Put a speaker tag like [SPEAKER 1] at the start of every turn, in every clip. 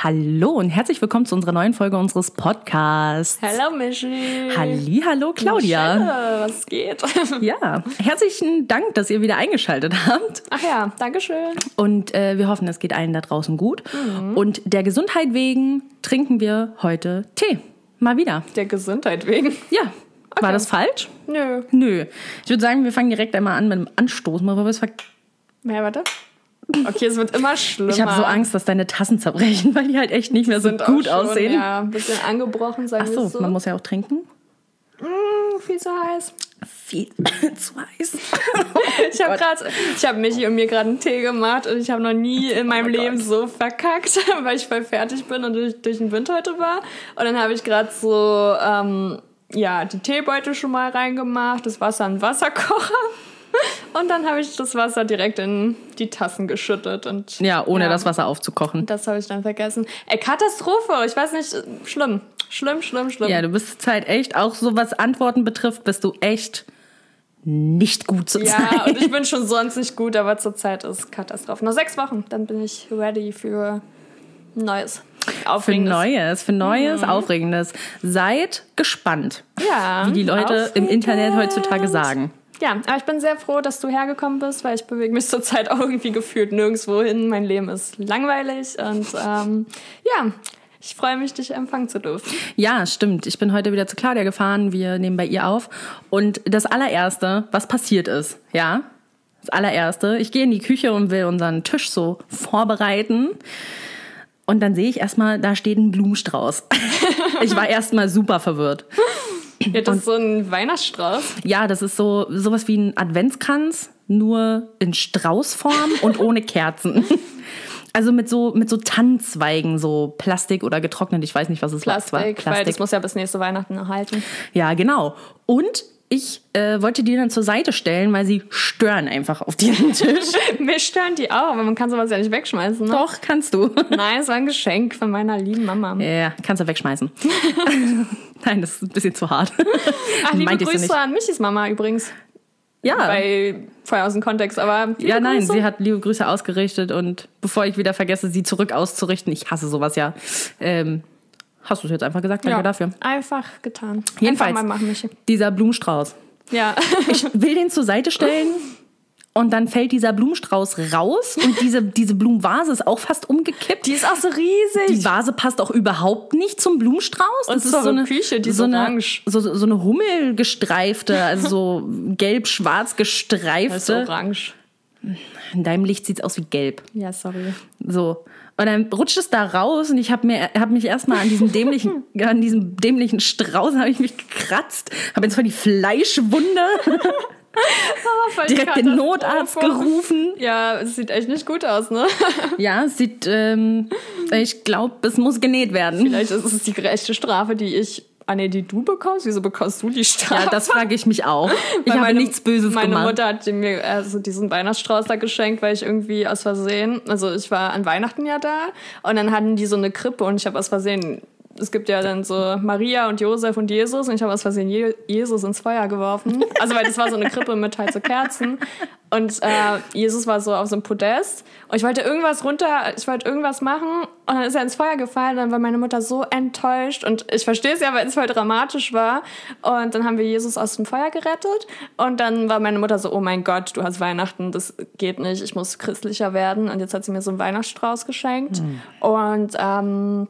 [SPEAKER 1] Hallo und herzlich willkommen zu unserer neuen Folge unseres Podcasts.
[SPEAKER 2] Hallo Michi.
[SPEAKER 1] Halli, hallo Claudia.
[SPEAKER 2] Michelle, was geht?
[SPEAKER 1] Ja, herzlichen Dank, dass ihr wieder eingeschaltet habt.
[SPEAKER 2] Ach ja, danke schön.
[SPEAKER 1] Und äh, wir hoffen, es geht allen da draußen gut. Und der Gesundheit wegen trinken wir heute Tee. Mal wieder.
[SPEAKER 2] Der Gesundheit wegen.
[SPEAKER 1] Ja. War das falsch?
[SPEAKER 2] Nö.
[SPEAKER 1] Nö. Ich würde sagen, wir fangen direkt einmal an mit dem Anstoßen, bevor wir es ver
[SPEAKER 2] Ja, warte. Okay, es wird immer schlimmer.
[SPEAKER 1] Ich habe so Angst, dass deine Tassen zerbrechen, weil die halt echt nicht mehr so gut
[SPEAKER 2] schon,
[SPEAKER 1] aussehen.
[SPEAKER 2] Ja, ein bisschen angebrochen, sagen
[SPEAKER 1] Ach
[SPEAKER 2] wir
[SPEAKER 1] so,
[SPEAKER 2] so.
[SPEAKER 1] man muss ja auch trinken.
[SPEAKER 2] Mm, viel zu heiß.
[SPEAKER 1] Viel zu heiß.
[SPEAKER 2] Ich habe gerade, ich habe Michi und mir gerade einen Tee gemacht und ich habe noch nie in meinem
[SPEAKER 1] Oh
[SPEAKER 2] Leben
[SPEAKER 1] Gott.
[SPEAKER 2] so verkackt, weil ich voll fertig bin und durch, durch den Wind heute war. Und dann habe ich gerade so, ähm, ja, die Teebeutel schon mal reingemacht, das Wasser in den Wasserkocher. Und dann habe ich das Wasser direkt in die Tassen geschüttet und
[SPEAKER 1] Ja, ohne
[SPEAKER 2] Ja.
[SPEAKER 1] das Wasser aufzukochen.
[SPEAKER 2] das habe ich dann vergessen. Ey, Katastrophe, ich weiß nicht, schlimm, schlimm, schlimm, schlimm.
[SPEAKER 1] Ja, du bist halt echt, auch so was Antworten betrifft, bist du echt nicht gut zur
[SPEAKER 2] Ja,
[SPEAKER 1] Zeit.
[SPEAKER 2] und ich bin schon sonst nicht gut, aber zurzeit ist Katastrophe. Noch sechs Wochen, dann bin ich ready für Neues.
[SPEAKER 1] Für
[SPEAKER 2] Aufregendes.
[SPEAKER 1] Neues, für Neues,
[SPEAKER 2] Mhm.
[SPEAKER 1] Aufregendes. Seid gespannt,
[SPEAKER 2] Ja,
[SPEAKER 1] wie die Leute im
[SPEAKER 2] aufregend.
[SPEAKER 1] Internet heutzutage sagen.
[SPEAKER 2] Ja, aber ich bin sehr froh, dass du hergekommen bist, weil ich bewege mich zurzeit auch irgendwie gefühlt nirgendwo hin. Mein Leben ist langweilig und ähm, ja, ich freue mich, dich empfangen zu dürfen.
[SPEAKER 1] Ja, stimmt. Ich bin heute wieder zu Claudia gefahren. Wir nehmen bei ihr auf. Und das allererste, was passiert ist, ja, das allererste, ich gehe in die Küche und will unseren Tisch so vorbereiten. Und dann sehe ich erstmal, da steht ein Blumenstrauß. ich war erstmal super verwirrt.
[SPEAKER 2] Ja, das ist so ein Weihnachtsstrauß.
[SPEAKER 1] Ja, das ist so sowas wie ein Adventskranz, nur in Straußform und ohne Kerzen. Also mit so, mit so Tannenzweigen, so Plastik oder getrocknet, ich weiß nicht, was es. Es war
[SPEAKER 2] Plastik, weil das muss ja bis nächste Weihnachten erhalten.
[SPEAKER 1] Ja, genau. Und ich äh, wollte die dann zur Seite stellen, weil sie stören einfach auf diesem Tisch.
[SPEAKER 2] Mir stören die auch, aber man kann sowas ja nicht wegschmeißen. Ne?
[SPEAKER 1] Doch, kannst du.
[SPEAKER 2] Nein, es war ein Geschenk von meiner lieben Mama.
[SPEAKER 1] Ja, kannst du wegschmeißen. Nein, das ist ein bisschen zu hart.
[SPEAKER 2] Ach, liebe
[SPEAKER 1] so
[SPEAKER 2] Grüße an Michis Mama übrigens.
[SPEAKER 1] Ja.
[SPEAKER 2] Bei vorher aus dem Kontext, aber
[SPEAKER 1] Ja, nein,
[SPEAKER 2] Grüße.
[SPEAKER 1] sie hat liebe Grüße ausgerichtet und bevor ich wieder vergesse, sie zurück auszurichten, ich hasse sowas ja. Ähm, hast du es jetzt einfach gesagt? Danke
[SPEAKER 2] ja,
[SPEAKER 1] dafür.
[SPEAKER 2] Einfach getan.
[SPEAKER 1] Jedenfalls.
[SPEAKER 2] Einfach mal machen, Michi.
[SPEAKER 1] Dieser Blumenstrauß.
[SPEAKER 2] Ja.
[SPEAKER 1] Ich will den zur Seite stellen und dann fällt dieser Blumenstrauß raus und diese, diese Blumenvase ist auch fast umgekippt.
[SPEAKER 2] Die ist auch so riesig.
[SPEAKER 1] Die Vase passt auch überhaupt nicht zum Blumenstrauß.
[SPEAKER 2] Und Küche, die ist
[SPEAKER 1] so eine,
[SPEAKER 2] orange.
[SPEAKER 1] so, so eine Hummelgestreifte, also so gelb-schwarz
[SPEAKER 2] das ist
[SPEAKER 1] gestreifte.
[SPEAKER 2] orange.
[SPEAKER 1] In deinem Licht sieht es aus wie gelb.
[SPEAKER 2] Ja, sorry.
[SPEAKER 1] So. Und dann rutscht es da raus und ich habe mir hab mich erstmal an diesem dämlichen an diesem dämlichen Strauß habe ich mich gekratzt, habe jetzt voll die Fleischwunde,
[SPEAKER 2] Voll
[SPEAKER 1] direkt den. Notarzt gerufen.
[SPEAKER 2] Ja, es sieht echt nicht gut aus, ne?
[SPEAKER 1] Ja, es sieht ähm, ich glaube, es muss genäht werden.
[SPEAKER 2] Vielleicht ist es die gerechte Strafe, die ich. Ah nee, die du bekommst? Wieso bekommst du die Strafe?
[SPEAKER 1] Ja, das frage ich mich auch. Ich habe
[SPEAKER 2] meine-
[SPEAKER 1] nichts Böses
[SPEAKER 2] meine
[SPEAKER 1] gemacht.
[SPEAKER 2] Mutter hat mir also diesen Weihnachtsstrauß da geschenkt, weil ich irgendwie aus Versehen, also ich war an Weihnachten ja da und dann hatten die so eine Krippe und ich habe aus Versehen, es gibt ja dann so Maria und Josef und Jesus und ich habe aus Versehen Je Jesus ins Feuer geworfen. Also weil das war so eine Krippe mit halt so Kerzen. Und äh, Jesus war so auf so einem Podest. Und ich wollte irgendwas runter, ich wollte irgendwas machen. Und dann ist er ins Feuer gefallen und dann war meine Mutter so enttäuscht. Und ich verstehe es ja, weil es voll dramatisch war. Und dann haben wir Jesus aus dem Feuer gerettet. Und dann war meine Mutter so, oh mein Gott, du hast Weihnachten, das geht nicht, ich muss christlicher werden. Und jetzt hat sie mir so einen Weihnachtsstrauß geschenkt. Und ähm,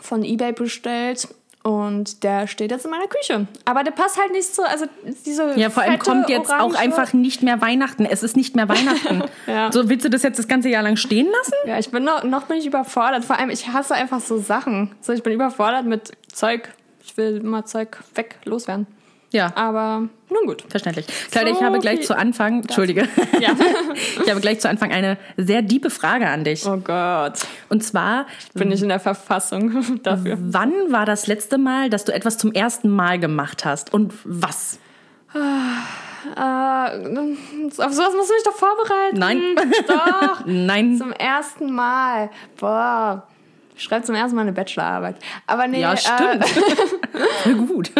[SPEAKER 2] von Ebay bestellt und der steht jetzt in meiner Küche. Aber der passt halt nicht so, also diese
[SPEAKER 1] Ja, vor allem
[SPEAKER 2] fette,
[SPEAKER 1] kommt jetzt auch
[SPEAKER 2] orange-
[SPEAKER 1] einfach nicht mehr Weihnachten. Es ist nicht mehr Weihnachten.
[SPEAKER 2] Ja.
[SPEAKER 1] So willst du das jetzt das ganze Jahr lang stehen lassen?
[SPEAKER 2] Ja, ich bin noch, noch bin ich überfordert. Vor allem, ich hasse einfach so Sachen. So, ich bin überfordert mit Zeug. Ich will immer Zeug weg, loswerden.
[SPEAKER 1] Ja,
[SPEAKER 2] Aber nun gut.
[SPEAKER 1] verständlich. Claudia, ich
[SPEAKER 2] So
[SPEAKER 1] habe gleich zu Anfang, Entschuldige,
[SPEAKER 2] Ja.
[SPEAKER 1] ich habe gleich zu Anfang eine sehr diepe Frage an dich.
[SPEAKER 2] Oh Gott.
[SPEAKER 1] Und zwar,
[SPEAKER 2] Bin ich in der Verfassung dafür.
[SPEAKER 1] wann war das letzte Mal, dass du etwas zum ersten Mal gemacht hast? Und was?
[SPEAKER 2] Äh, auf sowas musst du mich doch vorbereiten.
[SPEAKER 1] Nein.
[SPEAKER 2] Doch.
[SPEAKER 1] Nein.
[SPEAKER 2] Zum ersten Mal. Boah. Ich schreibe zum ersten Mal eine Bachelorarbeit. Aber nee,
[SPEAKER 1] Ja, stimmt.
[SPEAKER 2] Äh,
[SPEAKER 1] gut.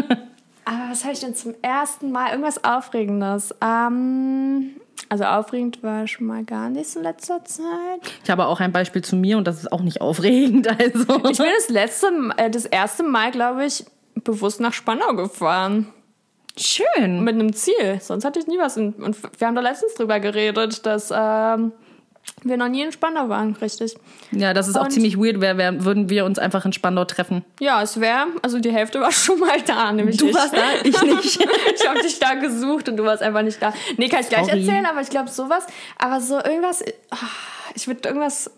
[SPEAKER 2] Aber was habe ich denn zum ersten Mal? Irgendwas Aufregendes. Ähm, Also aufregend war schon mal gar nichts in letzter Zeit.
[SPEAKER 1] Ich habe auch ein Beispiel zu mir und das ist auch nicht aufregend. Also.
[SPEAKER 2] Ich bin das letzte, äh, das erste Mal, glaube ich, bewusst nach Spandau gefahren.
[SPEAKER 1] Schön.
[SPEAKER 2] Mit einem Ziel. Sonst hatte ich nie was. Und wir haben da letztens drüber geredet, dass ähm, wir noch nie in Spandau waren, richtig.
[SPEAKER 1] Ja, das ist auch
[SPEAKER 2] Und-
[SPEAKER 1] ziemlich weird, wär, wär, würden wir uns einfach in Spandau treffen.
[SPEAKER 2] Ja, es wäre, also die Hälfte war schon mal da, nämlich
[SPEAKER 1] Du
[SPEAKER 2] ich.
[SPEAKER 1] warst da, ich nicht.
[SPEAKER 2] ich habe dich da gesucht und du warst einfach nicht da. Nee, kann ich gleich
[SPEAKER 1] Sorry.
[SPEAKER 2] erzählen, aber ich glaube sowas. Aber so irgendwas, ah, ich würde irgendwas.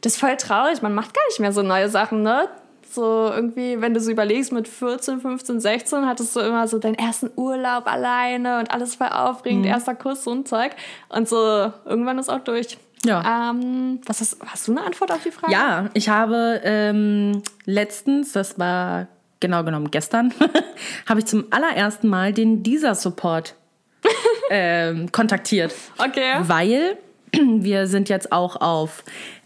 [SPEAKER 2] Das ist voll traurig, man macht gar nicht mehr so neue Sachen, ne? So irgendwie, wenn du so überlegst, mit 14, 15, 16 hattest du immer so deinen ersten Urlaub alleine und alles voll aufregend, erster Kuss, so ein Zeug. Und so, irgendwann ist auch durch.
[SPEAKER 1] Ja.
[SPEAKER 2] Ähm, was ist, hast du eine Antwort auf die Frage?
[SPEAKER 1] Ja, ich habe ähm, letztens, das war genau genommen gestern, habe ich zum allerersten Mal den Deezer-Support ähm, kontaktiert.
[SPEAKER 2] Okay.
[SPEAKER 1] Weil wir sind jetzt auch auf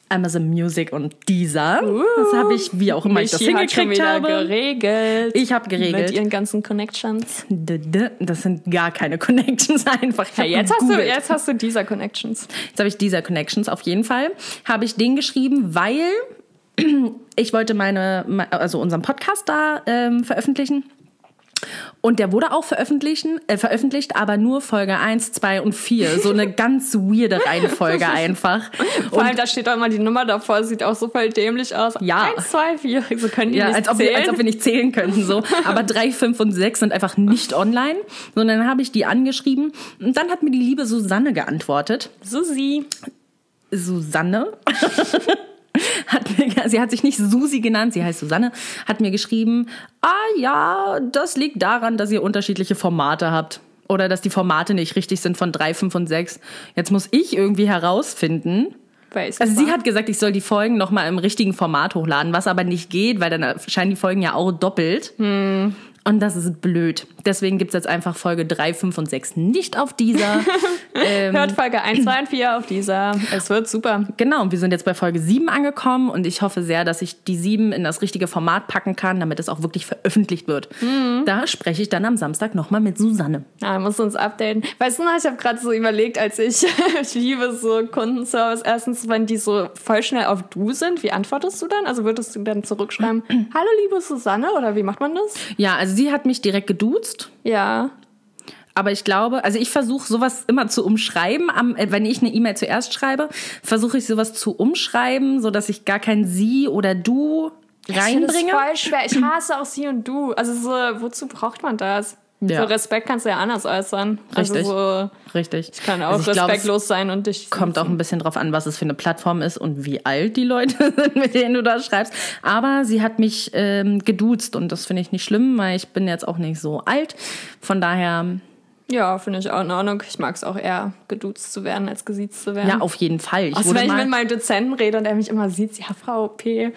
[SPEAKER 1] Amazon Music und Deezer. das habe ich, wie auch immer ich das
[SPEAKER 2] Michi hat schon
[SPEAKER 1] hingekriegt habe.
[SPEAKER 2] geregelt.
[SPEAKER 1] Ich habe
[SPEAKER 2] Mit
[SPEAKER 1] geregelt.
[SPEAKER 2] ihren ganzen Connections.
[SPEAKER 1] Das sind gar keine Connections einfach.
[SPEAKER 2] Ja, jetzt, hast du, jetzt hast du dieser Connections.
[SPEAKER 1] Jetzt habe ich dieser Connections auf jeden Fall. Habe ich den geschrieben, weil ich wollte meine, also unseren Podcast da ähm, veröffentlichen. Und der wurde auch veröffentlichen, äh, veröffentlicht, aber nur Folge 1, 2 und 4. So eine ganz weirde Reihenfolge einfach.
[SPEAKER 2] Vor
[SPEAKER 1] Und
[SPEAKER 2] allem, da steht auch immer die Nummer davor, sieht auch so voll dämlich aus.
[SPEAKER 1] Ja.
[SPEAKER 2] Eins, zwei, vier. So können die
[SPEAKER 1] ja,
[SPEAKER 2] nicht
[SPEAKER 1] als ob,
[SPEAKER 2] zählen.
[SPEAKER 1] wir, als ob wir nicht zählen könnten. So. Aber 3, 5 und 6 sind einfach nicht online. Sondern dann habe ich die angeschrieben. Und dann hat mir die liebe Susanne geantwortet.
[SPEAKER 2] Susi.
[SPEAKER 1] Susanne. Hat mir, sie hat sich nicht Susi genannt, sie heißt Susanne, hat mir geschrieben, ah ja, das liegt daran, dass ihr unterschiedliche Formate habt. Oder dass die Formate nicht richtig sind von 3, 5 und 6. Jetzt muss ich irgendwie herausfinden.
[SPEAKER 2] Weiß
[SPEAKER 1] Also sie hat gesagt, ich soll die Folgen nochmal im richtigen Format hochladen, was aber nicht geht, weil dann erscheinen die Folgen ja auch doppelt. Und das ist blöd. Deswegen gibt es jetzt einfach Folge 3, 5 und 6 nicht auf dieser.
[SPEAKER 2] Hört Folge 1, 2 und 4 auf dieser. Es wird super.
[SPEAKER 1] Genau, und wir sind jetzt bei Folge 7 angekommen und ich hoffe sehr, dass ich die 7 in das richtige Format packen kann, damit es auch wirklich veröffentlicht wird. Da spreche ich dann am Samstag nochmal mit Susanne.
[SPEAKER 2] Ja, muss uns updaten. Weißt du noch, ich habe gerade so überlegt, als ich, ich liebe so Kundenservice. Erstens, wenn die so voll schnell auf du sind, wie antwortest du dann? Also würdest du dann zurückschreiben, hallo liebe Susanne oder wie macht man das?
[SPEAKER 1] Ja, also sie hat mich direkt geduzt.
[SPEAKER 2] Ja.
[SPEAKER 1] Aber ich glaube, also ich versuche sowas immer zu umschreiben. Am, äh, wenn ich eine E-Mail zuerst schreibe, versuche ich sowas zu umschreiben, sodass ich gar kein sie oder du
[SPEAKER 2] Ich finde das
[SPEAKER 1] reinbringe.
[SPEAKER 2] voll schwer. Ich hasse auch sie und du. Also so, wozu braucht man das?
[SPEAKER 1] Ja.
[SPEAKER 2] So Respekt kannst du ja anders äußern.
[SPEAKER 1] Richtig.
[SPEAKER 2] Also so,
[SPEAKER 1] Richtig.
[SPEAKER 2] ich kann auch
[SPEAKER 1] also ich
[SPEAKER 2] respektlos sein und dich.
[SPEAKER 1] kommt auch ein bisschen drauf an, was es für eine Plattform ist und wie alt die Leute sind, mit denen du da schreibst. Aber sie hat mich ähm, geduzt und das finde ich nicht schlimm, weil ich bin jetzt auch nicht so alt. Von daher,
[SPEAKER 2] Ja, finde ich auch in Ordnung. Ich mag es auch eher, geduzt zu werden, als gesiezt zu werden.
[SPEAKER 1] ja, auf jeden Fall. Ich
[SPEAKER 2] Also wenn ich mit meinem Dozenten rede und er mich immer sieht, ja, Frau P.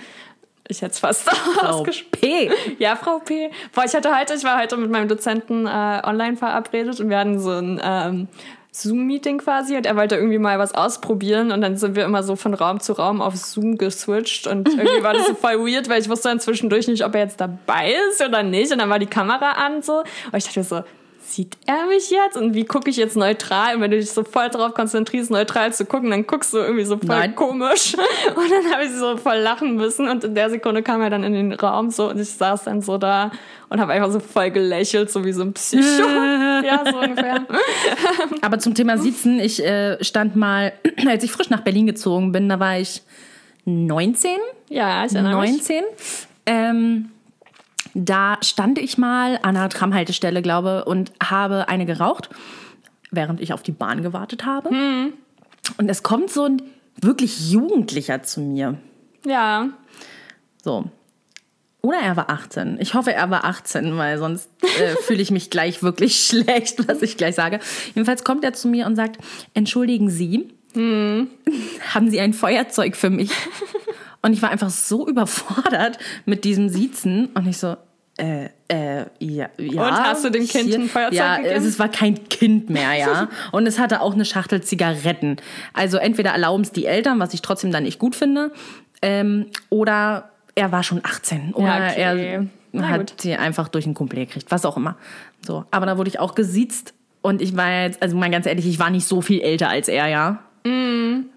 [SPEAKER 2] Ich hätte es fast
[SPEAKER 1] Frau
[SPEAKER 2] ausgesprochen.
[SPEAKER 1] P.
[SPEAKER 2] Ja, Frau P. Boah, ich hatte heute, ich war heute mit meinem Dozenten äh, online verabredet und wir hatten so ein ähm, Zoom-Meeting quasi und er wollte irgendwie mal was ausprobieren und dann sind wir immer so von Raum zu Raum auf Zoom geswitcht und irgendwie war das so voll weird, weil ich wusste dann zwischendurch nicht, ob er jetzt dabei ist oder nicht und dann war die Kamera an so und ich dachte so, sieht er mich jetzt und wie gucke ich jetzt neutral? Und wenn du dich so voll darauf konzentrierst, neutral zu gucken, dann guckst du irgendwie so voll
[SPEAKER 1] Nein.
[SPEAKER 2] komisch. Und dann habe ich so voll lachen müssen und in der Sekunde kam er dann in den Raum so und ich saß dann so da und habe einfach so voll gelächelt, so wie so ein Psycho. ja, so ungefähr.
[SPEAKER 1] Aber zum Thema Sitzen, ich äh, stand mal, als ich frisch nach Berlin gezogen bin, da war ich 19,
[SPEAKER 2] Ja, ich erinnere mich.
[SPEAKER 1] 19. Ähm, da stand ich mal an einer Tramhaltestelle, glaube und habe eine geraucht, während ich auf die Bahn gewartet habe. Und es kommt so ein wirklich Jugendlicher zu mir.
[SPEAKER 2] Ja.
[SPEAKER 1] So. Oder er war 18. Ich hoffe, er war 18, weil sonst äh, fühle ich mich gleich wirklich schlecht, was ich gleich sage. Jedenfalls kommt er zu mir und sagt, entschuldigen Sie, haben Sie ein Feuerzeug für mich? Und ich war einfach so überfordert mit diesem Siezen und ich so, äh, äh, ja, ja.
[SPEAKER 2] Und hast du dem Kind
[SPEAKER 1] hier-
[SPEAKER 2] ein Feuerzeug
[SPEAKER 1] ja,
[SPEAKER 2] gegeben?
[SPEAKER 1] Es, es war kein Kind mehr, ja. Und es hatte auch eine Schachtel Zigaretten. Also entweder erlauben es die Eltern, was ich trotzdem dann nicht gut finde, ähm, oder er war schon 18. Oder
[SPEAKER 2] Ja, okay.
[SPEAKER 1] er hat sie einfach durch einen Kumpel gekriegt, was auch immer. So, aber da wurde ich auch gesiezt Und ich war jetzt, also mal ganz ehrlich, ich war nicht so viel älter als er, ja.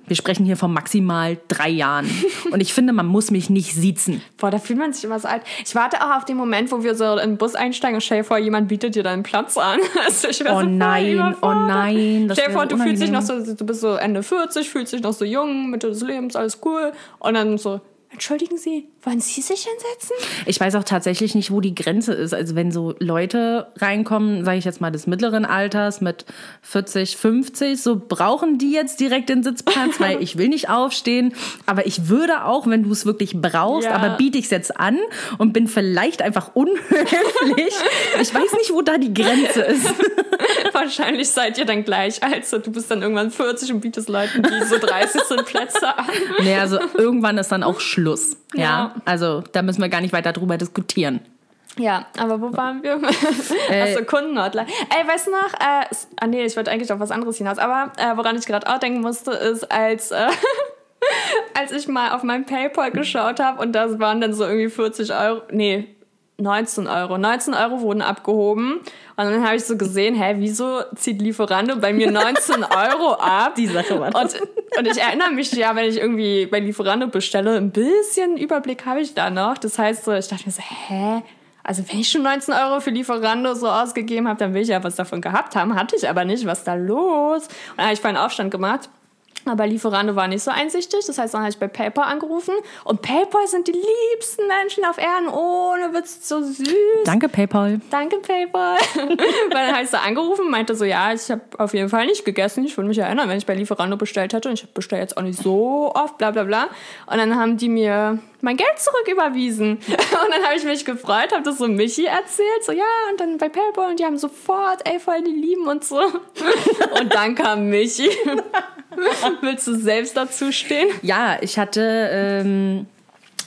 [SPEAKER 1] Wir sprechen hier von maximal drei Jahren. Und ich finde, man muss mich nicht siezen.
[SPEAKER 2] Boah, da fühlt man sich immer so alt. Ich warte auch auf den Moment, wo wir so in den Bus einsteigen und stell dir vor, jemand bietet dir deinen Platz an. Also
[SPEAKER 1] Oh
[SPEAKER 2] so
[SPEAKER 1] nein, oh nein,
[SPEAKER 2] Stell dir vor, du fühlst dich noch so, du bist so Ende 40, fühlst dich noch so jung, Mitte des Lebens, alles cool. Und dann so, entschuldigen Sie, wollen Sie sich hinsetzen?
[SPEAKER 1] Ich weiß auch tatsächlich nicht, wo die Grenze ist. Also wenn so Leute reinkommen, sage ich jetzt mal des mittleren Alters mit 40, 50, so brauchen die jetzt direkt den Sitzplatz, weil ich will nicht aufstehen. Aber ich würde auch, wenn du es wirklich brauchst,
[SPEAKER 2] Ja.
[SPEAKER 1] aber biete ich es jetzt an und bin vielleicht einfach unhöflich. Ich weiß nicht, wo da die Grenze ist.
[SPEAKER 2] Wahrscheinlich seid ihr dann gleich alt. So, du bist dann irgendwann 40 und bietest Leuten, die so 30 sind, Plätze an.
[SPEAKER 1] Nee, also irgendwann ist dann auch Schluss. Ja.
[SPEAKER 2] Ja.
[SPEAKER 1] Also da müssen wir gar nicht weiter drüber diskutieren.
[SPEAKER 2] Ja, aber wo waren wir?
[SPEAKER 1] Äh,
[SPEAKER 2] Achso, Kundenhotline. Ey, weißt du noch? Äh, ah nee, ich wollte eigentlich auf was anderes hinaus. Aber äh, woran ich gerade auch denken musste, ist, als, äh, als ich mal auf mein Paypal geschaut habe und das waren dann so irgendwie 40 Euro. Nee, 19 Euro. 19 Euro wurden abgehoben. Und dann habe ich so gesehen, hä, wieso zieht Lieferando bei mir 19 Euro ab?
[SPEAKER 1] Die Sache war
[SPEAKER 2] Und, und ich erinnere mich ja, wenn ich irgendwie bei Lieferando bestelle, ein bisschen Überblick habe ich da noch. Das heißt so, ich dachte mir so, hä? Also wenn ich schon 19 Euro für Lieferando so ausgegeben habe, dann will ich ja was davon gehabt haben. Hatte ich aber nicht. Was ist da los? Und dann habe ich vorhin Aufstand gemacht. Aber Lieferando war nicht so einsichtig. Das heißt, dann habe ich bei PayPal angerufen. Und PayPal sind die liebsten Menschen auf Erden. Ohne Witz, so süß.
[SPEAKER 1] Danke, PayPal.
[SPEAKER 2] Danke, PayPal. Weil dann habe ich so angerufen, meinte so, ja, ich habe auf jeden Fall nicht gegessen. Ich würde mich erinnern, wenn ich bei Lieferando bestellt hätte. Und ich bestelle jetzt auch nicht so oft, bla bla bla. Und dann haben die mir mein Geld zurücküberwiesen. Und dann habe ich mich gefreut, habe das so Michi erzählt. So, ja, und dann bei PayPal. Und die haben sofort, ey, voll die lieben und so. Und dann kam Michi. Willst du selbst dazu stehen?
[SPEAKER 1] Ja, ich hatte ähm,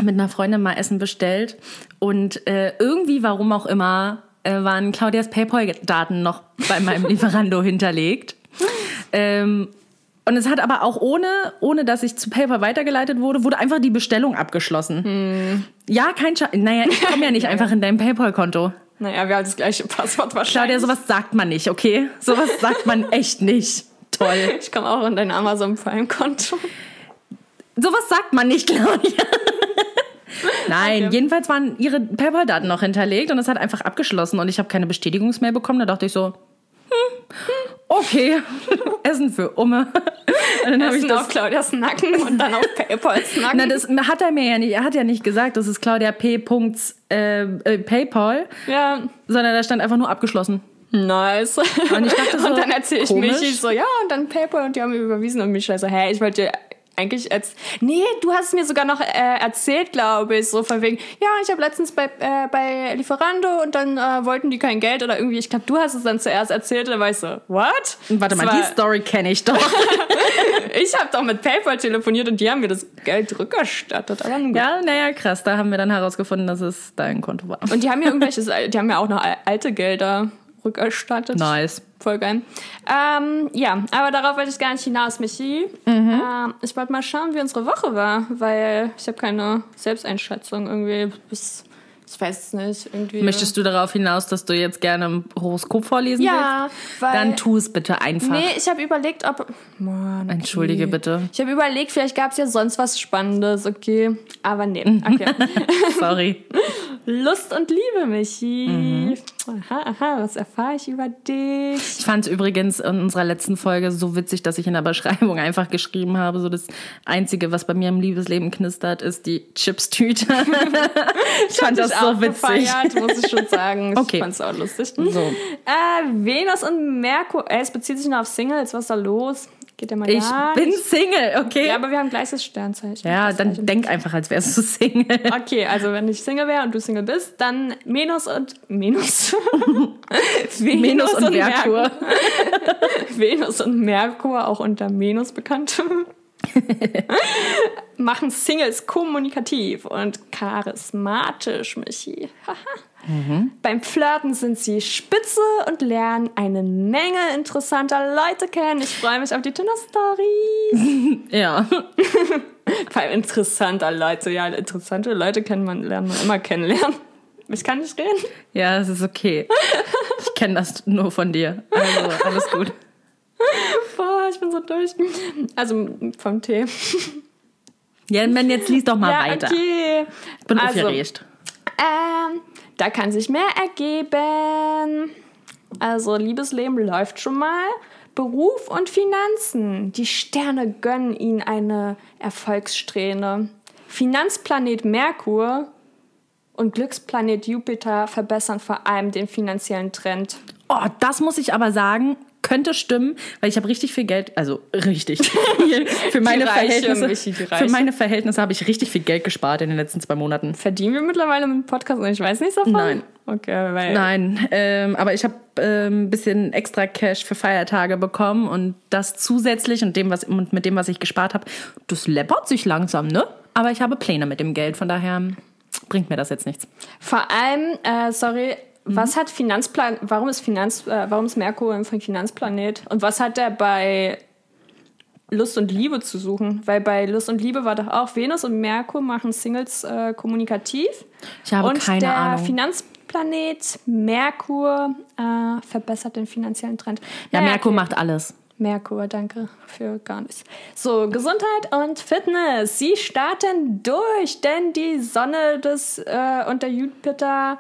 [SPEAKER 1] mit einer Freundin mal Essen bestellt und äh, irgendwie, warum auch immer, äh, waren Claudias PayPal-Daten noch bei meinem Lieferando hinterlegt. Ähm, und es hat aber auch ohne, ohne dass ich zu PayPal weitergeleitet wurde, wurde einfach die Bestellung abgeschlossen. Ja, kein Scha Naja, ich komme ja nicht einfach in dein PayPal-Konto.
[SPEAKER 2] Naja, wir haben das gleiche Passwort
[SPEAKER 1] Claudia,
[SPEAKER 2] wahrscheinlich.
[SPEAKER 1] sowas sagt man nicht, okay? Sowas sagt man echt nicht. Toll.
[SPEAKER 2] ich komme auch in dein Amazon Prime-Konto.
[SPEAKER 1] Sowas sagt man nicht, Claudia. Nein,
[SPEAKER 2] Okay.
[SPEAKER 1] jedenfalls waren ihre PayPal-Daten noch hinterlegt und es hat einfach abgeschlossen und ich habe keine Bestätigungsmail bekommen. Da dachte ich so, hm, okay, Essen für Umme. Und dann habe ich das.
[SPEAKER 2] auf Claudias Nacken und dann auf PayPals Nacken.
[SPEAKER 1] Na, das hat er mir ja nicht, er hat ja nicht gesagt, das ist Claudia P. Äh, äh, PayPal,
[SPEAKER 2] ja,
[SPEAKER 1] sondern da stand einfach nur abgeschlossen.
[SPEAKER 2] nice.
[SPEAKER 1] Und ich dachte so,
[SPEAKER 2] und dann erzähle ich
[SPEAKER 1] komisch.
[SPEAKER 2] Michi so, ja, und dann PayPal und die haben mir überwiesen und Michi so, hä, ich wollte dir eigentlich als nee, du hast es mir sogar noch äh, erzählt, glaube ich, so von wegen, ja, ich habe letztens bei, äh, bei Lieferando und dann äh, wollten die kein Geld oder irgendwie, ich glaube, du hast es dann zuerst erzählt, und dann war ich so, what?
[SPEAKER 1] Warte
[SPEAKER 2] Das
[SPEAKER 1] mal,
[SPEAKER 2] war,
[SPEAKER 1] die Story kenne ich doch.
[SPEAKER 2] Ich habe doch mit PayPal telefoniert und die haben mir das Geld rückerstattet, aber
[SPEAKER 1] ja, naja, krass, da haben wir dann herausgefunden, dass es dein Konto war.
[SPEAKER 2] Und die haben mir irgendwelches, die haben mir auch noch alte Gelder rückerstattet.
[SPEAKER 1] Nice.
[SPEAKER 2] Voll geil. Ähm, ja, aber darauf wollte ich gar nicht hinaus, Michi.
[SPEAKER 1] Mhm.
[SPEAKER 2] Ähm, ich wollte mal schauen, wie unsere Woche war, weil ich habe keine Selbsteinschätzung irgendwie. Bis, ich weiß es nicht. Irgendwie.
[SPEAKER 1] Möchtest du darauf hinaus, dass du jetzt gerne ein Horoskop vorlesen
[SPEAKER 2] Ja,
[SPEAKER 1] willst?
[SPEAKER 2] weil-
[SPEAKER 1] Dann tu es bitte einfach.
[SPEAKER 2] Nee, ich habe überlegt, ob. Mann, okay.
[SPEAKER 1] Entschuldige bitte.
[SPEAKER 2] Ich habe überlegt, vielleicht gab es ja sonst was Spannendes, okay. Aber nee, okay.
[SPEAKER 1] Sorry.
[SPEAKER 2] Lust und Liebe, Michi.
[SPEAKER 1] Mhm.
[SPEAKER 2] Aha, aha, was erfahre ich über dich?
[SPEAKER 1] Ich fand es übrigens in unserer letzten Folge so witzig, dass ich in der Beschreibung einfach geschrieben habe, so das Einzige, was bei mir im Liebesleben knistert, ist die Chipstüte. ich fand das so
[SPEAKER 2] auch
[SPEAKER 1] witzig.
[SPEAKER 2] gefeiert, muss ich schon sagen. Ich
[SPEAKER 1] Okay.
[SPEAKER 2] fand's auch lustig.
[SPEAKER 1] So.
[SPEAKER 2] Äh, Venus und Merkur. Äh, es bezieht sich nur auf Singles. Was ist da los? Geht ja mal
[SPEAKER 1] Ich
[SPEAKER 2] gar
[SPEAKER 1] bin
[SPEAKER 2] nicht.
[SPEAKER 1] Single, okay?
[SPEAKER 2] Ja, aber wir haben gleiches Sternzeichen.
[SPEAKER 1] Ja, dann
[SPEAKER 2] gleiche.
[SPEAKER 1] denk einfach, als wärst du Single.
[SPEAKER 2] Okay, also wenn ich Single wäre und du Single bist, dann Venus und Venus. Venus
[SPEAKER 1] Minus und Merkur.
[SPEAKER 2] Venus und Merkur, auch unter Venus bekannt, machen Singles kommunikativ und charismatisch, Michi. Haha. Beim Flirten sind sie spitze und lernen eine Menge interessanter Leute kennen. Ich freue mich auf die Tinder-Stories.
[SPEAKER 1] Ja.
[SPEAKER 2] Bei interessanter Leute, ja, interessante Leute kennt man, lernt man immer kennenlernen. Ich kann nicht reden.
[SPEAKER 1] Ja, es ist okay. Ich kenne das nur von dir. Also alles gut.
[SPEAKER 2] Boah, ich bin so durch. Also vom Tee.
[SPEAKER 1] Ja, wenn jetzt liest doch mal
[SPEAKER 2] ja,
[SPEAKER 1] weiter.
[SPEAKER 2] okay.
[SPEAKER 1] Ich bin
[SPEAKER 2] Also,
[SPEAKER 1] aufgeregt.
[SPEAKER 2] Ähm, da kann sich mehr ergeben. Also, Liebesleben läuft schon mal. Beruf und Finanzen. Die Sterne gönnen ihnen eine Erfolgssträhne. Finanzplanet Merkur und Glücksplanet Jupiter verbessern vor allem den finanziellen Trend.
[SPEAKER 1] Oh, das muss ich aber sagen, könnte stimmen, weil ich habe richtig viel Geld, also richtig für meine Verhältnisse.
[SPEAKER 2] Die Reiche.
[SPEAKER 1] für meine Verhältnisse habe ich richtig viel Geld gespart in den letzten zwei Monaten.
[SPEAKER 2] Verdienen wir mittlerweile mit dem Podcast und ich weiß nichts davon?
[SPEAKER 1] Nein.
[SPEAKER 2] Okay, weil.
[SPEAKER 1] Nein, ähm, aber ich habe ähm, ein bisschen extra Cash für Feiertage bekommen und das zusätzlich und dem was und mit dem was ich gespart habe, das läppert sich langsam, ne? Aber ich habe Pläne mit dem Geld, von daher bringt mir das jetzt nichts.
[SPEAKER 2] Vor allem, äh, sorry, was hat Finanzplan, warum ist Finanz, äh, warum ist Merkur ein Finanzplanet? Und was hat der bei Lust und Liebe zu suchen? Weil bei Lust und Liebe war doch auch Venus und Merkur machen Singles äh, kommunikativ.
[SPEAKER 1] Ich habe
[SPEAKER 2] und
[SPEAKER 1] keine
[SPEAKER 2] der
[SPEAKER 1] Ahnung.
[SPEAKER 2] Finanzplanet Merkur äh, verbessert den finanziellen Trend.
[SPEAKER 1] Ja,
[SPEAKER 2] Naja,
[SPEAKER 1] Merkur
[SPEAKER 2] okay.
[SPEAKER 1] macht alles.
[SPEAKER 2] Merkur, danke für gar nichts. So, Gesundheit und Fitness. Sie starten durch, denn die Sonne des, äh, und der Jupiter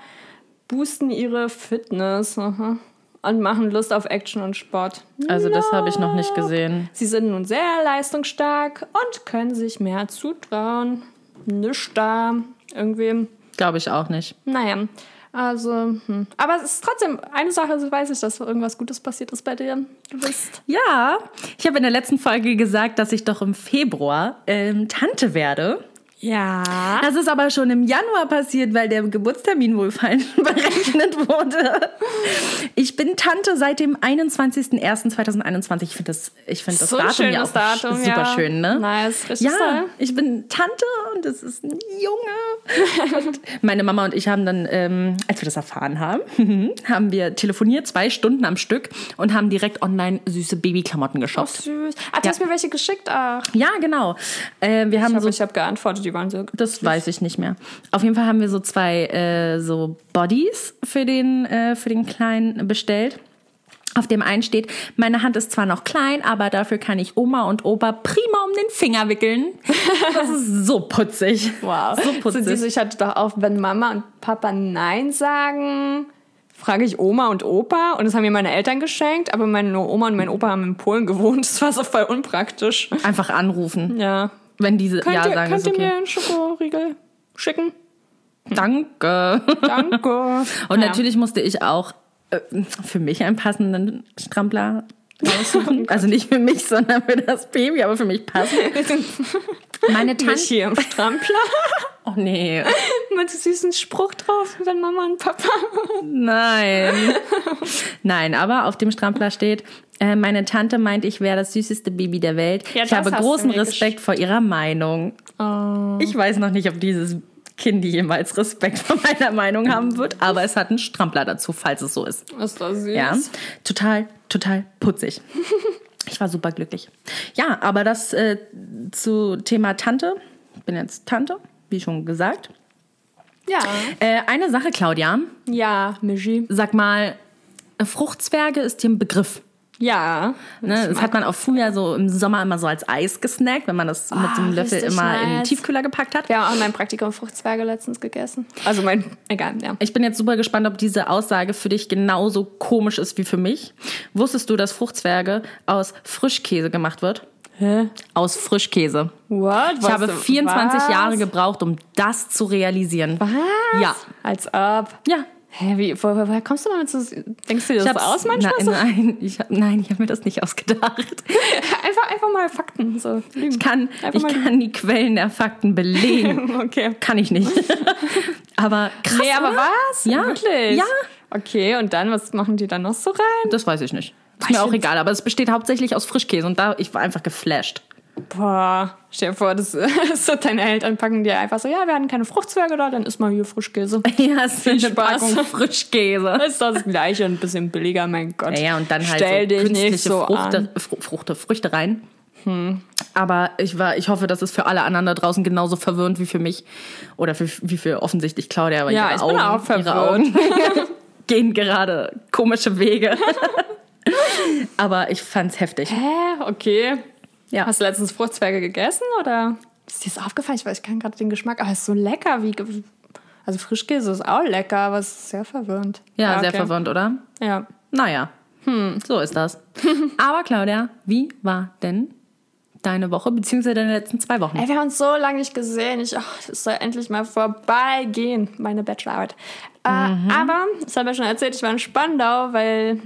[SPEAKER 2] boosten ihre Fitness aha, und machen Lust auf Action und Sport.
[SPEAKER 1] Also das habe ich noch nicht gesehen.
[SPEAKER 2] Sie sind nun sehr leistungsstark und können sich mehr zutrauen. Nichts da. Irgendwie,
[SPEAKER 1] Glaube ich auch nicht.
[SPEAKER 2] naja. Also, hm. aber es ist trotzdem eine Sache, so weiß ich, dass irgendwas Gutes passiert ist bei dir. Du bist
[SPEAKER 1] Ja, ich habe in der letzten Folge gesagt, dass ich doch im Februar ähm, Tante werde.
[SPEAKER 2] Ja.
[SPEAKER 1] Das ist aber schon im Januar passiert, weil der Geburtstermin wohl falsch berechnet wurde. Ich bin Tante seit dem 21.01.2021. Ich finde das, ich finde das
[SPEAKER 2] So
[SPEAKER 1] Datum ja auch
[SPEAKER 2] schönes Datum,
[SPEAKER 1] super
[SPEAKER 2] ja.
[SPEAKER 1] schön, ne?
[SPEAKER 2] Nice, richtig
[SPEAKER 1] Ja,
[SPEAKER 2] toll.
[SPEAKER 1] ich bin Tante und das ist ein Junge. Und meine Mama und ich haben dann, ähm, als wir das erfahren haben, haben wir telefoniert, zwei Stunden am Stück und haben direkt online süße Babyklamotten
[SPEAKER 2] Oh,
[SPEAKER 1] geshoppt.
[SPEAKER 2] süß. Ah, du
[SPEAKER 1] Ja.
[SPEAKER 2] hast mir welche geschickt? Ach,
[SPEAKER 1] Ja, genau. Äh, wir haben
[SPEAKER 2] ich
[SPEAKER 1] so
[SPEAKER 2] habe hab geantwortet, die waren so.
[SPEAKER 1] das weiß ich nicht mehr. Auf jeden Fall haben wir so zwei äh, so Bodies für den, äh, für den Kleinen bestellt. Auf dem einen steht, meine Hand ist zwar noch klein, aber dafür kann ich Oma und Opa prima um den Finger wickeln. Das ist so putzig.
[SPEAKER 2] Wow.
[SPEAKER 1] So
[SPEAKER 2] So
[SPEAKER 1] putzig.
[SPEAKER 2] diese, ich hatte doch auch, wenn Mama und Papa Nein sagen, frage ich Oma und Opa. Und das haben mir meine Eltern geschenkt, aber meine Oma und mein Opa haben in Polen gewohnt. Das war so voll unpraktisch.
[SPEAKER 1] Einfach anrufen,
[SPEAKER 2] Ja.
[SPEAKER 1] Wenn diese
[SPEAKER 2] Könnt
[SPEAKER 1] Ja
[SPEAKER 2] ihr,
[SPEAKER 1] sagen,
[SPEAKER 2] könnt
[SPEAKER 1] ist
[SPEAKER 2] ihr mir
[SPEAKER 1] okay.
[SPEAKER 2] einen Schokoriegel schicken?
[SPEAKER 1] Danke.
[SPEAKER 2] Danke.
[SPEAKER 1] Und
[SPEAKER 2] Ja.
[SPEAKER 1] natürlich musste ich auch äh, für mich einen passenden Strampler raussuchen. Also nicht für mich, sondern für das Baby, aber für mich passend. Meine
[SPEAKER 2] Mich
[SPEAKER 1] Tante.
[SPEAKER 2] hier im Strampler
[SPEAKER 1] Oh nee.
[SPEAKER 2] mit süßen Spruch drauf, wenn Mama und Papa.
[SPEAKER 1] Nein. Nein, aber auf dem Strampler steht, äh, meine Tante meint, ich wäre das süßeste Baby der Welt.
[SPEAKER 2] Ja,
[SPEAKER 1] ich habe großen Respekt vor ihrer Meinung.
[SPEAKER 2] Oh.
[SPEAKER 1] Ich weiß noch nicht, ob dieses Kind jemals Respekt vor meiner Meinung haben wird, aber es hat einen Strampler dazu, falls es so ist.
[SPEAKER 2] Ist das süß?
[SPEAKER 1] Ja, total, total putzig. Ich war super glücklich. Ja, aber das äh, zu Thema Tante. Ich bin jetzt Tante, wie schon gesagt.
[SPEAKER 2] Ja.
[SPEAKER 1] Äh, eine Sache, Claudia.
[SPEAKER 2] Ja, Michi.
[SPEAKER 1] Sag mal, Fruchtzwerge ist dir ein Begriff.
[SPEAKER 2] Ja.
[SPEAKER 1] Ne? Das hat man auch früher so im Sommer immer so als Eis gesnackt, wenn man das mit so einem Löffel immer in den. Tiefkühler gepackt hat.
[SPEAKER 2] Wir haben auch in meinem Praktikum Fruchtzwerge letztens gegessen. Also mein, egal, ja.
[SPEAKER 1] Ich bin jetzt super gespannt, ob diese Aussage für dich genauso komisch ist wie für mich. Wusstest du, dass Fruchtzwerge aus Frischkäse gemacht wird?
[SPEAKER 2] Hä?
[SPEAKER 1] Aus Frischkäse.
[SPEAKER 2] What?
[SPEAKER 1] Ich habe 24
[SPEAKER 2] was?
[SPEAKER 1] Jahre gebraucht, um das zu realisieren.
[SPEAKER 2] Was?
[SPEAKER 1] Ja.
[SPEAKER 2] Als ob.
[SPEAKER 1] Ja.
[SPEAKER 2] Hä, wie, wo, woher kommst du damit so? Denkst du dir das aus manchmal
[SPEAKER 1] nein,
[SPEAKER 2] so?
[SPEAKER 1] Nein, ich hab, habe mir das nicht ausgedacht.
[SPEAKER 2] Einfach, einfach mal Fakten. So.
[SPEAKER 1] Ich kann,
[SPEAKER 2] Einfach
[SPEAKER 1] ich kann die Quellen der Fakten belegen.
[SPEAKER 2] Okay.
[SPEAKER 1] Kann ich nicht. aber krass.
[SPEAKER 2] Nee, aber
[SPEAKER 1] oder?
[SPEAKER 2] was?
[SPEAKER 1] Ja.
[SPEAKER 2] Wirklich?
[SPEAKER 1] Ja.
[SPEAKER 2] Okay, und dann, was machen die dann noch so rein?
[SPEAKER 1] Das weiß ich nicht. Ist mir auch egal, aber es besteht hauptsächlich aus Frischkäse und da ich war einfach geflasht.
[SPEAKER 2] Boah, stell dir vor, das ist so deine Eltern packen dir einfach so, ja, wir hatten keine Fruchtzwerge da, dann isst mal hier Frischkäse.
[SPEAKER 1] Ja, es ist eine
[SPEAKER 2] Spaß.
[SPEAKER 1] Packung Frischkäse.
[SPEAKER 2] Ist das Gleiche, ein bisschen billiger, mein Gott.
[SPEAKER 1] Ja, ja, und dann halt
[SPEAKER 2] Stell
[SPEAKER 1] so
[SPEAKER 2] dich
[SPEAKER 1] künstliche
[SPEAKER 2] nicht so
[SPEAKER 1] Fruchte, Fruchte, Früchte rein. Aber ich war, ich hoffe, das ist für alle anderen da draußen genauso verwirrend wie für mich oder für, wie für offensichtlich Claudia. Aber
[SPEAKER 2] Ja,
[SPEAKER 1] ihre
[SPEAKER 2] ich
[SPEAKER 1] Augen,
[SPEAKER 2] bin auch verwirrt.
[SPEAKER 1] Gehen gerade komische Wege. Aber ich fand's heftig.
[SPEAKER 2] Hä? Okay.
[SPEAKER 1] Ja.
[SPEAKER 2] Hast du letztens Fruchtzwerge gegessen oder ist dir das aufgefallen? Ich weiß, ich kann gerade den Geschmack, aber es ist so lecker wie. Also Frischkäse ist auch lecker, aber es ist sehr verwirrend.
[SPEAKER 1] Ja, sehr
[SPEAKER 2] okay.
[SPEAKER 1] verwirrend, oder?
[SPEAKER 2] Ja.
[SPEAKER 1] Naja, hm, so ist das. Aber Claudia, wie war denn deine Woche, beziehungsweise deine letzten zwei Wochen?
[SPEAKER 2] Ey, wir haben uns so lange nicht gesehen. Ich, ach, das soll endlich mal vorbeigehen, meine Bachelorarbeit. Äh, Aber, das habe ich ja schon erzählt, ich war in Spandau, weil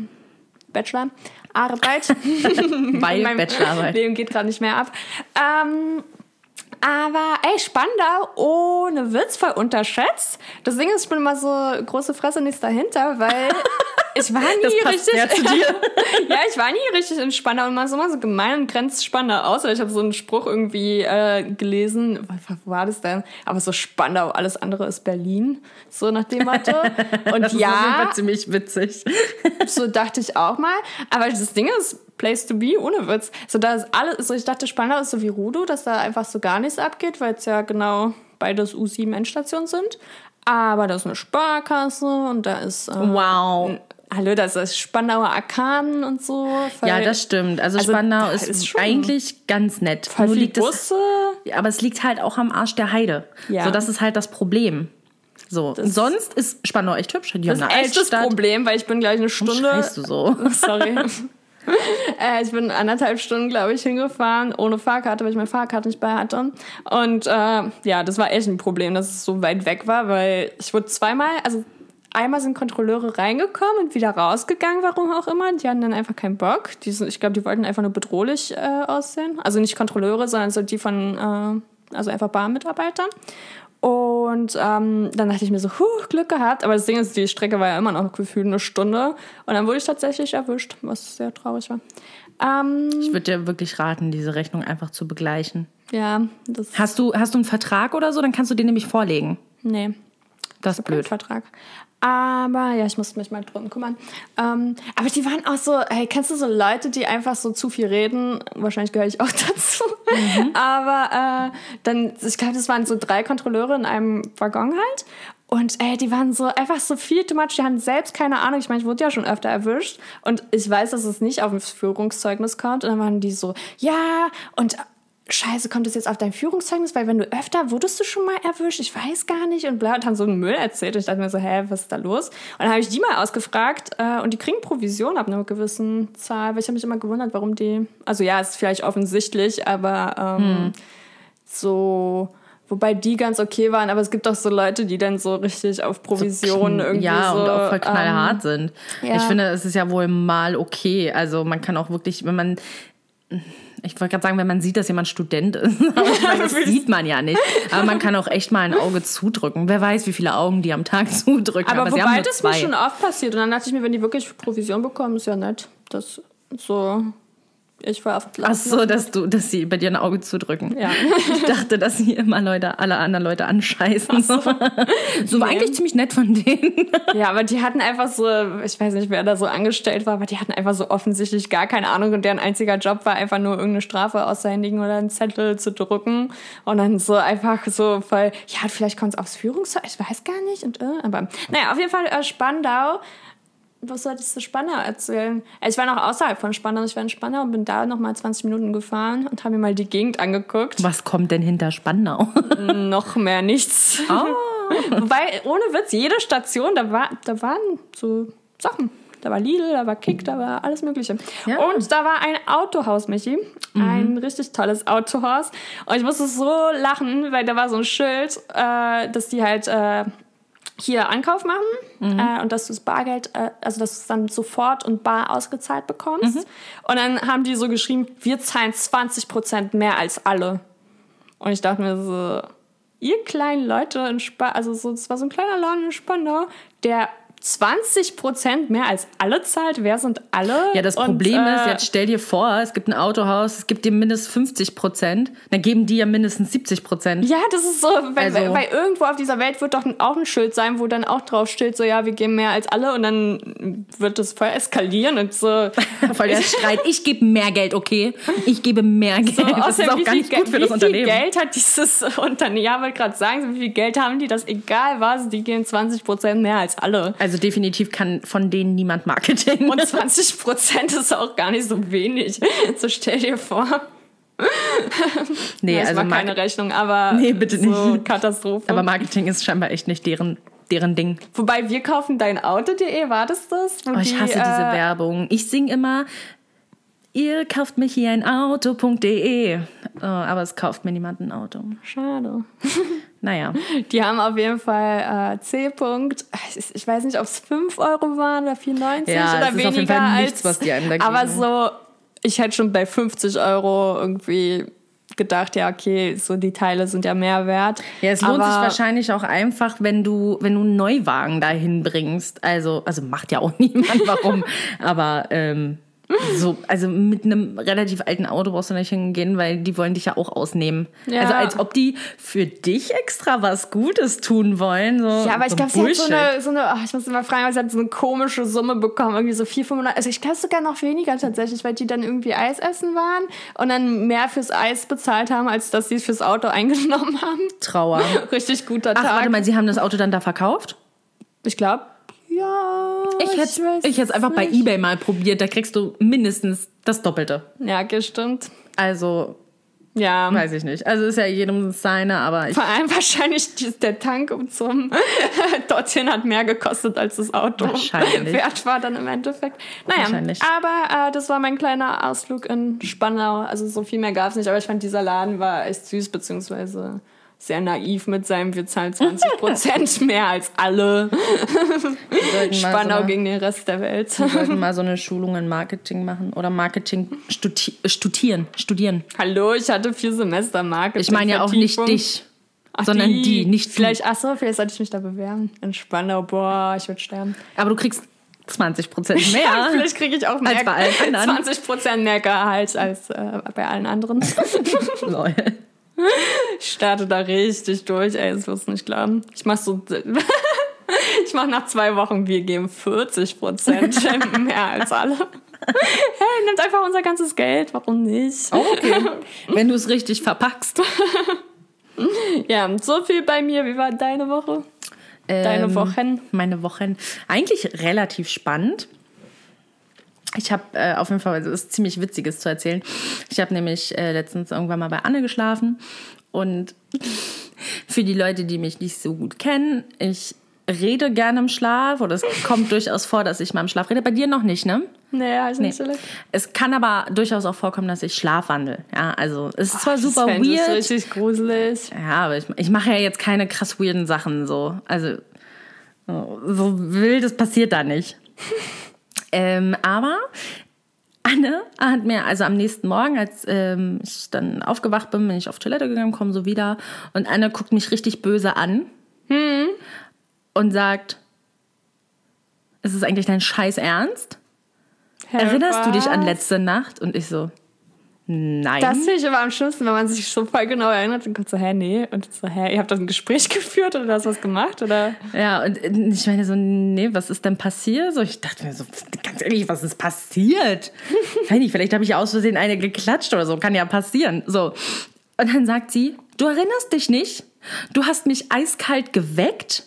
[SPEAKER 2] Bachelor, Arbeit.
[SPEAKER 1] Weil
[SPEAKER 2] Mein
[SPEAKER 1] Bachelorarbeit.
[SPEAKER 2] Leben geht gerade nicht mehr ab. Ähm, aber ey, Spandau ohne Witz voll unterschätzt. Das Ding ist, ich bin immer so große Fresse nichts dahinter, weil ich war nie
[SPEAKER 1] Das
[SPEAKER 2] richtig. ja, ich war nie richtig in Spandau und man ist immer so gemein und grenzt Spandau aus. Ich habe so einen Spruch irgendwie äh, gelesen. Was wo war das denn? Aber so Spandau, alles andere ist Berlin. So nach dem Motto. Und
[SPEAKER 1] Das
[SPEAKER 2] ja,
[SPEAKER 1] Fall ziemlich witzig.
[SPEAKER 2] so dachte ich auch mal. Aber das Ding ist, Place to be, ohne Witz. So, da ist alles, so ich dachte, Spandau ist so wie Rudo, dass da einfach so gar nichts abgeht, weil es ja genau beides U7-Endstationen sind. Aber da ist eine Sparkasse und da ist. Äh,
[SPEAKER 1] Wow.
[SPEAKER 2] Hallo, das ist Spandauer Arkaden und so. Voll-
[SPEAKER 1] Ja, das stimmt. Also,
[SPEAKER 2] Also,
[SPEAKER 1] Spandau
[SPEAKER 2] da
[SPEAKER 1] ist,
[SPEAKER 2] ist
[SPEAKER 1] eigentlich ganz nett.
[SPEAKER 2] voll
[SPEAKER 1] Nur liegt es,
[SPEAKER 2] Busse.
[SPEAKER 1] aber es liegt halt auch am Arsch der Heide.
[SPEAKER 2] Ja.
[SPEAKER 1] So, das ist halt das Problem. So, sonst ist Spandau echt hübsch. Die
[SPEAKER 2] Das ist echt das. Problem, weil ich bin gleich eine
[SPEAKER 1] Warum
[SPEAKER 2] Stunde.
[SPEAKER 1] schreist du so?
[SPEAKER 2] Sorry. äh, ich bin anderthalb Stunden, glaube ich, hingefahren, ohne Fahrkarte, weil ich meine Fahrkarte nicht bei hatte. Und äh, ja, das war echt ein Problem, dass es so weit weg war, weil ich wurde zweimal, also einmal sind Kontrolleure reingekommen und wieder rausgegangen, warum auch immer. Die hatten dann einfach keinen Bock. Die sind, ich glaube, die wollten einfach nur bedrohlich äh, aussehen. Also nicht Kontrolleure, sondern so die von, äh, also einfach Barmitarbeiter. Und ähm, dann dachte ich mir so, huh, Glück gehabt. Aber das Ding ist, die Strecke war ja immer noch gefühlt eine Stunde. Und dann wurde ich tatsächlich erwischt, was sehr traurig war. Ähm,
[SPEAKER 1] Ich würde dir wirklich raten, diese Rechnung einfach zu begleichen.
[SPEAKER 2] ja, das.
[SPEAKER 1] Hast du, hast du einen Vertrag oder so? Dann kannst du den nämlich vorlegen.
[SPEAKER 2] Nee,
[SPEAKER 1] Das ist
[SPEAKER 2] blöd. Vertrag. Aber ja, ich musste mich mal drum kümmern. Ähm, aber die waren auch so, hey, kennst du so Leute, die einfach so zu viel reden? Wahrscheinlich gehöre ich auch dazu. Aber äh, dann, ich glaube, das waren so drei Kontrolleure in einem Waggon halt. Und ey, die waren so einfach so viel too much. Die hatten selbst keine Ahnung. Ich meine, ich wurde ja schon öfter erwischt. Und ich weiß, dass es nicht auf das Führungszeugnis kommt. Und dann waren die so, ja, und Scheiße, kommt das jetzt auf dein Führungszeugnis? Weil wenn du öfter, wurdest du schon mal erwischt? Ich weiß gar nicht. Und bla, und haben so einen Müll erzählt. Und ich dachte mir so, hä, was ist da los? Und dann habe ich die mal ausgefragt. Äh, und die kriegen Provision ab einer gewissen Zahl. Weil ich habe mich immer gewundert, warum die... Also ja, ist vielleicht offensichtlich, aber ähm, so... Wobei die ganz okay waren, aber es gibt auch so Leute, die dann so richtig auf Provision irgendwie
[SPEAKER 1] ja,
[SPEAKER 2] so...
[SPEAKER 1] und auch voll
[SPEAKER 2] ähm,
[SPEAKER 1] knallhart sind.
[SPEAKER 2] ja.
[SPEAKER 1] Ich finde, es ist ja wohl mal okay. Also man kann auch wirklich, wenn man, ich wollte gerade sagen, wenn man sieht, dass jemand Student ist, aber meine, das sieht man ja nicht. Aber man kann auch echt mal ein Auge zudrücken. Wer weiß, wie viele Augen die am Tag zudrücken.
[SPEAKER 2] Aber,
[SPEAKER 1] haben
[SPEAKER 2] wobei das mir schon oft passiert. Und dann dachte ich mir, wenn die wirklich Provision bekommen, ist ja nett. Das so. Ich war auf
[SPEAKER 1] Ach so, dass du, dass sie bei dir ein Auge zudrücken.
[SPEAKER 2] Ja.
[SPEAKER 1] Ich dachte, dass sie immer Leute, alle anderen Leute anscheißen. So, so war
[SPEAKER 2] Nee.
[SPEAKER 1] eigentlich ziemlich nett von denen.
[SPEAKER 2] Ja, aber die hatten einfach so, ich weiß nicht, wer da so angestellt war, aber die hatten einfach so offensichtlich gar keine Ahnung und deren einziger Job war einfach nur irgendeine Strafe auszuhändigen oder einen Zettel zu drucken und dann so einfach so voll, ja, vielleicht kommt es aufs Führungszeug, ich weiß gar nicht und äh, aber naja, auf jeden Fall äh, Spandau. Was soll ich zu Spandau erzählen? Äh, Ich war noch außerhalb von Spandau. Ich war in Spandau und bin da noch mal 20 Minuten gefahren und habe mir mal die Gegend angeguckt.
[SPEAKER 1] Was kommt denn hinter Spandau?
[SPEAKER 2] Noch mehr nichts. Wobei, ohne Witz, jede Station, da, war, da waren so Sachen. Da war Lidl, da war Kick, da war alles Mögliche.
[SPEAKER 1] Ja.
[SPEAKER 2] Und da war ein Autohaus, Michi. Ein richtig tolles Autohaus. Und ich musste so lachen, weil da war so ein Schild, äh, dass die halt äh, hier Ankauf machen äh, und dass du das Bargeld, äh, also dass du es dann sofort und bar ausgezahlt bekommst. Und dann haben die so geschrieben, wir zahlen 20% mehr als alle. Und ich dachte mir so, ihr kleinen Leute in Spandau, also so, das war so ein kleiner Laden in Spandau, der 20% mehr als alle zahlt. Wer sind alle?
[SPEAKER 1] Ja, das
[SPEAKER 2] Und,
[SPEAKER 1] Problem ist,
[SPEAKER 2] äh,
[SPEAKER 1] jetzt stell dir vor, es gibt ein Autohaus, es gibt dir mindestens 50 Prozent, dann geben die ja mindestens 70 Prozent.
[SPEAKER 2] Ja, das ist so, weil,
[SPEAKER 1] Also-
[SPEAKER 2] weil, irgendwo auf dieser Welt wird doch auch ein Schild sein, wo dann auch drauf steht, so ja, wir geben mehr als alle und dann wird das voll eskalieren und so.
[SPEAKER 1] Voll der Streit. Ich gebe mehr Geld, okay? Ich gebe mehr Geld. das ist auch
[SPEAKER 2] wie
[SPEAKER 1] gar nicht gut für das
[SPEAKER 2] wie
[SPEAKER 1] Unternehmen.
[SPEAKER 2] viel Geld hat dieses Unternehmen? Ja, wollte gerade sagen, so wie viel Geld haben die, dass egal was, die geben 20% mehr als alle.
[SPEAKER 1] Also Also definitiv kann von denen niemand Marketing.
[SPEAKER 2] Und 20 Prozent ist auch gar nicht so wenig. So stell dir vor.
[SPEAKER 1] nee,
[SPEAKER 2] Ja,
[SPEAKER 1] also
[SPEAKER 2] war
[SPEAKER 1] Mar-
[SPEAKER 2] keine Rechnung, aber
[SPEAKER 1] Nee, bitte
[SPEAKER 2] so
[SPEAKER 1] nicht.
[SPEAKER 2] Katastrophe.
[SPEAKER 1] Aber Marketing ist scheinbar echt nicht deren, deren Ding.
[SPEAKER 2] Wobei wir kaufen dein Auto.de, war das das?
[SPEAKER 1] Oh, ich hasse diese
[SPEAKER 2] äh,
[SPEAKER 1] Werbung. Ich singe immer, ihr kauft mich hier ein Auto.de. Oh, aber es kauft mir niemand ein Auto.
[SPEAKER 2] Schade.
[SPEAKER 1] Naja.
[SPEAKER 2] Die haben auf jeden Fall äh, C. -Punkt. Ich- weiß nicht, ob es 5 Euro waren oder 4,90
[SPEAKER 1] Ja,
[SPEAKER 2] oder
[SPEAKER 1] es ist
[SPEAKER 2] weniger
[SPEAKER 1] auf jeden Fall nichts,
[SPEAKER 2] als,
[SPEAKER 1] was die einem da geben.
[SPEAKER 2] Aber so, ich hätte schon bei 50 Euro irgendwie gedacht, ja, okay, so die Teile sind ja mehr wert.
[SPEAKER 1] Ja, es lohnt sich wahrscheinlich auch einfach, wenn du, wenn du einen Neuwagen dahin bringst. Also, also macht ja auch niemand, warum. Aber ähm, so, also mit einem relativ alten Auto brauchst du nicht hingehen, weil die wollen dich ja auch ausnehmen.
[SPEAKER 2] Ja.
[SPEAKER 1] Also als ob die für dich extra was Gutes tun wollen. So,
[SPEAKER 2] Ja, aber ich
[SPEAKER 1] so
[SPEAKER 2] glaube, sie hat so eine, so eine ach, ich muss immer fragen, sie hat so eine komische Summe bekommen, irgendwie so 400, 500, also ich glaube sogar noch weniger tatsächlich, weil die dann irgendwie Eis essen waren und dann mehr fürs Eis bezahlt haben, als dass sie es fürs Auto eingenommen haben.
[SPEAKER 1] Trauer.
[SPEAKER 2] Richtig guter
[SPEAKER 1] Ach,
[SPEAKER 2] Tag.
[SPEAKER 1] warte mal, sie haben das Auto dann da verkauft?
[SPEAKER 2] Ich glaube, ja.
[SPEAKER 1] Ich hätte ich hätte einfach bei
[SPEAKER 2] nicht.
[SPEAKER 1] Ebay mal probiert, da kriegst du mindestens das Doppelte.
[SPEAKER 2] Ja, gestimmt.
[SPEAKER 1] Also,
[SPEAKER 2] Ja.
[SPEAKER 1] weiß ich nicht. Also ist ja jedem seine, aber ich
[SPEAKER 2] Vor allem wahrscheinlich der Tank um zum dorthin hat mehr gekostet als das Auto
[SPEAKER 1] Wahrscheinlich.
[SPEAKER 2] wert war dann im Endeffekt. Naja,
[SPEAKER 1] Wahrscheinlich.
[SPEAKER 2] aber äh, das war mein kleiner Ausflug in Spandau. Also so viel mehr gab es nicht, aber ich fand dieser Laden war echt süß, beziehungsweise sehr naiv mit seinem, wir zahlen 20 Prozent mehr als alle. Spandau
[SPEAKER 1] so
[SPEAKER 2] gegen den Rest der Welt.
[SPEAKER 1] wir sollten mal so eine Schulung in Marketing machen oder Marketing studi studieren, studieren.
[SPEAKER 2] Hallo, ich hatte vier Semester Marketing.
[SPEAKER 1] Ich meine ja auch nicht dich, sondern die, nicht du.
[SPEAKER 2] Vielleicht, ach so, vielleicht sollte ich mich da bewerben. In Spandau, boah, ich würde sterben.
[SPEAKER 1] Aber du kriegst 20 Prozent
[SPEAKER 2] Ja,
[SPEAKER 1] mehr.
[SPEAKER 2] vielleicht kriege ich auch mehr,
[SPEAKER 1] als bei allen anderen.
[SPEAKER 2] 20% mehr Gehalt als äh, bei allen anderen.
[SPEAKER 1] Lol.
[SPEAKER 2] Ich starte da richtig durch, ey, das wirst du nicht glauben. Ich mach so. Ich mache nach zwei Wochen, wir geben 40% mehr als alle. Hey, nimmt einfach unser ganzes Geld, warum nicht?
[SPEAKER 1] Oh, okay. Wenn du es richtig verpackst.
[SPEAKER 2] Ja, so viel bei mir. Wie war deine Woche? Deine
[SPEAKER 1] Ähm,
[SPEAKER 2] Wochen?
[SPEAKER 1] Meine Wochen. Eigentlich relativ spannend. Ich habe äh, auf jeden Fall, also es ist ziemlich Witziges zu erzählen. Ich habe nämlich äh, letztens irgendwann mal bei Anne geschlafen und für die Leute, die mich nicht so gut kennen, ich rede gerne im Schlaf oder es kommt durchaus vor, dass ich mal im Schlaf rede. Bei dir noch nicht, ne?
[SPEAKER 2] Nee, hab ich nicht so
[SPEAKER 1] Es kann aber durchaus auch vorkommen, dass ich schlafwandel. Ja, also es ist zwar super
[SPEAKER 2] das fänd ich
[SPEAKER 1] weird.
[SPEAKER 2] richtig gruselig.
[SPEAKER 1] Ja, aber ich, ich mache ja jetzt keine krass weirden Sachen so. Also so so wild, das passiert da nicht. ähm, aber Anne hat mir, also am nächsten Morgen, als ähm, ich dann aufgewacht bin, bin ich auf Toilette gegangen, komme so wieder und Anne guckt mich richtig böse an und sagt, ist es eigentlich dein Scheiß Ernst? Erinnerst du dich an letzte Nacht? Und ich so, nein.
[SPEAKER 2] Das finde ich aber am schlimmsten, wenn man sich so voll genau erinnert und kommt so, hä, nee. Und so, hä, ihr habt das ein Gespräch geführt oder hast was gemacht? Oder?
[SPEAKER 1] Ja, und ich meine so, nee, was ist denn passiert? So, ich dachte mir so, ganz ehrlich, was ist passiert? Weiß nicht, vielleicht habe ich aus Versehen eine geklatscht oder so, kann ja passieren. So. Und dann sagt sie, du erinnerst dich nicht? Du hast mich eiskalt geweckt.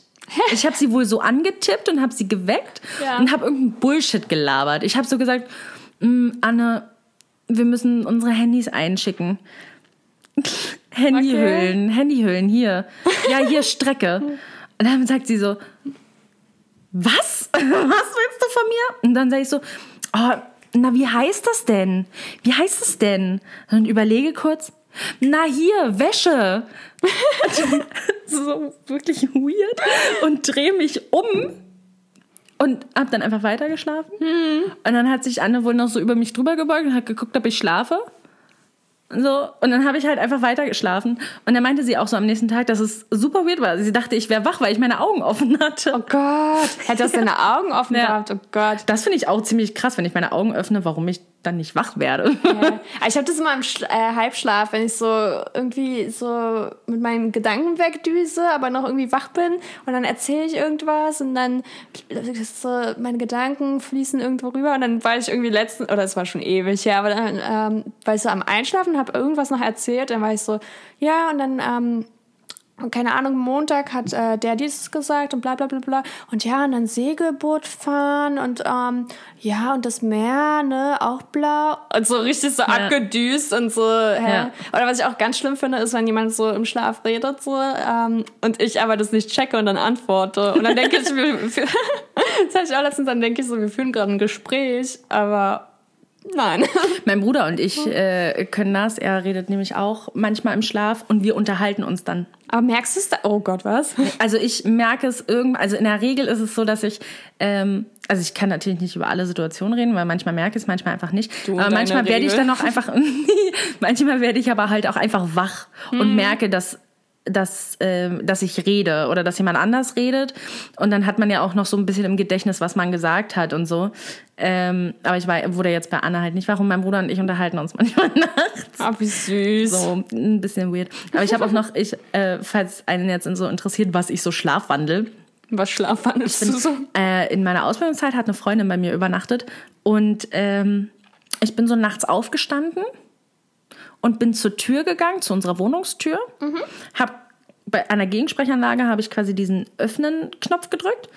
[SPEAKER 1] Ich habe sie wohl so angetippt und habe sie geweckt
[SPEAKER 2] Ja.
[SPEAKER 1] und habe irgendeinen Bullshit gelabert. Ich habe so gesagt, "Mm, Anne, wir müssen unsere Handys einschicken. Handyhüllen, Handyhüllen, hier. Ja, hier Strecke. Und dann sagt sie so, was? Was willst du von mir? Und dann sage ich so, oh, na, wie heißt das denn? Wie heißt es denn? Und überlege kurz, na hier, Wäsche. so wirklich weird. Und drehe mich um und hab dann einfach weitergeschlafen. Und dann hat sich Anne wohl noch so über mich drüber gebeugt und hat geguckt, ob ich schlafe. So, und dann habe ich halt einfach weitergeschlafen. Und dann meinte sie auch so am nächsten Tag, dass es super weird war. Sie dachte, ich wäre wach, weil ich meine Augen offen hatte.
[SPEAKER 2] Oh Gott, hättest du deine Augen offen
[SPEAKER 1] Ja.
[SPEAKER 2] gehabt? Oh Gott.
[SPEAKER 1] Das finde ich auch ziemlich krass, wenn ich meine Augen öffne, warum ich dann nicht wach werde.
[SPEAKER 2] Ja. Ich habe das immer im Schla äh, Halbschlaf, wenn ich so irgendwie so mit meinen Gedanken wegdüse, aber noch irgendwie wach bin und dann erzähle ich irgendwas und dann so, meine Gedanken fließen irgendwo rüber und dann war ich irgendwie letzten, oder es war schon ewig, ja, aber dann ähm, war ich so am Einschlafen, habe irgendwas noch erzählt, dann war ich so, ja, und dann ähm, keine Ahnung, Montag hat äh, der dieses gesagt und bla bla bla bla. Und ja, und dann Segelboot fahren und ähm, ja, und das Meer, ne, auch blau. Und so richtig so
[SPEAKER 1] Ja.
[SPEAKER 2] abgedüst und so, hä?
[SPEAKER 1] Ja.
[SPEAKER 2] Oder was ich auch ganz schlimm finde, ist, wenn jemand so im Schlaf redet so ähm, und ich aber das nicht checke und dann antworte. Und dann denke ich, wir, wir, das hatte ich auch letztens, dann denke ich so, wir führen gerade ein Gespräch, aber nein.
[SPEAKER 1] Mein Bruder und ich äh, können das. Er redet nämlich auch manchmal im Schlaf und wir unterhalten uns dann.
[SPEAKER 2] Aber merkst du es da? Oh Gott, was?
[SPEAKER 1] Also ich merke es irgendwann, also in der Regel ist es so, dass ich, ähm, also ich kann natürlich nicht über alle Situationen reden, weil manchmal merke ich es, manchmal einfach nicht.
[SPEAKER 2] Du
[SPEAKER 1] aber manchmal werde ich dann auch einfach, manchmal werde ich aber halt auch einfach wach und merke, dass dass, ähm, dass ich rede oder dass jemand anders redet. Und dann hat man ja auch noch so ein bisschen im Gedächtnis, was man gesagt hat und so. Ähm, aber ich war, wurde jetzt bei Anna halt nicht und mein Bruder und ich unterhalten uns manchmal nachts.
[SPEAKER 2] Ah, wie süß.
[SPEAKER 1] So, ein bisschen weird. Aber ich habe auch noch, ich, äh, falls einen jetzt so interessiert, was ich so schlafwandel.
[SPEAKER 2] Was schlafwandelst du so?
[SPEAKER 1] Äh, in meiner Ausbildungszeit hat eine Freundin bei mir übernachtet und ähm, ich bin so nachts aufgestanden und bin zur Tür gegangen, zu unserer Wohnungstür. Hab bei einer Gegensprechanlage habe ich quasi diesen Öffnen-Knopf gedrückt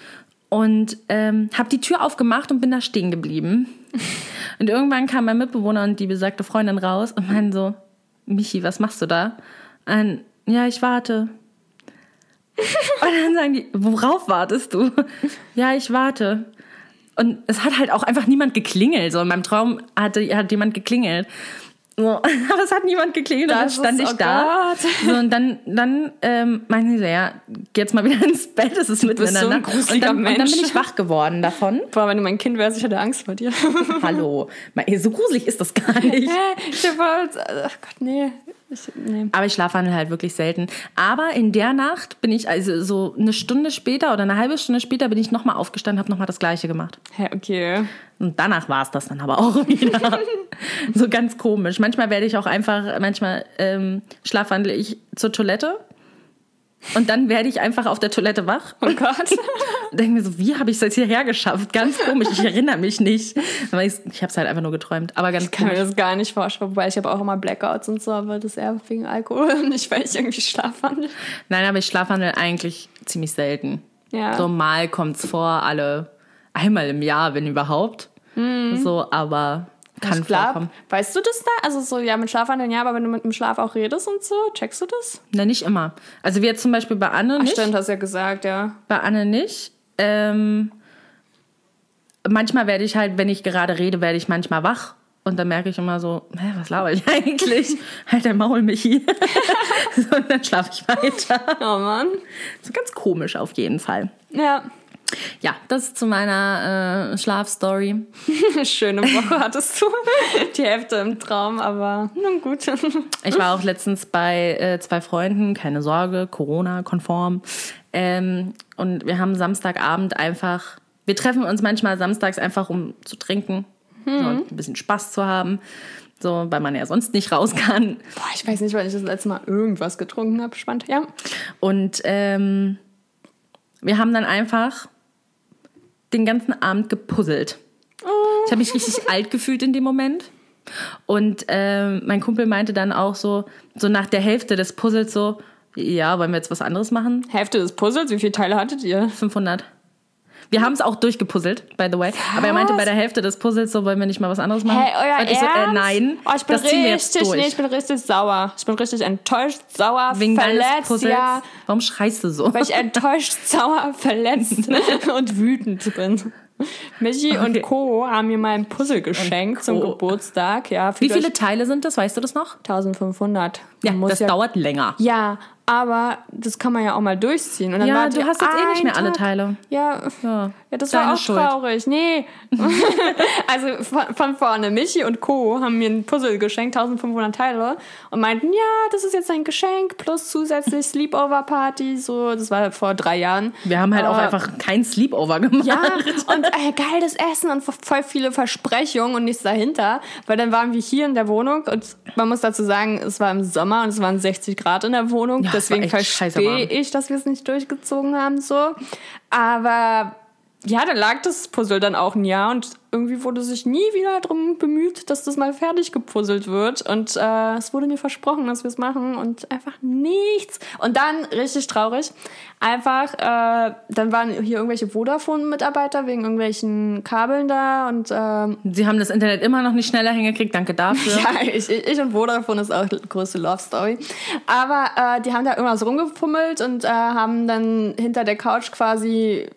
[SPEAKER 1] und ähm, habe die Tür aufgemacht und bin da stehen geblieben. und irgendwann kam mein Mitbewohner und die besagte Freundin raus und meinen so, Michi, was machst du da? Und, ja, ich warte. Und dann sagen die, worauf wartest du? Ja, ich warte. Und es hat halt auch einfach niemand geklingelt. So in meinem Traum hatte, hat jemand geklingelt. So, aber es hat niemand geklingelt und dann
[SPEAKER 2] Das
[SPEAKER 1] stand
[SPEAKER 2] ist-
[SPEAKER 1] ich
[SPEAKER 2] oh
[SPEAKER 1] da.
[SPEAKER 2] Gott.
[SPEAKER 1] So, und dann, dann ähm, meinten sie so, ja, geh jetzt mal wieder ins Bett, es ist mitten
[SPEAKER 2] bist
[SPEAKER 1] in der
[SPEAKER 2] so ein
[SPEAKER 1] Nacht. Und dann, und dann bin
[SPEAKER 2] Mensch.
[SPEAKER 1] ich wach geworden davon.
[SPEAKER 2] Boah, wenn du mein Kind wärst, ich hätte Angst vor dir.
[SPEAKER 1] Hallo. So gruselig ist das gar nicht.
[SPEAKER 2] Hä? ich hab ach Gott, nee. Ich, nee.
[SPEAKER 1] Aber ich schlafwandel halt wirklich selten. Aber in der Nacht bin ich, also so eine Stunde später oder eine halbe Stunde später bin ich nochmal aufgestanden, habe nochmal das Gleiche gemacht.
[SPEAKER 2] Hä, okay.
[SPEAKER 1] Und danach war es das dann aber auch wieder. so ganz komisch. Manchmal werde ich auch einfach, manchmal ähm, schlafwandle ich zur Toilette. Und dann werde ich einfach auf der Toilette wach
[SPEAKER 2] Oh Gott.
[SPEAKER 1] und denke mir so, wie habe ich es jetzt hierher geschafft? Ganz komisch, ich erinnere mich nicht. Aber ich, habe es halt einfach nur geträumt. Aber ganz
[SPEAKER 2] Ich kann mir
[SPEAKER 1] komisch.
[SPEAKER 2] das gar nicht vorstellen, wobei ich habe auch immer Blackouts und so, aber das eher wegen Alkohol und nicht, weil ich irgendwie schlafwandel.
[SPEAKER 1] Nein, aber ich schlafwandel eigentlich ziemlich selten.
[SPEAKER 2] Ja.
[SPEAKER 1] So mal kommt es vor, alle einmal im Jahr, wenn überhaupt. So, aber kann.
[SPEAKER 2] Ich glaub,
[SPEAKER 1] vorkommen.
[SPEAKER 2] Weißt du das da? Also so, ja, mit Schlafwandeln ja, aber wenn du mit dem Schlaf auch redest und so, checkst du das?
[SPEAKER 1] Na, nicht immer. Also wie jetzt zum Beispiel bei Anne
[SPEAKER 2] Ach,
[SPEAKER 1] nicht.
[SPEAKER 2] stimmt, hast ja gesagt, ja.
[SPEAKER 1] Bei Anne nicht. Ähm, manchmal werde ich halt, wenn ich gerade rede, werde ich manchmal wach. Und dann merke ich immer so, hä, was laber ich eigentlich? halt dein Maul, Michi. so, und dann schlafe ich weiter.
[SPEAKER 2] Oh Mann.
[SPEAKER 1] So ganz komisch auf jeden Fall.
[SPEAKER 2] Ja.
[SPEAKER 1] Ja, das ist zu meiner äh, Schlafstory.
[SPEAKER 2] Schöne Woche hattest du. Die Hälfte im Traum, aber nun gut.
[SPEAKER 1] Ich war auch letztens bei äh, zwei Freunden, keine Sorge, Corona-konform. Ähm, und wir haben Samstagabend einfach, wir treffen uns manchmal samstags einfach, um zu trinken, so, ein bisschen Spaß zu haben. So, weil man ja sonst nicht raus kann.
[SPEAKER 2] Boah, ich weiß nicht, weil ich das letzte Mal irgendwas getrunken habe. Spannend. Ja.
[SPEAKER 1] Und ähm, wir haben dann einfach den ganzen Abend gepuzzelt. Ich habe mich richtig alt gefühlt in dem Moment. Und ähm, mein Kumpel meinte dann auch so, so nach der Hälfte des Puzzles so, ja, wollen wir jetzt was anderes machen?
[SPEAKER 2] Hälfte des Puzzles, wie viele Teile hattet ihr?
[SPEAKER 1] 500. Wir haben es auch durchgepuzzelt, by the way. Aber er meinte
[SPEAKER 2] Was?
[SPEAKER 1] bei der Hälfte des Puzzles so, wollen wir nicht mal was anderes machen?
[SPEAKER 2] Hey, euer
[SPEAKER 1] Und ich so, äh, nein,
[SPEAKER 2] Oh, ich bin
[SPEAKER 1] das ziehen wir jetzt
[SPEAKER 2] richtig,
[SPEAKER 1] durch.
[SPEAKER 2] nee, ich bin richtig sauer. Ich bin richtig enttäuscht, sauer,
[SPEAKER 1] Wegen
[SPEAKER 2] verletzt,
[SPEAKER 1] Puzzles.
[SPEAKER 2] ja.
[SPEAKER 1] Warum schreist du so?
[SPEAKER 2] Weil ich enttäuscht, sauer, verletzt und wütend bin. Michi und
[SPEAKER 1] Okay.
[SPEAKER 2] Co. haben mir mal ein Puzzle geschenkt zum. Geburtstag. Ja,
[SPEAKER 1] Wie viele Teile sind das? Weißt du das noch?
[SPEAKER 2] 1500.
[SPEAKER 1] Ja,
[SPEAKER 2] Man muss
[SPEAKER 1] das dauert länger.
[SPEAKER 2] Ja, aber das kann man ja auch mal durchziehen. Und dann
[SPEAKER 1] Ja, du hast jetzt eh nicht mehr alle
[SPEAKER 2] Tag-
[SPEAKER 1] Teile.
[SPEAKER 2] Ja,
[SPEAKER 1] Ja,
[SPEAKER 2] ja das
[SPEAKER 1] deine
[SPEAKER 2] war auch
[SPEAKER 1] Schuld.
[SPEAKER 2] traurig. Nee. also von, von vorne, Michi und Co. haben mir ein Puzzle geschenkt, 1500 Teile, und meinten, ja, das ist jetzt ein Geschenk plus zusätzlich Sleepover-Party. So, das war vor drei Jahren.
[SPEAKER 1] Wir haben halt auch
[SPEAKER 2] Äh,
[SPEAKER 1] einfach kein Sleepover gemacht.
[SPEAKER 2] Ja, und äh, geiles Essen und voll viele Versprechungen und nichts dahinter. Weil dann waren wir hier in der Wohnung und man muss dazu sagen, es war im Sommer und es waren 60 Grad in der Wohnung.
[SPEAKER 1] Ja,
[SPEAKER 2] Deswegen verstehe ich, dass wir es nicht durchgezogen haben so. Aber ja, dann lag das Puzzle dann auch ein Jahr und irgendwie wurde sich nie wieder darum bemüht, dass das mal fertig gepuzzelt wird. Und äh, es wurde mir versprochen, dass wir es machen und einfach nichts. Und dann, richtig traurig, einfach, äh, dann waren hier irgendwelche Vodafone-Mitarbeiter wegen irgendwelchen Kabeln da und äh,
[SPEAKER 1] Sie haben das Internet immer noch nicht schneller hingekriegt, danke dafür.
[SPEAKER 2] ja, ich, ich und Vodafone ist auch die größte Love Story. Aber äh, die haben da irgendwas rumgefummelt und äh, haben dann hinter der Couch quasi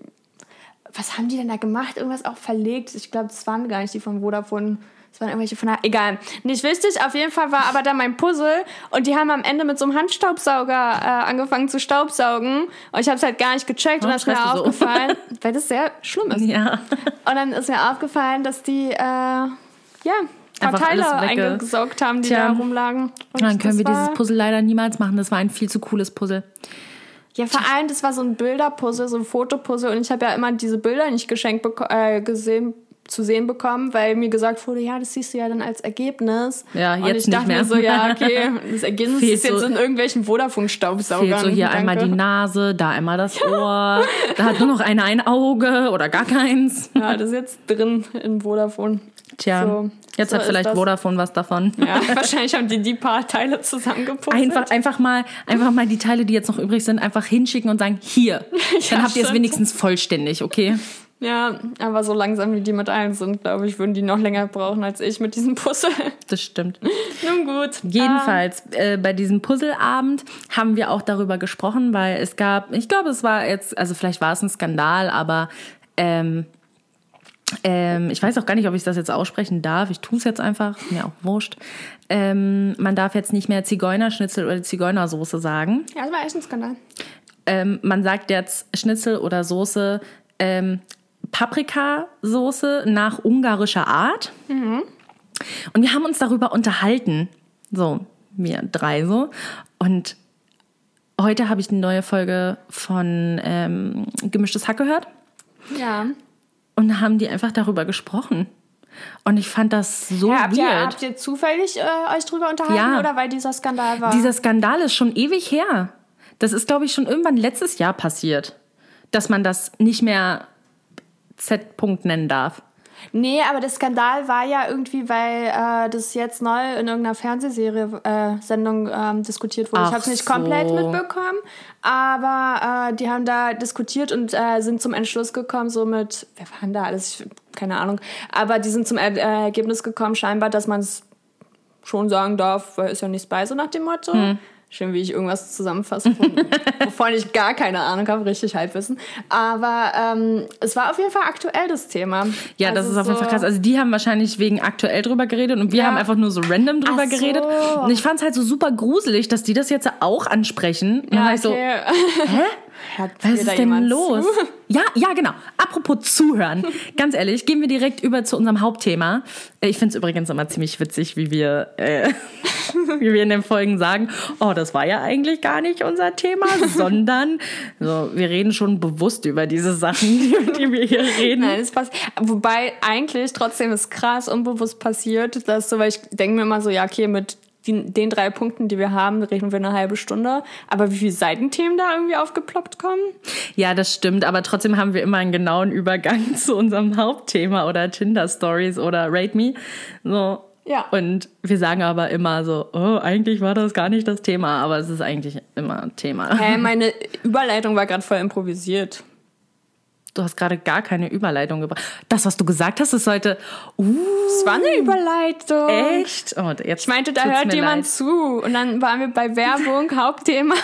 [SPEAKER 2] was haben die denn da gemacht? Irgendwas auch verlegt. Ich glaube, das waren gar nicht die von Vodafone. Das waren irgendwelche von der, egal. Nicht wichtig, auf jeden Fall war aber da mein Puzzle und die haben am Ende mit so einem Handstaubsauger äh, angefangen zu staubsaugen und ich habe es halt gar nicht gecheckt
[SPEAKER 1] Oh,
[SPEAKER 2] und dann ist mir
[SPEAKER 1] so.
[SPEAKER 2] aufgefallen, weil das sehr schlimm ist.
[SPEAKER 1] Ja.
[SPEAKER 2] Und dann ist mir aufgefallen, dass die, äh, ja, ein paar Teile eingesaugt haben, die
[SPEAKER 1] Tja.
[SPEAKER 2] da rumlagen. Und
[SPEAKER 1] Dann können wir dieses Puzzle leider niemals machen. Das war ein viel zu cooles Puzzle.
[SPEAKER 2] Ja, vor allem, das war so ein Bilderpuzzle, so ein Fotopuzzle. Und ich habe ja immer diese Bilder nicht geschenkt äh, gesehen, zu sehen bekommen, weil mir gesagt wurde, ja, das siehst du ja dann als Ergebnis.
[SPEAKER 1] Ja,
[SPEAKER 2] Und
[SPEAKER 1] jetzt
[SPEAKER 2] ich
[SPEAKER 1] nicht
[SPEAKER 2] dachte
[SPEAKER 1] mehr.
[SPEAKER 2] mir so, ja, okay, das Ergebnis
[SPEAKER 1] Fehlt
[SPEAKER 2] ist jetzt
[SPEAKER 1] so-
[SPEAKER 2] in irgendwelchen Vodafone-Staubsaugern.
[SPEAKER 1] So hier einmal die
[SPEAKER 2] Danke.
[SPEAKER 1] Nase, da einmal das Ohr. Da hat nur noch einer ein Auge oder gar keins.
[SPEAKER 2] Ja, das ist jetzt drin in Vodafone.
[SPEAKER 1] Tja,
[SPEAKER 2] So,
[SPEAKER 1] jetzt
[SPEAKER 2] so
[SPEAKER 1] hat vielleicht. Vodafone was davon.
[SPEAKER 2] Ja, wahrscheinlich haben die die paar Teile zusammengepuzzelt.
[SPEAKER 1] Einfach, einfach, mal, einfach mal die Teile, die jetzt noch übrig sind, einfach hinschicken und sagen, hier. Dann habt ihr es wenigstens vollständig, okay?
[SPEAKER 2] Ja, aber so langsam wie die mit allen sind, glaube ich, würden die noch länger brauchen als ich mit diesem Puzzle.
[SPEAKER 1] Das stimmt.
[SPEAKER 2] Nun gut.
[SPEAKER 1] Jedenfalls, äh, bei diesem Puzzleabend haben wir auch darüber gesprochen, weil es gab, ich glaube, es war jetzt, also vielleicht war es ein Skandal, aber ähm, ähm, ich weiß auch gar nicht, ob ich das jetzt aussprechen darf. Ich tue es jetzt einfach, mir auch wurscht. Ähm, man darf jetzt nicht mehr Zigeunerschnitzel oder Zigeunersoße sagen.
[SPEAKER 2] Ja, das war echt ein Skandal.
[SPEAKER 1] Ähm, man sagt jetzt Schnitzel oder Soße ähm, Paprikasoße nach ungarischer Art. Und wir haben uns darüber unterhalten. So, wir drei so. Und heute habe ich eine neue Folge von ähm, Gemischtes Hack gehört.
[SPEAKER 2] Ja.
[SPEAKER 1] Und da haben die einfach darüber gesprochen. Und ich fand das so
[SPEAKER 2] Ja, habt, ihr,
[SPEAKER 1] weird.
[SPEAKER 2] habt ihr zufällig äh, euch drüber unterhalten
[SPEAKER 1] Ja.
[SPEAKER 2] oder weil dieser Skandal war?
[SPEAKER 1] Dieser Skandal ist schon ewig her. Das ist, glaube ich, schon irgendwann letztes Jahr passiert, dass man das nicht mehr Z-Punkt nennen darf.
[SPEAKER 2] Nee, aber der Skandal war ja irgendwie, weil äh, das jetzt neu in irgendeiner Fernsehserie, äh, Sendung ähm, diskutiert wurde.
[SPEAKER 1] Ach
[SPEAKER 2] ich habe es nicht
[SPEAKER 1] so.
[SPEAKER 2] komplett mitbekommen, aber äh, die haben da diskutiert und äh, sind zum Entschluss gekommen, so mit, wer war denn da alles? Ich, keine Ahnung. Aber die sind zum er äh, Ergebnis gekommen, scheinbar, dass man es schon sagen darf, weil ist ja nichts bei, so nach dem Motto.
[SPEAKER 1] Hm.
[SPEAKER 2] Schön, wie ich irgendwas zusammenfasse, von, wovon ich gar keine Ahnung habe, richtig Halbwissen. Aber ähm, es war auf jeden Fall aktuell das Thema.
[SPEAKER 1] Ja, das
[SPEAKER 2] Also
[SPEAKER 1] ist auf jeden Fall krass. Also die haben wahrscheinlich wegen aktuell drüber geredet und wir
[SPEAKER 2] Ja.
[SPEAKER 1] haben einfach nur so random drüber
[SPEAKER 2] so.
[SPEAKER 1] geredet. Und ich fand es halt so super gruselig, dass die das jetzt auch ansprechen. Und war ich so,
[SPEAKER 2] okay.
[SPEAKER 1] hä?
[SPEAKER 2] Hört
[SPEAKER 1] Was ist denn los?
[SPEAKER 2] zu?
[SPEAKER 1] Ja, ja, genau. Apropos zuhören. Ganz ehrlich, gehen wir direkt über zu unserem Hauptthema. Ich finde es übrigens immer ziemlich witzig, wie wir, äh, wie wir in den Folgen sagen, oh, das war ja eigentlich gar nicht unser Thema, sondern so, wir reden schon bewusst über diese Sachen, über die wir hier reden.
[SPEAKER 2] Nein, es passt. Wobei eigentlich trotzdem ist krass unbewusst passiert, dass so, weil ich denke mir immer so, ja, okay, mit die, den drei Punkten, die wir haben, reden wir eine halbe Stunde. Aber wie viele Seitenthemen da irgendwie aufgeploppt kommen?
[SPEAKER 1] Ja, das stimmt, aber trotzdem haben wir immer einen genauen Übergang zu unserem Hauptthema oder Tinder Stories oder Rate Me. So.
[SPEAKER 2] Ja.
[SPEAKER 1] Und wir sagen aber immer so, oh, eigentlich war das gar nicht das Thema, aber es ist eigentlich immer ein Thema.
[SPEAKER 2] Hä, meine Überleitung war gerade voll improvisiert.
[SPEAKER 1] Du hast gerade gar keine Überleitung gebracht. Das, was du gesagt hast, ist heute, uh,
[SPEAKER 2] Es war eine Überleitung.
[SPEAKER 1] echt? Oh, jetzt
[SPEAKER 2] Ich meinte, da hört
[SPEAKER 1] mir
[SPEAKER 2] jemand
[SPEAKER 1] leid.
[SPEAKER 2] zu. Und dann waren wir bei Werbung, Hauptthema.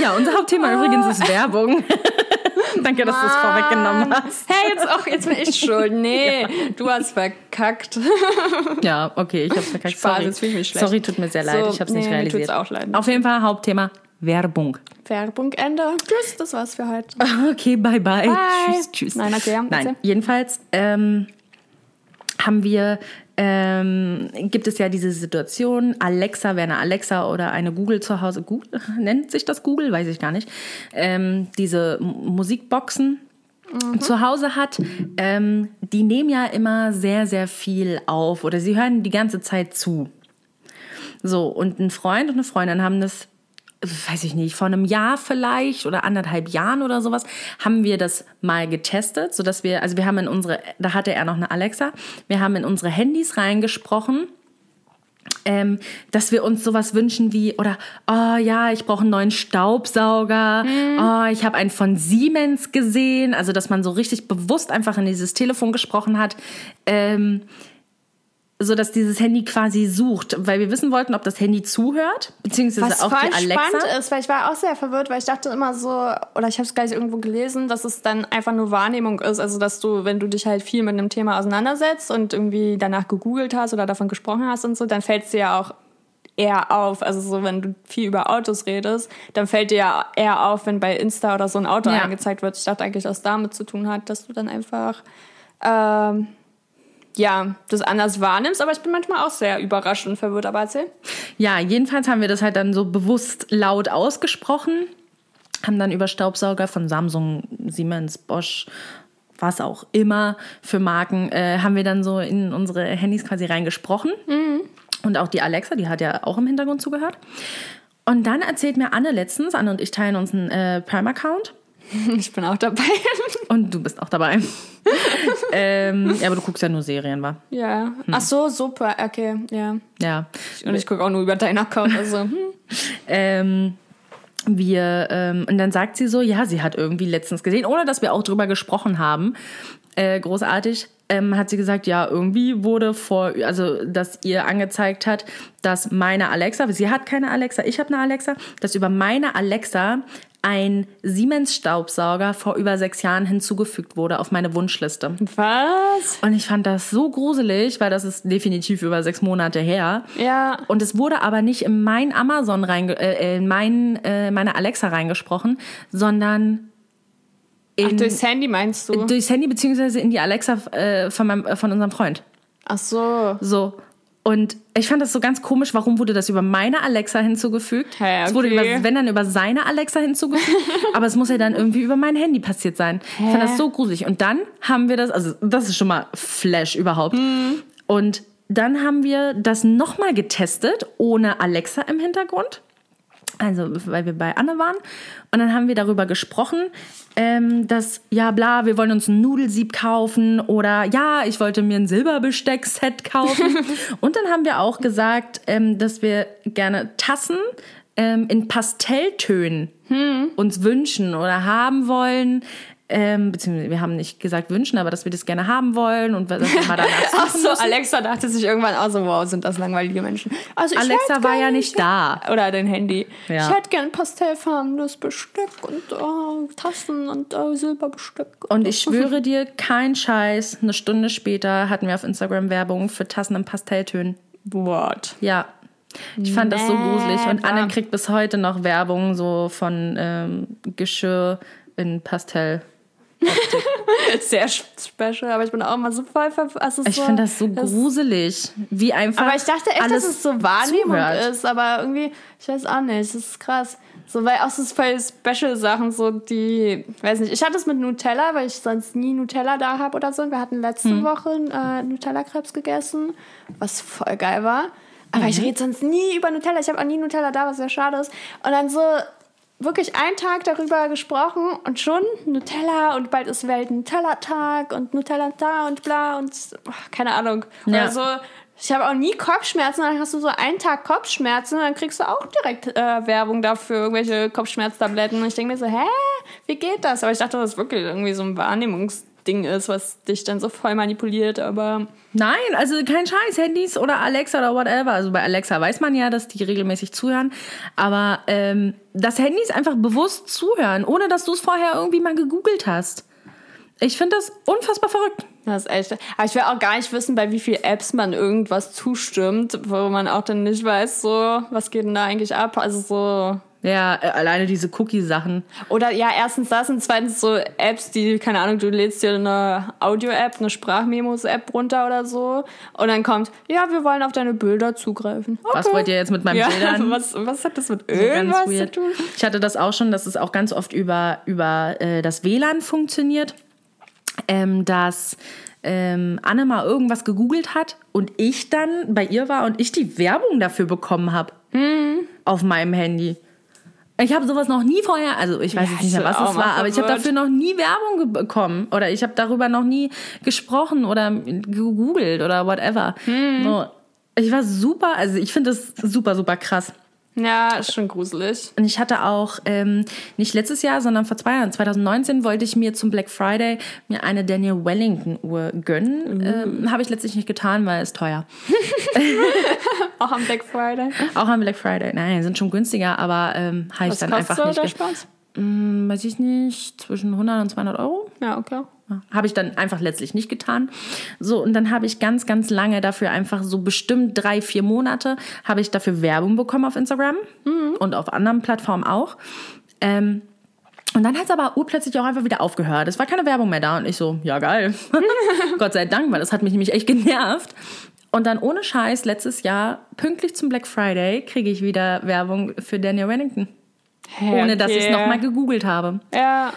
[SPEAKER 1] Ja, unser Hauptthema übrigens ist Werbung. Danke, dass du es vorweggenommen hast.
[SPEAKER 2] Hey, jetzt auch, jetzt bin ich schuld. Nee, du hast verkackt.
[SPEAKER 1] Ja, okay, ich hab's verkackt.
[SPEAKER 2] Spaß,
[SPEAKER 1] Sorry.
[SPEAKER 2] jetzt ich mich schlecht.
[SPEAKER 1] Sorry, tut mir sehr leid.
[SPEAKER 2] So,
[SPEAKER 1] ich hab's
[SPEAKER 2] nee,
[SPEAKER 1] nicht
[SPEAKER 2] mir
[SPEAKER 1] realisiert.
[SPEAKER 2] tut's auch leid.
[SPEAKER 1] Auf jeden Fall Hauptthema Werbung.
[SPEAKER 2] Werbung, Ende. Tschüss, das war's für heute.
[SPEAKER 1] Okay, bye bye.
[SPEAKER 2] Bye.
[SPEAKER 1] Tschüss, tschüss.
[SPEAKER 2] Nein, okay,
[SPEAKER 1] Nein, jedenfalls ähm, haben wir, ähm, gibt es ja diese Situation, Alexa, wer eine Alexa oder eine Google zu Hause, Google, nennt sich das Google, weiß ich gar nicht, ähm, diese Musikboxen zu Hause hat, ähm, die nehmen ja immer sehr, sehr viel auf oder sie hören die ganze Zeit zu. So, und ein Freund und eine Freundin haben das weiß ich nicht, vor einem Jahr vielleicht oder anderthalb Jahren oder sowas, haben wir das mal getestet, sodass wir, also wir haben in unsere, da hatte er noch eine Alexa, wir haben in unsere Handys reingesprochen ähm, dass wir uns sowas wünschen wie, oder, oh ja, ich brauche einen neuen Staubsauger, mhm. oh, ich habe einen von Siemens gesehen, also dass man so richtig bewusst einfach in dieses Telefon gesprochen hat. Ähm, so dass dieses Handy quasi sucht, weil wir wissen wollten, ob das Handy zuhört, beziehungsweise
[SPEAKER 2] Was
[SPEAKER 1] auch
[SPEAKER 2] voll
[SPEAKER 1] die Alexa.
[SPEAKER 2] spannend ist, weil ich war auch sehr verwirrt, weil ich dachte immer so, oder ich habe es gleich irgendwo gelesen, dass es dann einfach nur Wahrnehmung ist, also dass du, wenn du dich halt viel mit einem Thema auseinandersetzt und irgendwie danach gegoogelt hast oder davon gesprochen hast und so, dann fällt es dir ja auch eher auf. Also so, wenn du viel über Autos redest, dann fällt dir ja eher auf, wenn bei Insta oder so ein Auto
[SPEAKER 1] Ja.
[SPEAKER 2] angezeigt wird. Ich dachte eigentlich, dass es damit zu tun hat, dass du dann einfach ähm, ja, das anders wahrnimmst, aber ich bin manchmal auch sehr überrascht und verwirrt, aber erzähl.
[SPEAKER 1] Ja, jedenfalls haben wir das halt dann so bewusst laut ausgesprochen, haben dann über Staubsauger von Samsung, Siemens, Bosch, was auch immer für Marken, äh, haben wir dann so in unsere Handys quasi reingesprochen. Und auch die Alexa, die hat ja auch im Hintergrund zugehört. Und dann erzählt mir Anne letztens, Anne und ich teilen uns einen äh, Prime-Account.
[SPEAKER 2] Ich bin auch dabei.
[SPEAKER 1] Und du bist auch dabei. ähm, ja, aber du guckst ja nur Serien, wa?
[SPEAKER 2] ja. Ach so, super, okay, ja.
[SPEAKER 1] Ja.
[SPEAKER 2] Und ich gucke auch nur über deinen Account, also hm.
[SPEAKER 1] ähm, wir, ähm, und dann sagt sie so, ja, sie hat irgendwie letztens gesehen, ohne dass wir auch drüber gesprochen haben, äh, großartig, ähm, hat sie gesagt, ja, irgendwie wurde vor, also, dass ihr angezeigt hat, dass meine Alexa, sie hat keine Alexa, ich habe eine Alexa, dass über meine Alexa ein Siemens-Staubsauger vor über sechs Jahren hinzugefügt wurde auf meine Wunschliste.
[SPEAKER 2] Was?
[SPEAKER 1] Und ich fand das so gruselig, weil das ist definitiv über sechs Monate her.
[SPEAKER 2] Ja.
[SPEAKER 1] Und es wurde aber nicht in mein Amazon reinge äh, in mein, äh, meine Alexa reingesprochen, sondern in,
[SPEAKER 2] Ach, durchs Handy meinst du?
[SPEAKER 1] durchs Handy beziehungsweise in die Alexa äh, von, meinem, äh, von unserem Freund.
[SPEAKER 2] Ach so.
[SPEAKER 1] So. Und ich fand das so ganz komisch, warum wurde das über meine Alexa hinzugefügt?
[SPEAKER 2] Hä,
[SPEAKER 1] Es wurde
[SPEAKER 2] okay.
[SPEAKER 1] über, wenn dann über seine Alexa hinzugefügt, aber es muss ja dann irgendwie über mein Handy passiert sein. Ich fand das so gruselig. Und dann haben wir das, also das ist schon mal Flash überhaupt.
[SPEAKER 2] Hm.
[SPEAKER 1] Und dann haben wir das nochmal getestet, ohne Alexa im Hintergrund. Also, weil wir bei Anne waren. Und dann haben wir darüber gesprochen, ähm, dass, ja, bla, wir wollen uns ein Nudelsieb kaufen oder ja, ich wollte mir ein Silberbesteck-Set kaufen. und dann haben wir auch gesagt, ähm, dass wir gerne Tassen ähm, in Pastelltönen uns wünschen oder haben wollen. Ähm, beziehungsweise wir haben nicht gesagt wünschen, aber dass wir das gerne haben wollen und dass wir mal danach
[SPEAKER 2] Ach so,
[SPEAKER 1] müssen.
[SPEAKER 2] Alexa dachte sich irgendwann auch so, wow, sind das langweilige Menschen. Also
[SPEAKER 1] Alexa war ja nicht da.
[SPEAKER 2] Oder dein Handy.
[SPEAKER 1] Ja.
[SPEAKER 2] Ich hätte gern pastellfarbenes Besteck und äh, Tassen und äh, Silberbesteck.
[SPEAKER 1] Und ich schwöre dir, kein Scheiß, eine Stunde später hatten wir auf Instagram Werbung für Tassen in Pastelltönen.
[SPEAKER 2] What?
[SPEAKER 1] Ja. Ich fand das so gruselig. Und. Anne kriegt bis heute noch Werbung so von ähm, Geschirr in Pastell.
[SPEAKER 2] Sehr special, aber ich bin auch immer so voll ver also
[SPEAKER 1] Ich
[SPEAKER 2] so,
[SPEAKER 1] finde das so gruselig, wie einfach.
[SPEAKER 2] Aber ich dachte echt,
[SPEAKER 1] alles
[SPEAKER 2] dass es so Wahrnehmung
[SPEAKER 1] zuhört.
[SPEAKER 2] ist, aber irgendwie, ich weiß auch nicht, das ist krass. So, weil auch so voll Special-Sachen, so die, weiß nicht, ich hatte es mit Nutella, weil ich sonst nie Nutella da habe oder so. Und wir hatten letzte
[SPEAKER 1] Hm.
[SPEAKER 2] Woche äh, Nutella-Krebs gegessen, was voll geil war. Aber
[SPEAKER 1] Mhm.
[SPEAKER 2] ich rede sonst nie über Nutella. Ich habe auch nie Nutella da, was sehr schade ist. Und dann so wirklich einen Tag darüber gesprochen und schon Nutella und bald ist Welt Nutella-Tag und Nutella da und bla und ach, keine Ahnung.
[SPEAKER 1] Ja.
[SPEAKER 2] Oder so. Ich habe auch nie Kopfschmerzen, dann hast du so einen Tag Kopfschmerzen und dann kriegst du auch direkt äh, Werbung dafür, irgendwelche Kopfschmerztabletten. Und ich denke mir so, hä, wie geht das? Aber ich dachte, das wirklich irgendwie so ein Wahrnehmungsding ist, was dich dann so voll manipuliert, aber
[SPEAKER 1] Nein, also kein Scheiß, Handys oder Alexa oder whatever. Also bei Alexa weiß man ja, dass die regelmäßig zuhören. Aber ähm, dass Handys einfach bewusst zuhören, ohne dass du es vorher irgendwie mal gegoogelt hast. Ich finde das unfassbar verrückt.
[SPEAKER 2] Das ist echt. Aber ich will auch gar nicht wissen, bei wie vielen Apps man irgendwas zustimmt, wo man auch dann nicht weiß, so, was geht denn da eigentlich ab? Also so.
[SPEAKER 1] Ja, äh, alleine diese Cookie-Sachen.
[SPEAKER 2] Oder ja, erstens das und zweitens so Apps, die, keine Ahnung, du lädst dir eine Audio-App, eine Sprachmemos-App runter oder so und dann kommt, ja, wir wollen auf deine Bilder zugreifen. Okay.
[SPEAKER 1] Was wollt ihr jetzt mit meinen
[SPEAKER 2] ja,
[SPEAKER 1] Bildern?
[SPEAKER 2] was, was hat das mit
[SPEAKER 1] So
[SPEAKER 2] irgendwas
[SPEAKER 1] ganz
[SPEAKER 2] zu tun?
[SPEAKER 1] Ich hatte das auch schon, dass es auch ganz oft über, über äh, das WLAN funktioniert, ähm, dass ähm, Anne mal irgendwas gegoogelt hat und ich dann bei ihr war und ich die Werbung dafür bekommen habe
[SPEAKER 2] Hm.
[SPEAKER 1] auf meinem Handy. Ich habe sowas noch nie vorher, also ich weiß
[SPEAKER 2] Ja,
[SPEAKER 1] jetzt nicht mehr, was es war, aber ich habe dafür noch nie Werbung bekommen oder ich habe darüber noch nie gesprochen oder gegoogelt oder whatever.
[SPEAKER 2] Hm.
[SPEAKER 1] So. Ich war super, also ich finde das super, super krass.
[SPEAKER 2] Ja, ist schon gruselig.
[SPEAKER 1] Und ich hatte auch ähm, nicht letztes Jahr, sondern vor zwei Jahren, 2019, wollte ich mir zum Black Friday mir eine Daniel Wellington Uhr gönnen. Ähm, Habe ich letztlich nicht getan, weil es teuer.
[SPEAKER 2] Auch am Black Friday.
[SPEAKER 1] Auch am Black Friday. Nein, sind schon günstiger, aber ähm, habe ich
[SPEAKER 2] Was
[SPEAKER 1] dann
[SPEAKER 2] kostet
[SPEAKER 1] einfach
[SPEAKER 2] so
[SPEAKER 1] nicht.
[SPEAKER 2] der
[SPEAKER 1] ge-
[SPEAKER 2] Spaß?
[SPEAKER 1] Hm, weiß ich nicht, zwischen 100 und 200 Euro.
[SPEAKER 2] Ja, okay.
[SPEAKER 1] Habe ich dann einfach letztlich nicht getan. So, und dann habe ich ganz, ganz lange dafür einfach so bestimmt drei, vier Monate habe ich dafür Werbung bekommen auf Instagram und auf anderen Plattformen auch. Ähm, und dann hat es aber urplötzlich auch einfach wieder aufgehört. Es war keine Werbung mehr da und ich so, ja geil. Gott sei Dank, weil das hat mich nämlich echt genervt. Und dann ohne Scheiß, letztes Jahr, pünktlich zum Black Friday, kriege ich wieder Werbung für Daniel Wellington. Ohne dass ich es
[SPEAKER 2] okay.
[SPEAKER 1] nochmal gegoogelt habe.
[SPEAKER 2] Ja,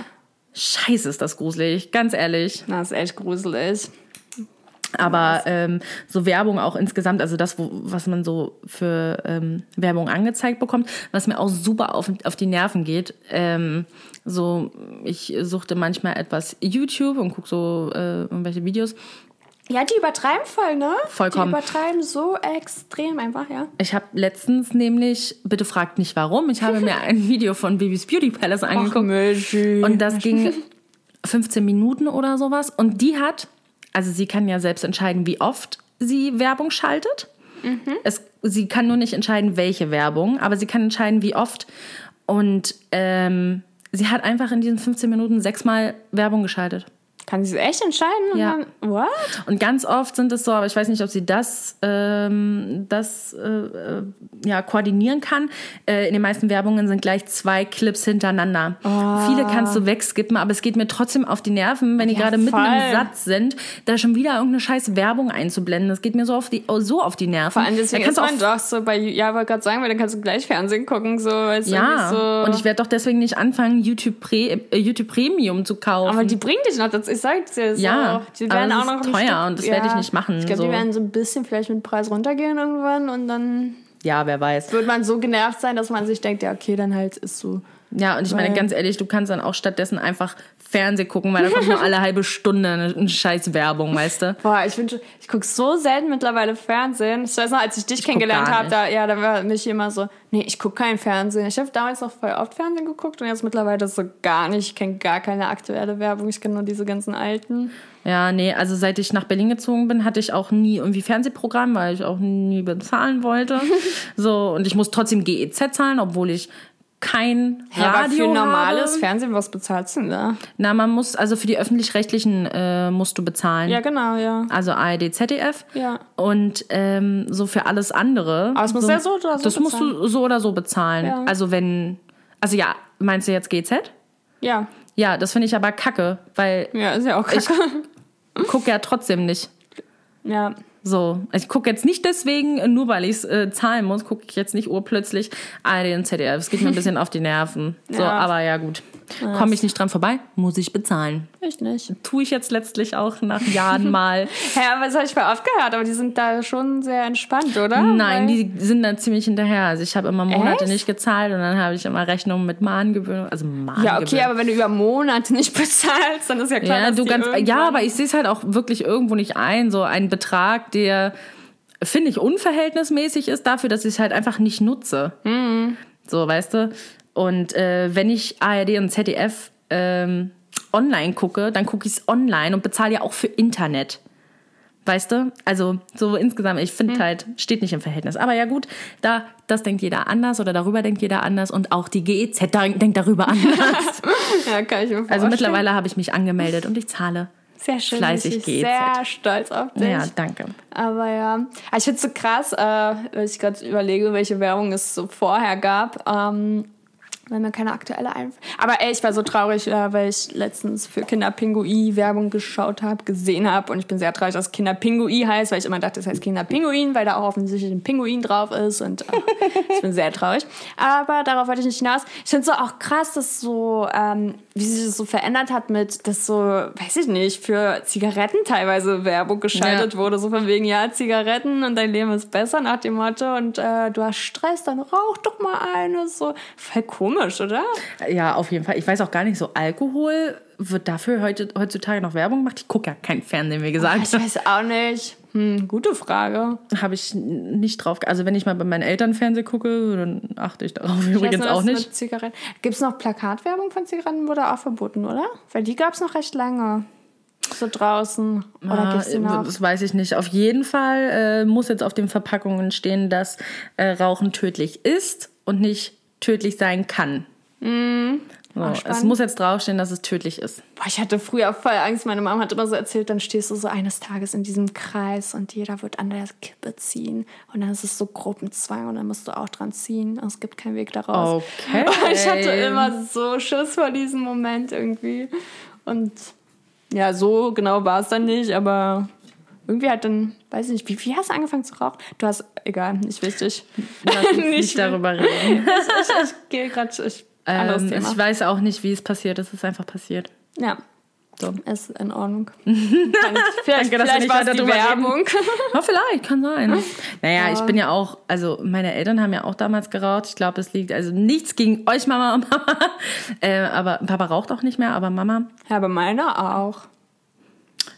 [SPEAKER 1] Scheiße, ist das gruselig, ganz ehrlich.
[SPEAKER 2] das ist echt gruselig.
[SPEAKER 1] Aber ähm, so Werbung auch insgesamt, also das, wo, was man so für ähm, Werbung angezeigt bekommt, was mir auch super auf, auf die Nerven geht. Ähm, so, ich suchte manchmal etwas YouTube und gucke so äh, irgendwelche Videos.
[SPEAKER 2] Ja, die übertreiben voll, ne?
[SPEAKER 1] Vollkommen.
[SPEAKER 2] Die übertreiben so extrem einfach, ja.
[SPEAKER 1] Ich habe letztens nämlich, bitte fragt nicht warum, ich habe mir ein Video von Bibis Beauty Palace angeguckt.
[SPEAKER 2] Milchi.
[SPEAKER 1] Und das ging 15 Minuten oder sowas. Und die hat, also sie kann ja selbst entscheiden, wie oft sie Werbung schaltet. Es, sie kann nur nicht entscheiden, welche Werbung, aber sie kann entscheiden, wie oft. Und ähm, sie hat einfach in diesen 15 Minuten sechsmal Werbung geschaltet.
[SPEAKER 2] Kann sie echt entscheiden? Und
[SPEAKER 1] Ja.
[SPEAKER 2] Dann, what?
[SPEAKER 1] Und ganz oft sind es so, aber ich weiß nicht, ob sie das, ähm, das äh, äh, ja, koordinieren kann. Äh, in den meisten Werbungen sind gleich zwei Clips hintereinander. Viele kannst du wegskippen, aber es geht mir trotzdem auf die Nerven, wenn die
[SPEAKER 2] Ja,
[SPEAKER 1] gerade mitten im Satz sind, da schon wieder irgendeine scheiß Werbung einzublenden. Das geht mir so auf die, oh, so auf die Nerven.
[SPEAKER 2] Vor allem deswegen ist
[SPEAKER 1] kannst du
[SPEAKER 2] man doch so bei, ja, wollte gerade sagen, weil dann kannst du gleich Fernsehen gucken, so, es
[SPEAKER 1] ja,
[SPEAKER 2] so.
[SPEAKER 1] und ich werde doch deswegen nicht anfangen, YouTube, Pre, äh, YouTube Premium zu kaufen.
[SPEAKER 2] aber die bringen dich noch dazu, ich sag's dir. So.
[SPEAKER 1] Ja,
[SPEAKER 2] die
[SPEAKER 1] aber
[SPEAKER 2] werden
[SPEAKER 1] das
[SPEAKER 2] auch
[SPEAKER 1] ist
[SPEAKER 2] noch ein
[SPEAKER 1] teuer
[SPEAKER 2] Stück-
[SPEAKER 1] und das werde ich nicht machen,
[SPEAKER 2] Ich glaube,
[SPEAKER 1] so.
[SPEAKER 2] die werden so ein bisschen vielleicht mit dem Preis runtergehen irgendwann und dann
[SPEAKER 1] ja, wer weiß.
[SPEAKER 2] wird man so genervt sein, dass man sich denkt, ja, okay, dann halt ist so.
[SPEAKER 1] Ja, und ich meine, ganz ehrlich, du kannst dann auch stattdessen einfach Fernseh gucken, weil da kommt nur alle halbe Stunde eine, scheiß Werbung, weißt du?
[SPEAKER 2] Boah, ich wünsche, ich gucke so selten mittlerweile Fernsehen. Ich weiß noch, als ich dich
[SPEAKER 1] guck
[SPEAKER 2] kennengelernt habe, da, ja, da war mich immer so, nee, ich gucke kein Fernsehen. Ich habe damals noch voll oft Fernsehen geguckt und jetzt mittlerweile so gar nicht. Ich kenne gar keine aktuelle Werbung. Ich kenne nur diese ganzen alten.
[SPEAKER 1] Ja, nee, also seit ich nach Berlin gezogen bin, hatte ich auch nie irgendwie Fernsehprogramm, weil ich auch nie bezahlen wollte. so, und ich muss trotzdem GEZ zahlen, obwohl ich kein
[SPEAKER 2] Ja, aber
[SPEAKER 1] Radio
[SPEAKER 2] für normales
[SPEAKER 1] habe.
[SPEAKER 2] Fernsehen, was bezahlst du denn da?
[SPEAKER 1] Na, man muss, also für die Öffentlich-Rechtlichen äh, musst du bezahlen.
[SPEAKER 2] Ja, genau, ja.
[SPEAKER 1] Also ARD, ZDF.
[SPEAKER 2] Ja.
[SPEAKER 1] Und ähm, so für alles andere.
[SPEAKER 2] Aber es muss
[SPEAKER 1] so,
[SPEAKER 2] ja so oder so
[SPEAKER 1] Das musst
[SPEAKER 2] bezahlen.
[SPEAKER 1] du so oder so bezahlen.
[SPEAKER 2] Ja.
[SPEAKER 1] Also wenn, also ja, meinst du jetzt GZ?
[SPEAKER 2] Ja.
[SPEAKER 1] Ja, das finde ich aber kacke, weil
[SPEAKER 2] Ja, ist ja auch
[SPEAKER 1] ich
[SPEAKER 2] kacke.
[SPEAKER 1] gucke ja trotzdem nicht.
[SPEAKER 2] Ja.
[SPEAKER 1] So, ich gucke jetzt nicht deswegen, nur weil ich es äh, zahlen muss, gucke ich jetzt nicht urplötzlich ARD und ZDF. Es geht mir ein bisschen auf die Nerven. So,
[SPEAKER 2] Ja.
[SPEAKER 1] aber ja gut. Komme ich nicht dran vorbei, muss ich bezahlen.
[SPEAKER 2] Ich nicht.
[SPEAKER 1] Tue ich jetzt letztlich auch nach Jahren mal.
[SPEAKER 2] Ja, aber das habe ich voll oft gehört, aber die sind da schon sehr entspannt, oder?
[SPEAKER 1] Nein,
[SPEAKER 2] Weil-
[SPEAKER 1] die sind da ziemlich hinterher. Also ich habe immer Monate
[SPEAKER 2] Echt?
[SPEAKER 1] nicht gezahlt und dann habe ich immer Rechnungen mit Mahngewöhnung. Also Mahngewöhnung.
[SPEAKER 2] Ja, okay, aber wenn du über Monate nicht bezahlst, dann ist ja klar,
[SPEAKER 1] Ja,
[SPEAKER 2] dass
[SPEAKER 1] du
[SPEAKER 2] die
[SPEAKER 1] ganz, ja, aber ich sehe es halt auch wirklich irgendwo nicht ein. So ein Betrag, der, finde ich, unverhältnismäßig ist dafür, dass ich es halt einfach nicht nutze.
[SPEAKER 2] Mhm.
[SPEAKER 1] So, weißt du? Und äh, wenn ich ARD und ZDF ähm, online gucke, dann gucke ich es online und bezahle ja auch für Internet. Weißt du? Also so insgesamt, ich finde halt, steht nicht im Verhältnis. Aber ja gut, da, das denkt jeder anders oder darüber denkt jeder anders und auch die GEZ denkt darüber anders.
[SPEAKER 2] Ja, kann ich mir
[SPEAKER 1] Also
[SPEAKER 2] vorstellen.
[SPEAKER 1] mittlerweile habe ich mich angemeldet und ich zahle.
[SPEAKER 2] sehr schön,
[SPEAKER 1] fleißig GEZ.
[SPEAKER 2] sehr stolz auf dich.
[SPEAKER 1] Ja, danke.
[SPEAKER 2] Aber ja, ich finde es so krass, äh, wenn ich gerade überlege, welche Werbung es so vorher gab. Ähm, wenn mir keine aktuelle einfällt. Aber ey, ich war so traurig, äh, weil ich letztens für Kinderpingui Werbung geschaut habe, gesehen habe. Und ich bin sehr traurig, dass Kinderpingui heißt, weil ich immer dachte, das heißt Kinderpinguin, weil da auch offensichtlich ein Pinguin drauf ist. Und äh, ich bin sehr traurig. Aber darauf wollte ich nicht hinaus. Ich finde es so auch krass, dass so, ähm, wie sich das so verändert hat mit, dass so, weiß ich nicht, für Zigaretten teilweise Werbung geschaltet
[SPEAKER 1] Ja.
[SPEAKER 2] wurde. So von wegen, ja, Zigaretten und dein Leben ist besser nach dem Motto. Und äh, du hast Stress, dann rauch doch mal eine. So voll komisch oder?
[SPEAKER 1] Ja, auf jeden Fall. Ich weiß auch gar nicht, so Alkohol wird dafür heute, heutzutage noch Werbung gemacht. Ich gucke ja kein Fernsehen, wie gesagt.
[SPEAKER 2] Ich weiß auch nicht. Hm, gute Frage.
[SPEAKER 1] Habe ich nicht drauf. Also wenn ich mal bei meinen Eltern Fernsehen gucke, dann achte ich darauf
[SPEAKER 2] Ich
[SPEAKER 1] übrigens
[SPEAKER 2] nur,
[SPEAKER 1] auch nicht.
[SPEAKER 2] Gibt es noch Plakatwerbung von Zigaretten? Wurde auch verboten, oder? Weil die gab es noch recht lange. So draußen. Oder
[SPEAKER 1] Ah,
[SPEAKER 2] gibt's die noch?
[SPEAKER 1] Das weiß ich nicht. Auf jeden Fall äh, muss jetzt auf den Verpackungen stehen, dass äh, Rauchen tödlich ist und nicht tödlich sein kann. So, es muss jetzt draufstehen, dass es tödlich ist.
[SPEAKER 2] Boah, ich hatte früher voll Angst. Meine Mama hat immer so erzählt, dann stehst du so eines Tages in diesem Kreis und jeder wird an der Kippe ziehen. Und dann ist es so Gruppenzwang und dann musst du auch dran ziehen. Und es gibt keinen Weg daraus.
[SPEAKER 1] Okay.
[SPEAKER 2] Und ich hatte immer so Schiss vor diesem Moment irgendwie. Und ja, so genau war es dann nicht, aber irgendwie hat dann, weiß ich nicht, wie, wie hast du angefangen zu rauchen? Du hast, egal, nicht wichtig.
[SPEAKER 1] Lass uns nicht, darüber reden.
[SPEAKER 2] Ich, ich gehe gerade, ich, anderes
[SPEAKER 1] Ähm,
[SPEAKER 2] Thema.
[SPEAKER 1] ich weiß auch nicht, wie es passiert. Es ist einfach passiert.
[SPEAKER 2] Ja,
[SPEAKER 1] So.
[SPEAKER 2] ist in Ordnung. vielleicht
[SPEAKER 1] Danke, dass
[SPEAKER 2] vielleicht war die. Werbung.
[SPEAKER 1] Ja, vielleicht, kann sein. Naja,
[SPEAKER 2] Ja.
[SPEAKER 1] ich bin ja auch, also meine Eltern haben ja auch damals geraucht. Ich glaube, es liegt, also nichts gegen euch, Mama und Papa. Äh, aber Papa raucht auch nicht mehr, aber Mama,
[SPEAKER 2] Ja, aber meiner auch.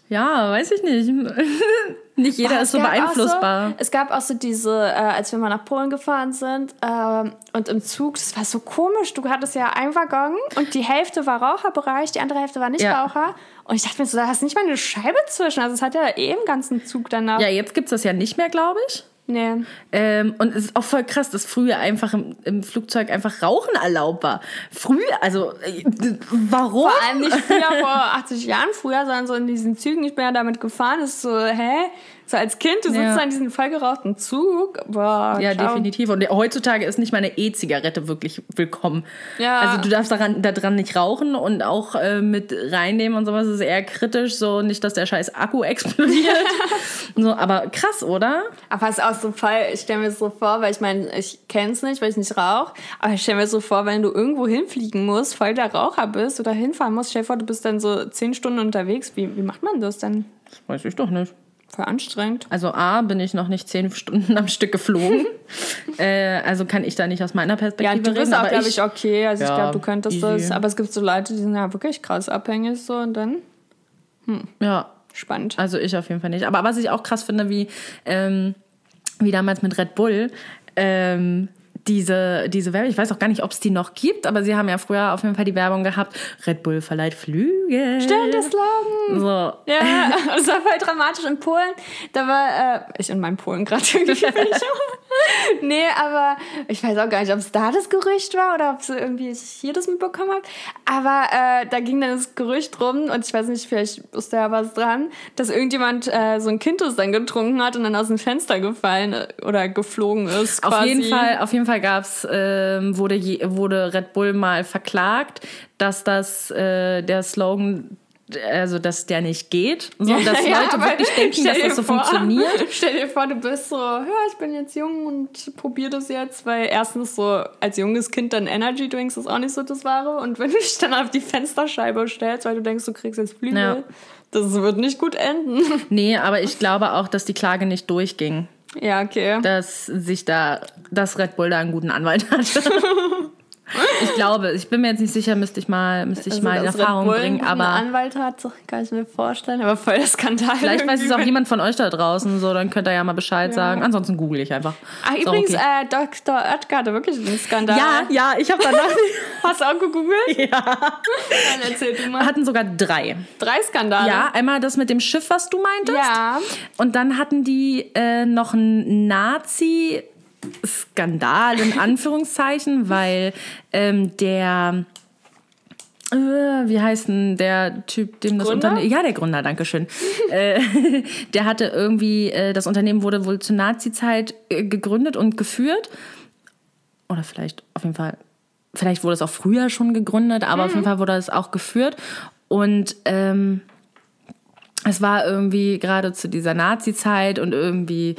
[SPEAKER 1] Ja, weiß ich nicht. nicht jeder
[SPEAKER 2] Boah,
[SPEAKER 1] ist so
[SPEAKER 2] es
[SPEAKER 1] beeinflussbar.
[SPEAKER 2] So, es gab auch so diese, äh, als wir mal nach Polen gefahren sind ähm, und im Zug, das war so komisch. Du hattest ja einen Waggon und die Hälfte war Raucherbereich, die andere Hälfte war nicht
[SPEAKER 1] Ja.
[SPEAKER 2] Raucher. Und ich dachte mir so, da hast nicht mal eine Scheibe zwischen. Also es hat ja eh im ganzen Zug danach.
[SPEAKER 1] Ja, jetzt gibt's das ja nicht mehr, glaube ich.
[SPEAKER 2] Nee.
[SPEAKER 1] Ähm, und es ist auch voll krass, dass früher einfach im, im Flugzeug einfach Rauchen erlaubt war. Früher, also äh, warum?
[SPEAKER 2] Vor allem nicht früher vor 80 Jahren früher, sondern so in diesen Zügen. Ich bin ja damit gefahren. Das ist so, hä? So als Kind, du sitzt
[SPEAKER 1] Ja.
[SPEAKER 2] da in diesem vollgerauchten Zug. Boah,
[SPEAKER 1] Ja,
[SPEAKER 2] ciao.
[SPEAKER 1] definitiv. Und heutzutage ist nicht mal eine E-Zigarette wirklich willkommen.
[SPEAKER 2] Ja.
[SPEAKER 1] Also du darfst daran, daran nicht rauchen und auch äh, mit reinnehmen und sowas ist eher kritisch. So nicht, dass der scheiß Akku explodiert. so, aber krass, oder?
[SPEAKER 2] Aber es ist auch so voll, ich stelle mir so vor, weil ich meine, ich kenne es nicht, weil ich nicht rauche, aber ich stelle mir so vor, wenn du irgendwo hinfliegen musst, voll der Raucher bist oder hinfahren musst, stell dir vor, du bist dann so zehn Stunden unterwegs. Wie, wie macht man das denn?
[SPEAKER 1] Das weiß ich doch nicht.
[SPEAKER 2] Voll anstrengend.
[SPEAKER 1] Also A, bin ich noch nicht zehn Stunden am Stück geflogen. äh, also kann ich da nicht aus meiner Perspektive
[SPEAKER 2] Ja, du
[SPEAKER 1] reden.
[SPEAKER 2] bist auch,
[SPEAKER 1] aber
[SPEAKER 2] glaube ich, okay. Also ich
[SPEAKER 1] Ja,
[SPEAKER 2] glaube, du könntest
[SPEAKER 1] easy.
[SPEAKER 2] das. Aber es gibt so Leute, die sind ja wirklich krass abhängig so und dann
[SPEAKER 1] Ja,
[SPEAKER 2] spannend.
[SPEAKER 1] Also ich auf jeden Fall nicht. Aber was ich auch krass finde, wie, ähm, wie damals mit Red Bull, ähm, diese, diese Werbung, ich weiß auch gar nicht, ob es die noch gibt, aber sie haben ja früher auf jeden Fall die Werbung gehabt, Red Bull verleiht Flüge.
[SPEAKER 2] Stimmt, das Slogan.
[SPEAKER 1] So.
[SPEAKER 2] Ja, das war voll dramatisch in Polen. Da war, äh, ich in meinem Polen gerade irgendwie. nee, aber ich weiß auch gar nicht, ob es da das Gerücht war oder ob so irgendwie ich hier das mitbekommen habe. Aber äh, da ging dann das Gerücht rum und ich weiß nicht, vielleicht ist da was dran, dass irgendjemand äh, so ein Kind das dann getrunken hat und dann aus dem Fenster gefallen äh, oder geflogen ist.
[SPEAKER 1] Auf
[SPEAKER 2] quasi.
[SPEAKER 1] jeden Fall, auf jeden Fall gab's, ähm, wurde, je, wurde Red Bull mal verklagt, dass das äh, der Slogan, also dass der nicht geht, so, dass
[SPEAKER 2] Ja,
[SPEAKER 1] Leute wirklich denken, dass das so
[SPEAKER 2] vor-
[SPEAKER 1] funktioniert.
[SPEAKER 2] Stell dir vor, du bist so, ja, ich bin jetzt jung und probier das jetzt, weil erstens so als junges Kind dann Energy Drinks ist auch nicht so das Wahre und wenn du dich dann auf die Fensterscheibe stellst, weil du denkst, du kriegst jetzt Flügel,
[SPEAKER 1] Ja.
[SPEAKER 2] das wird nicht gut enden.
[SPEAKER 1] Nee, aber ich glaube auch, dass die Klage nicht durchging.
[SPEAKER 2] Ja, okay.
[SPEAKER 1] dass sich da, dass Red Bull da einen guten Anwalt hat. ich glaube, ich bin mir jetzt nicht sicher, müsste ich mal, müsste ich
[SPEAKER 2] Also,
[SPEAKER 1] mal in Erfahrung bringen,
[SPEAKER 2] einen
[SPEAKER 1] aber
[SPEAKER 2] Anwalt hat, so, kann ich mir vorstellen, aber voll der Skandal.
[SPEAKER 1] vielleicht weiß es auch jemand von euch da draußen, so, dann könnt ihr ja mal Bescheid sagen. Ansonsten google ich einfach.
[SPEAKER 2] Ach,
[SPEAKER 1] Ist auch
[SPEAKER 2] übrigens,
[SPEAKER 1] okay.
[SPEAKER 2] äh, Dr. Oetker hatte wirklich einen Skandal.
[SPEAKER 1] ja, ja, ich habe danach,
[SPEAKER 2] Hast du auch gegoogelt? Ja. Dann erzähl du mal.
[SPEAKER 1] hatten sogar drei.
[SPEAKER 2] Drei Skandale.
[SPEAKER 1] Ja, einmal das mit dem Schiff, was du meintest.
[SPEAKER 2] Ja.
[SPEAKER 1] Und dann hatten die äh, noch einen Nazi. Skandal in Anführungszeichen, weil ähm, der äh, wie heißt denn der Typ, dem das
[SPEAKER 2] Gründer?
[SPEAKER 1] Unternehmen. Ja, der Gründer, danke schön. äh, der hatte irgendwie, äh, das Unternehmen wurde wohl zur Nazi-Zeit gegründet und geführt. Oder vielleicht, auf jeden Fall, vielleicht wurde es auch früher schon gegründet, aber auf jeden Fall wurde es auch geführt. Und ähm, es war irgendwie gerade zu dieser Nazi-Zeit und irgendwie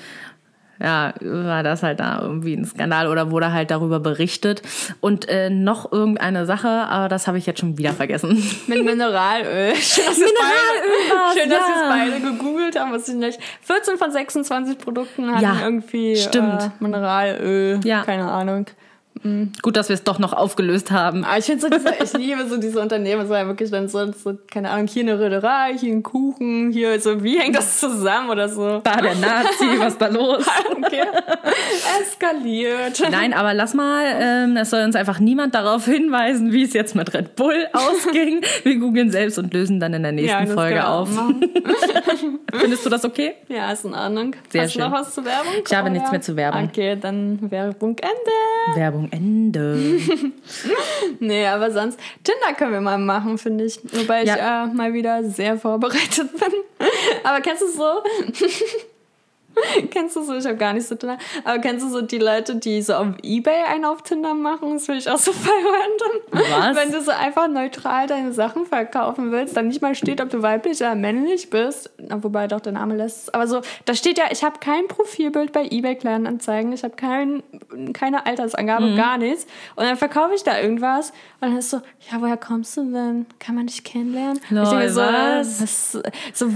[SPEAKER 1] ja, war das halt da irgendwie ein Skandal oder wurde halt darüber berichtet. Und äh, noch irgendeine Sache, aber das habe ich jetzt schon wieder vergessen.
[SPEAKER 2] Mit Mineralöl. Schön, dass wir es
[SPEAKER 1] Mineralöl
[SPEAKER 2] schön, dass
[SPEAKER 1] ja.
[SPEAKER 2] wir es beide gegoogelt haben, was ich nicht. 14 von 26 Produkten hatten
[SPEAKER 1] Ja,
[SPEAKER 2] irgendwie
[SPEAKER 1] stimmt.
[SPEAKER 2] Äh, Mineralöl.
[SPEAKER 1] Ja.
[SPEAKER 2] Keine Ahnung.
[SPEAKER 1] Gut, dass wir es doch noch aufgelöst haben.
[SPEAKER 2] Aber ich finde so diese, ich liebe so diese Unternehmen, so ja wirklich dann so, so, keine Ahnung, hier eine Röderei, hier ein Kuchen, hier so, wie hängt das zusammen oder so?
[SPEAKER 1] Da der Nazi, was da los?
[SPEAKER 2] Okay. Eskaliert.
[SPEAKER 1] Nein, aber lass mal, ähm, es soll uns einfach niemand darauf hinweisen, wie es jetzt mit Red Bull ausging. Wir googeln selbst und lösen dann in der nächsten
[SPEAKER 2] Ja,
[SPEAKER 1] Folge auf. Findest du das okay?
[SPEAKER 2] Ja, ist in Ordnung.
[SPEAKER 1] Sehr
[SPEAKER 2] Hast
[SPEAKER 1] schön.
[SPEAKER 2] du noch was zu Werbung?
[SPEAKER 1] Ich habe nichts mehr zu Werbung.
[SPEAKER 2] Okay, dann Werbung Ende.
[SPEAKER 1] Werbung Ende.
[SPEAKER 2] Nee, aber sonst, Tinder können wir mal machen, finde ich. Wobei
[SPEAKER 1] Ja.
[SPEAKER 2] ich äh, mal wieder sehr vorbereitet bin. aber kennst du so? kennst du so, ich habe gar nicht so Tinder, aber kennst du so die Leute, die so auf Ebay einen auf Tinder machen? Das finde ich auch so voll random.
[SPEAKER 1] Was?
[SPEAKER 2] Wenn du so einfach neutral deine Sachen verkaufen willst, dann nicht mal steht, ob du weiblich oder männlich bist. Na, wobei doch der Name lässt. es. Aber so, da steht ja, ich habe kein Profilbild bei Ebay Kleinanzeigen, ich habe kein, keine Altersangabe,
[SPEAKER 1] Mhm.
[SPEAKER 2] gar nichts. Und dann verkaufe ich da irgendwas und dann ist so, ja, woher kommst du denn? Kann man dich kennenlernen? Und ich
[SPEAKER 1] Lol,
[SPEAKER 2] denke so,
[SPEAKER 1] was?
[SPEAKER 2] was, so,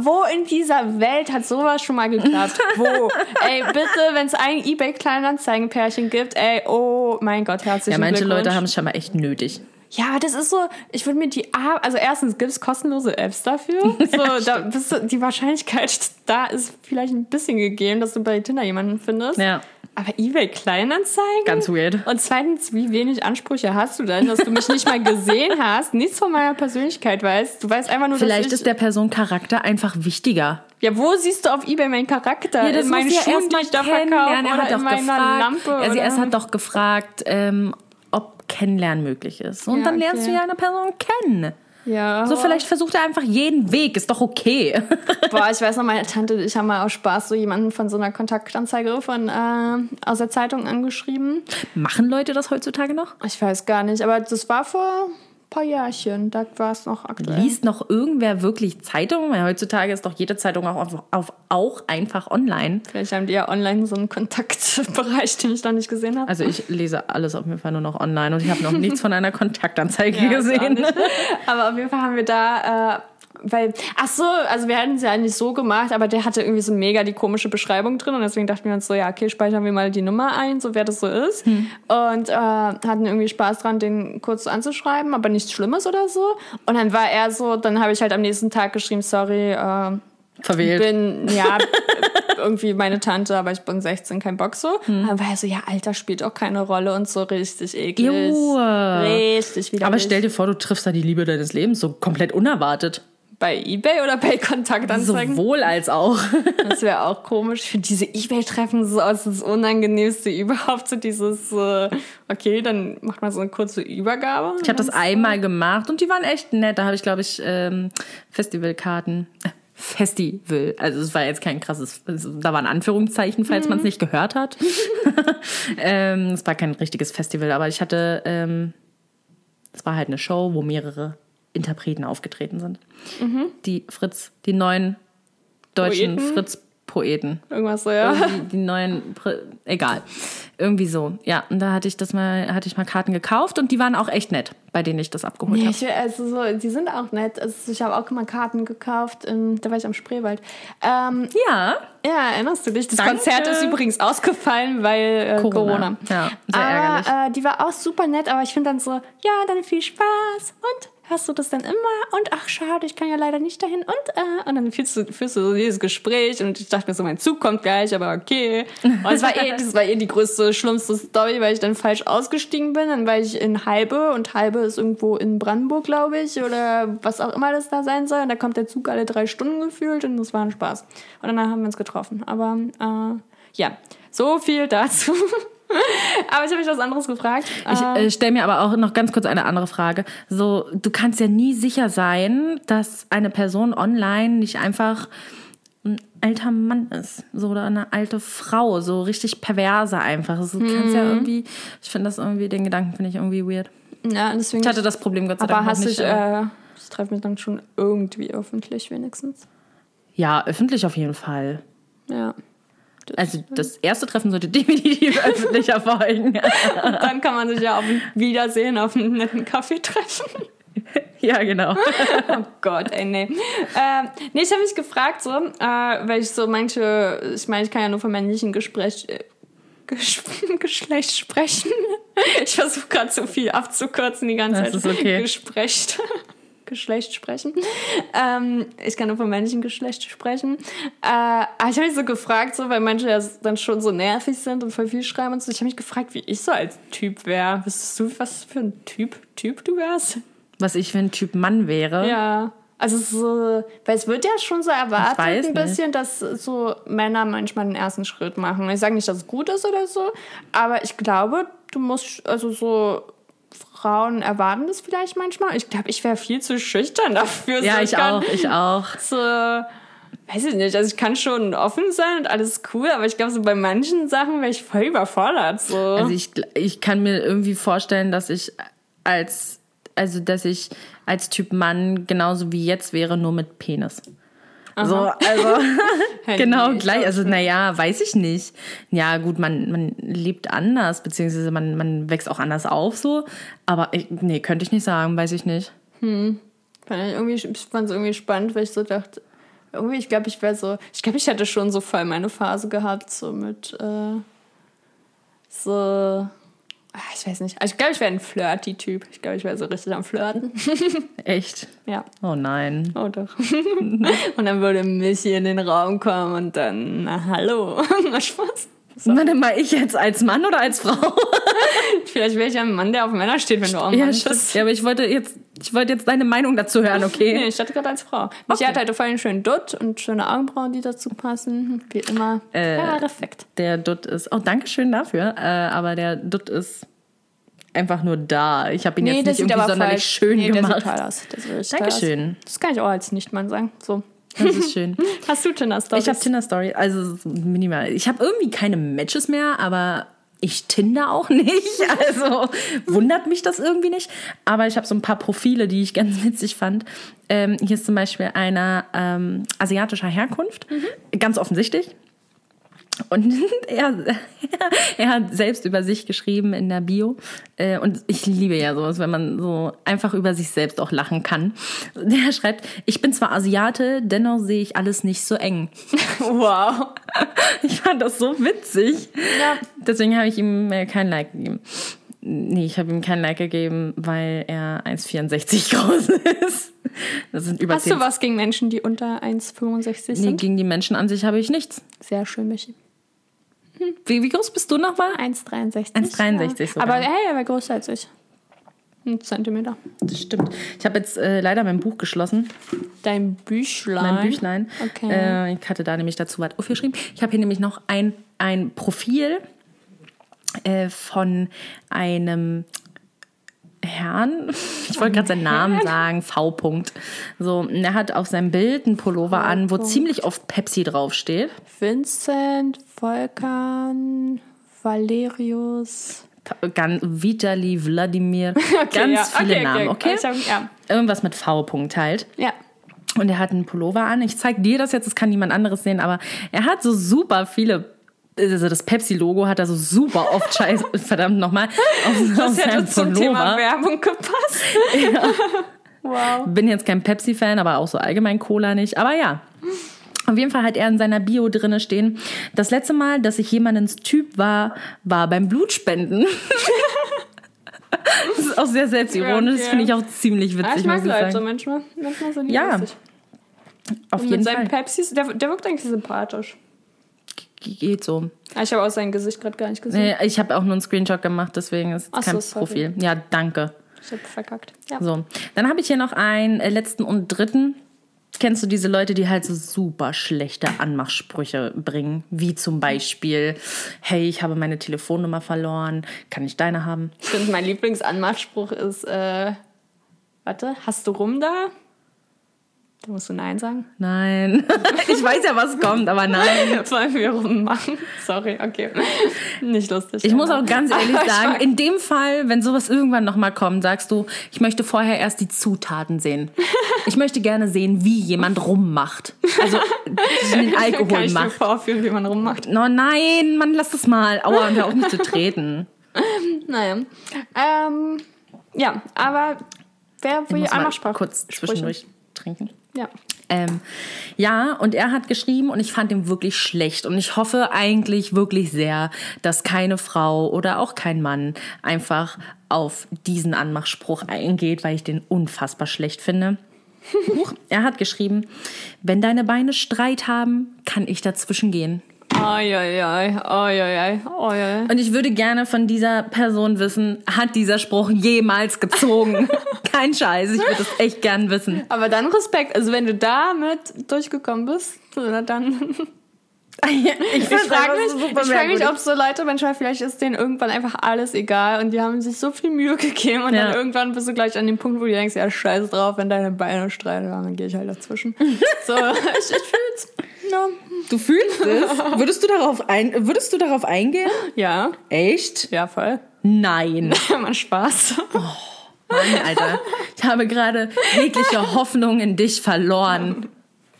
[SPEAKER 2] wo in dieser Welt hat sowas schon mal geklappt? Wo? ey, bitte, wenn es ein Ebay Kleinanzeigen-Pärchen gibt, ey, oh mein Gott, herzlichen
[SPEAKER 1] Ja, manche
[SPEAKER 2] Glückwunsch.
[SPEAKER 1] Leute haben es schon mal echt nötig.
[SPEAKER 2] Ja, das ist so, ich würde mir die, also erstens gibt es kostenlose Apps dafür. So, da bist du, die Wahrscheinlichkeit da ist vielleicht ein bisschen gegeben, dass du bei Tinder jemanden findest.
[SPEAKER 1] Ja.
[SPEAKER 2] Aber eBay Kleinanzeigen?
[SPEAKER 1] Ganz weird.
[SPEAKER 2] Und zweitens, wie wenig Ansprüche hast du denn, dass du mich nicht mal gesehen hast, nichts von meiner Persönlichkeit weißt. Du weißt einfach nur,
[SPEAKER 1] Vielleicht
[SPEAKER 2] dass ich,
[SPEAKER 1] ist der Person Charakter einfach wichtiger.
[SPEAKER 2] Ja, wo siehst du auf Ebay meinen Charakter? in meinen
[SPEAKER 1] muss ja
[SPEAKER 2] Schuhen, die ich da verkaufe
[SPEAKER 1] Er
[SPEAKER 2] oder
[SPEAKER 1] hat
[SPEAKER 2] in
[SPEAKER 1] doch
[SPEAKER 2] meiner
[SPEAKER 1] gefragt,
[SPEAKER 2] Lampe?
[SPEAKER 1] also
[SPEAKER 2] oder?
[SPEAKER 1] er hat doch gefragt, ähm, ob Kennenlernen möglich ist. Und
[SPEAKER 2] Ja,
[SPEAKER 1] dann lernst
[SPEAKER 2] okay.
[SPEAKER 1] du ja eine Person kennen.
[SPEAKER 2] ja,
[SPEAKER 1] So vielleicht versucht er einfach jeden Weg, ist doch okay.
[SPEAKER 2] Boah, ich weiß noch, meine Tante und ich haben mal aus Spaß so jemanden von so einer Kontaktanzeige von äh, aus der Zeitung angeschrieben.
[SPEAKER 1] Machen Leute das heutzutage noch?
[SPEAKER 2] Ich weiß gar nicht, aber das war vor paar Jährchen. Da war es noch aktuell.
[SPEAKER 1] Liest noch irgendwer wirklich Zeitungen? Weil heutzutage ist doch jede Zeitung auch, auf, auf, auch einfach online.
[SPEAKER 2] Vielleicht haben die ja online so einen Kontaktbereich, den ich noch nicht gesehen habe.
[SPEAKER 1] Also ich lese alles auf jeden Fall nur noch online und ich habe noch nichts von einer Kontaktanzeige
[SPEAKER 2] Ja,
[SPEAKER 1] gesehen.
[SPEAKER 2] Aber auf jeden Fall haben wir da, äh, weil, ach so, also wir hätten es ja nicht so gemacht, aber der hatte irgendwie so mega die komische Beschreibung drin und deswegen dachten wir uns so, ja, okay, speichern wir mal die Nummer ein, so wer das so ist. Und äh, hatten irgendwie Spaß dran, den kurz anzuschreiben, aber nichts Schlimmes oder so. Und dann war er so, dann habe ich halt am nächsten Tag geschrieben, sorry, äh,
[SPEAKER 1] Verwählt.
[SPEAKER 2] bin, ja, irgendwie meine Tante, aber ich bin 16, kein Bock so.
[SPEAKER 1] Hm.
[SPEAKER 2] Dann war er so, ja, Alter spielt auch keine Rolle und so richtig eklig.
[SPEAKER 1] Ew.
[SPEAKER 2] Richtig wieder.
[SPEAKER 1] Aber stell dir vor, du triffst da die Liebe deines Lebens, so komplett unerwartet.
[SPEAKER 2] Bei Ebay oder bei Kontaktanzeigen?
[SPEAKER 1] Sowohl als auch.
[SPEAKER 2] Das wäre auch komisch. Ich finde diese Ebay-Treffen so aus das Unangenehmste überhaupt. So dieses, äh, okay, dann macht man so eine kurze Übergabe.
[SPEAKER 1] Ich habe das einmal gemacht und die waren echt nett. Da habe ich, glaube ich, ähm, Festivalkarten. Festival. Also es war jetzt kein krasses, also da waren Anführungszeichen, falls man es nicht gehört hat. ähm, es war kein richtiges Festival, aber ich hatte, ähm, es war halt eine Show, wo mehrere Interpreten aufgetreten sind. Die Fritz, die neuen deutschen
[SPEAKER 2] Poeten?
[SPEAKER 1] Fritz-Poeten.
[SPEAKER 2] Irgendwas so, ja.
[SPEAKER 1] Irgendwie die neuen, egal. Irgendwie so. Ja, und da hatte ich das mal, hatte ich mal Karten gekauft und die waren auch echt nett, bei denen ich das abgeholt
[SPEAKER 2] Nee,
[SPEAKER 1] habe.
[SPEAKER 2] also so, die sind auch nett. Also ich habe auch mal Karten gekauft. In, da war ich am Spreewald. Ähm,
[SPEAKER 1] Ja,
[SPEAKER 2] ja, erinnerst du dich? Das
[SPEAKER 1] Danke.
[SPEAKER 2] Konzert ist übrigens ausgefallen, weil äh, Corona.
[SPEAKER 1] Corona. Ja, sehr
[SPEAKER 2] aber,
[SPEAKER 1] ärgerlich.
[SPEAKER 2] Äh, die war auch super nett, aber ich finde dann so, ja, dann viel Spaß. Und hörst du das dann immer? Und ach, schade, ich kann ja leider nicht dahin. Und, äh, und dann führst du, führst du so dieses Gespräch und ich dachte mir so, mein Zug kommt gleich, aber okay. Und es war eh, das war eh die größte, schlimmste Story, weil ich dann falsch ausgestiegen bin. Dann war ich in Halbe und Halbe ist irgendwo in Brandenburg, glaube ich, oder was auch immer das da sein soll. Und da kommt der Zug alle drei Stunden gefühlt und das war ein Spaß. Und danach haben wir uns getroffen. Aber äh, ja, so viel dazu. aber ich habe mich was anderes gefragt.
[SPEAKER 1] Ich
[SPEAKER 2] Äh,
[SPEAKER 1] äh, stelle mir aber auch noch ganz kurz eine andere Frage. So, du kannst ja nie sicher sein, dass eine Person online nicht einfach ein alter Mann ist, so oder eine alte Frau, so richtig perverse einfach. So, du kannst ja
[SPEAKER 2] Mhm.
[SPEAKER 1] irgendwie, ich finde das irgendwie, den Gedanken finde ich irgendwie weird.
[SPEAKER 2] ja, deswegen
[SPEAKER 1] Ich hatte das Problem Gott sei
[SPEAKER 2] aber
[SPEAKER 1] Dank noch
[SPEAKER 2] hast
[SPEAKER 1] nicht.
[SPEAKER 2] dich,
[SPEAKER 1] aber-
[SPEAKER 2] äh, ich treffe mich dann schon irgendwie öffentlich wenigstens.
[SPEAKER 1] ja, öffentlich auf jeden Fall.
[SPEAKER 2] Ja. Das-
[SPEAKER 1] Also das erste Treffen sollte definitiv öffentlich erfolgen.
[SPEAKER 2] dann kann man sich ja auf ein Wiedersehen auf einen netten Kaffee treffen.
[SPEAKER 1] ja, genau.
[SPEAKER 2] Oh Gott, ey, nee. Ähm, nee, ich habe mich gefragt, so, äh, weil ich so manche, ich meine, ich kann ja nur von männlichen Gespräch, äh, Ges Geschlecht sprechen. Ich versuche gerade so viel abzukürzen, die ganze
[SPEAKER 1] Das
[SPEAKER 2] Zeit.
[SPEAKER 1] ist okay.
[SPEAKER 2] Gesprecht. Geschlecht sprechen. Ähm, ich kann nur vom männlichen Geschlecht sprechen. Äh, aber ich habe mich so gefragt, so, weil manche ja dann schon so nervig sind und voll viel schreiben und so. Ich habe mich gefragt, wie ich so als Typ wäre. Wüsstest du, was für ein Typ, typ du wärst?
[SPEAKER 1] Was ich für ein Typ Mann wäre.
[SPEAKER 2] Ja. Also so, weil es wird ja schon so erwartet ein bisschen, dass so Männer manchmal den ersten Schritt machen. Ich sage nicht, dass es gut ist oder so, aber ich glaube, du musst, also so Frauen erwarten das vielleicht manchmal. Ich glaube, ich wäre viel zu schüchtern dafür.
[SPEAKER 1] Ja,
[SPEAKER 2] so,
[SPEAKER 1] ich
[SPEAKER 2] kann
[SPEAKER 1] auch, ich auch.
[SPEAKER 2] So, weiß ich nicht, also ich kann schon offen sein und alles cool, aber ich glaube, so bei manchen Sachen wäre ich voll überfordert. So.
[SPEAKER 1] Also ich, ich kann mir irgendwie vorstellen, dass ich als, also dass ich als Typ Mann genauso wie jetzt wäre, nur mit Penis. So, also genau gleich.
[SPEAKER 2] ich
[SPEAKER 1] Also naja, weiß ich nicht. Ja gut, man, man lebt anders, beziehungsweise man, man wächst auch anders auf so. Aber ich, nee, könnte ich nicht sagen, weiß ich nicht.
[SPEAKER 2] Fand ich irgendwie, fand es irgendwie spannend, weil ich so dachte, irgendwie, ich glaube, ich wäre so, ich glaube, ich hätte schon so voll meine Phase gehabt, so mit, äh, so, ich weiß nicht, also ich glaube, ich wäre ein Flirty-Typ. Ich glaube, ich wäre so richtig am Flirten.
[SPEAKER 1] Echt?
[SPEAKER 2] ja.
[SPEAKER 1] Oh nein.
[SPEAKER 2] Oh doch. und dann würde Michi in den Raum kommen und dann, na hallo. Na Spaß.
[SPEAKER 1] Warte mal, ich jetzt als Mann oder als Frau?
[SPEAKER 2] Vielleicht wäre ich ja ein Mann, der auf Männer steht, wenn du auch ein
[SPEAKER 1] ja,
[SPEAKER 2] Mann bist.
[SPEAKER 1] ja, aber ich wollte jetzt, ich wollte jetzt deine Meinung dazu hören, okay?
[SPEAKER 2] Nee, ich hatte gerade als Frau. Michi hat halt voll einen schönen Dutt und schöne Augenbrauen, die dazu passen. Wie immer.
[SPEAKER 1] Äh,
[SPEAKER 2] ja, perfekt.
[SPEAKER 1] Der Dutt ist. Oh, danke schön dafür. Äh, aber der Dutt ist einfach nur da. Ich habe ihn jetzt nicht irgendwie sonderlich schön
[SPEAKER 2] nee, Der
[SPEAKER 1] gemacht.
[SPEAKER 2] sieht toll aus. Der sieht
[SPEAKER 1] Dankeschön.
[SPEAKER 2] Aus. Das kann ich auch als Nicht-Mann sagen. So.
[SPEAKER 1] Das ist schön.
[SPEAKER 2] Hast du Tinder-Stories?
[SPEAKER 1] Ich habe Tinder Story, also minimal. Ich habe irgendwie keine Matches mehr, aber ich Tinder auch nicht. Also wundert mich das irgendwie nicht. Aber ich habe so ein paar Profile, die ich ganz witzig fand. Ähm, hier ist zum Beispiel einer ähm, asiatischer Herkunft, ganz offensichtlich. Und er, er hat selbst über sich geschrieben in der Bio. Äh, Und ich liebe ja sowas, wenn man so einfach über sich selbst auch lachen kann. Der schreibt, ich bin zwar Asiate, dennoch sehe ich alles nicht so eng.
[SPEAKER 2] Wow.
[SPEAKER 1] Ich fand das so witzig.
[SPEAKER 2] Ja.
[SPEAKER 1] Deswegen habe ich ihm äh, kein Like gegeben. Nee, ich habe ihm kein Like gegeben, weil er 1,64 groß ist. Das sind über
[SPEAKER 2] Hast
[SPEAKER 1] 10.
[SPEAKER 2] du was gegen Menschen, die unter 1,65
[SPEAKER 1] Nee,
[SPEAKER 2] sind?
[SPEAKER 1] gegen die Menschen an sich habe ich nichts.
[SPEAKER 2] Sehr schön, Michi.
[SPEAKER 1] Wie, wie groß bist du nochmal?
[SPEAKER 2] 1,63.
[SPEAKER 1] 1,63
[SPEAKER 2] ja. Aber hey, er war größer als ich. Ein Zentimeter.
[SPEAKER 1] Das stimmt. Ich habe jetzt äh, leider mein Buch geschlossen,
[SPEAKER 2] Dein Büchlein.
[SPEAKER 1] mein Büchlein.
[SPEAKER 2] Okay.
[SPEAKER 1] Äh, ich hatte da nämlich dazu was aufgeschrieben. Ich habe hier nämlich noch ein, ein Profil äh, von einem Herrn, ich wollte gerade seinen Namen sagen, V. -Punkt. So, und er hat auf seinem Bild einen Pullover an, wo ziemlich oft Pepsi draufsteht.
[SPEAKER 2] Vincent, Volkan, Valerius.
[SPEAKER 1] Ganz Vitali, Wladimir, ganz
[SPEAKER 2] ja.
[SPEAKER 1] viele Namen, okay?
[SPEAKER 2] Ich hab, ja.
[SPEAKER 1] Irgendwas mit V. -Punkt halt.
[SPEAKER 2] ja.
[SPEAKER 1] Und er hat einen Pullover an. Ich zeig dir das jetzt, das kann niemand anderes sehen, aber er hat so super viele. Also das Pepsi-Logo hat er so super oft scheiß, verdammt nochmal, auf, auf
[SPEAKER 2] Das
[SPEAKER 1] seinem
[SPEAKER 2] hätte zum Thema. Werbung gepasst. Wow.
[SPEAKER 1] Bin jetzt kein Pepsi-Fan, aber auch so allgemein Cola nicht. Aber ja. Auf jeden Fall hat er in seiner Bio drinne stehen, das letzte Mal, dass ich jemandens Typ war, war beim Blutspenden. das ist auch sehr selbstironisch, das
[SPEAKER 2] Okay.
[SPEAKER 1] finde ich auch ziemlich witzig,
[SPEAKER 2] Ah, ich mag Leute so
[SPEAKER 1] sagen.
[SPEAKER 2] manchmal. Manchmal sind die
[SPEAKER 1] Ja,
[SPEAKER 2] lustig.
[SPEAKER 1] Auf
[SPEAKER 2] Und
[SPEAKER 1] jeden
[SPEAKER 2] mit
[SPEAKER 1] Fall.
[SPEAKER 2] Pepsis, der, der wirkt eigentlich sympathisch.
[SPEAKER 1] Geht so.
[SPEAKER 2] Ah, Ich habe auch sein Gesicht gerade gar nicht gesehen.
[SPEAKER 1] Nee, ich habe auch nur einen Screenshot gemacht, deswegen ist
[SPEAKER 2] Ach
[SPEAKER 1] kein
[SPEAKER 2] so.
[SPEAKER 1] Profil. Ja, danke.
[SPEAKER 2] Ich habe verkackt. Ja.
[SPEAKER 1] So, dann habe ich hier noch einen äh, letzten und dritten. Kennst du diese Leute, die halt so super schlechte Anmachsprüche bringen? Wie zum Beispiel, hey, ich habe meine Telefonnummer verloren, kann ich deine haben?
[SPEAKER 2] Ich finde, mein Lieblingsanmachspruch ist, äh, warte, hast du rum da? Da musst du Nein sagen.
[SPEAKER 1] Nein. ich weiß ja, was kommt, aber nein.
[SPEAKER 2] Wollen wir rummachen? Sorry, okay. Nicht lustig.
[SPEAKER 1] Ich muss auch ganz ehrlich
[SPEAKER 2] ich
[SPEAKER 1] sagen, in dem Fall, wenn sowas irgendwann nochmal kommt, sagst du, ich möchte vorher erst die Zutaten sehen. Ich möchte gerne sehen, wie jemand rummacht. Also den
[SPEAKER 2] Kann
[SPEAKER 1] Alkohol
[SPEAKER 2] ich dir
[SPEAKER 1] macht.
[SPEAKER 2] vorführen, wie man rummacht.
[SPEAKER 1] No, nein, Mann, lass das mal. Aua, und hör auf mich zu treten.
[SPEAKER 2] Naja. Ähm, ja, aber wer
[SPEAKER 1] Ich
[SPEAKER 2] will
[SPEAKER 1] muss mal
[SPEAKER 2] Anmachsprüche?
[SPEAKER 1] kurz zwischendurch trinken.
[SPEAKER 2] Ja.
[SPEAKER 1] Ähm, ja, und er hat geschrieben und ich fand ihn wirklich schlecht. Und ich hoffe eigentlich wirklich sehr, dass keine Frau oder auch kein Mann einfach auf diesen Anmachspruch eingeht, weil ich den unfassbar schlecht finde. Er hat geschrieben, wenn deine Beine Streit haben, kann ich dazwischen gehen.
[SPEAKER 2] Oi, oi, oi,
[SPEAKER 1] Und ich würde gerne von dieser Person wissen, hat dieser Spruch jemals gezogen? Kein Scheiß, ich würde es echt gern wissen.
[SPEAKER 2] Aber dann Respekt. Also wenn du damit durchgekommen bist, dann...
[SPEAKER 1] Ich,
[SPEAKER 2] Ich frage mich, ich frag mich, ob so Leute manchmal, vielleicht ist denen irgendwann einfach alles egal und die haben sich so viel Mühe gegeben und
[SPEAKER 1] Ja.
[SPEAKER 2] dann irgendwann bist du gleich an dem Punkt, wo du denkst, ja, scheiß drauf, wenn deine Beine streiten, dann gehe ich halt dazwischen. so, ich, ich fühl's. Ja.
[SPEAKER 1] Du fühlst es? Würdest du darauf, ein, würdest du darauf eingehen?
[SPEAKER 2] Ja,
[SPEAKER 1] Echt?
[SPEAKER 2] ja, voll.
[SPEAKER 1] Nein.
[SPEAKER 2] Mann, Spaß.
[SPEAKER 1] Mann, Alter. Ich habe gerade jegliche Hoffnung in dich verloren.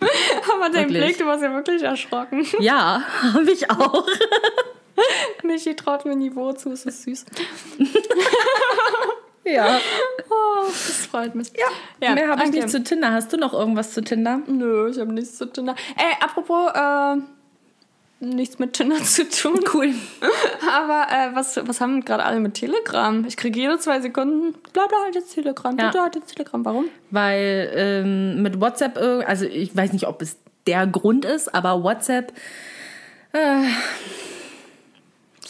[SPEAKER 2] Aber dein
[SPEAKER 1] Wirklich.
[SPEAKER 2] Blick, du warst ja wirklich erschrocken.
[SPEAKER 1] Ja, habe ich auch.
[SPEAKER 2] Michi traut mir Niveau zu, es ist süß.
[SPEAKER 1] Ja.
[SPEAKER 2] Oh, das freut mich. Ja,
[SPEAKER 1] Mehr habe ich nicht zu Tinder. Hast du noch irgendwas zu Tinder?
[SPEAKER 2] Nö, ich habe nichts zu Tinder. Ey, apropos, äh, nichts mit Tinder zu tun.
[SPEAKER 1] Cool.
[SPEAKER 2] Aber äh, was, was haben gerade alle mit Telegram? Ich kriege jede zwei Sekunden, bla bla, hat jetzt Telegram,
[SPEAKER 1] Ja.
[SPEAKER 2] bla hat jetzt Telegram. Warum?
[SPEAKER 1] Weil ähm, mit WhatsApp, also ich weiß nicht, ob es der Grund ist, aber WhatsApp, äh,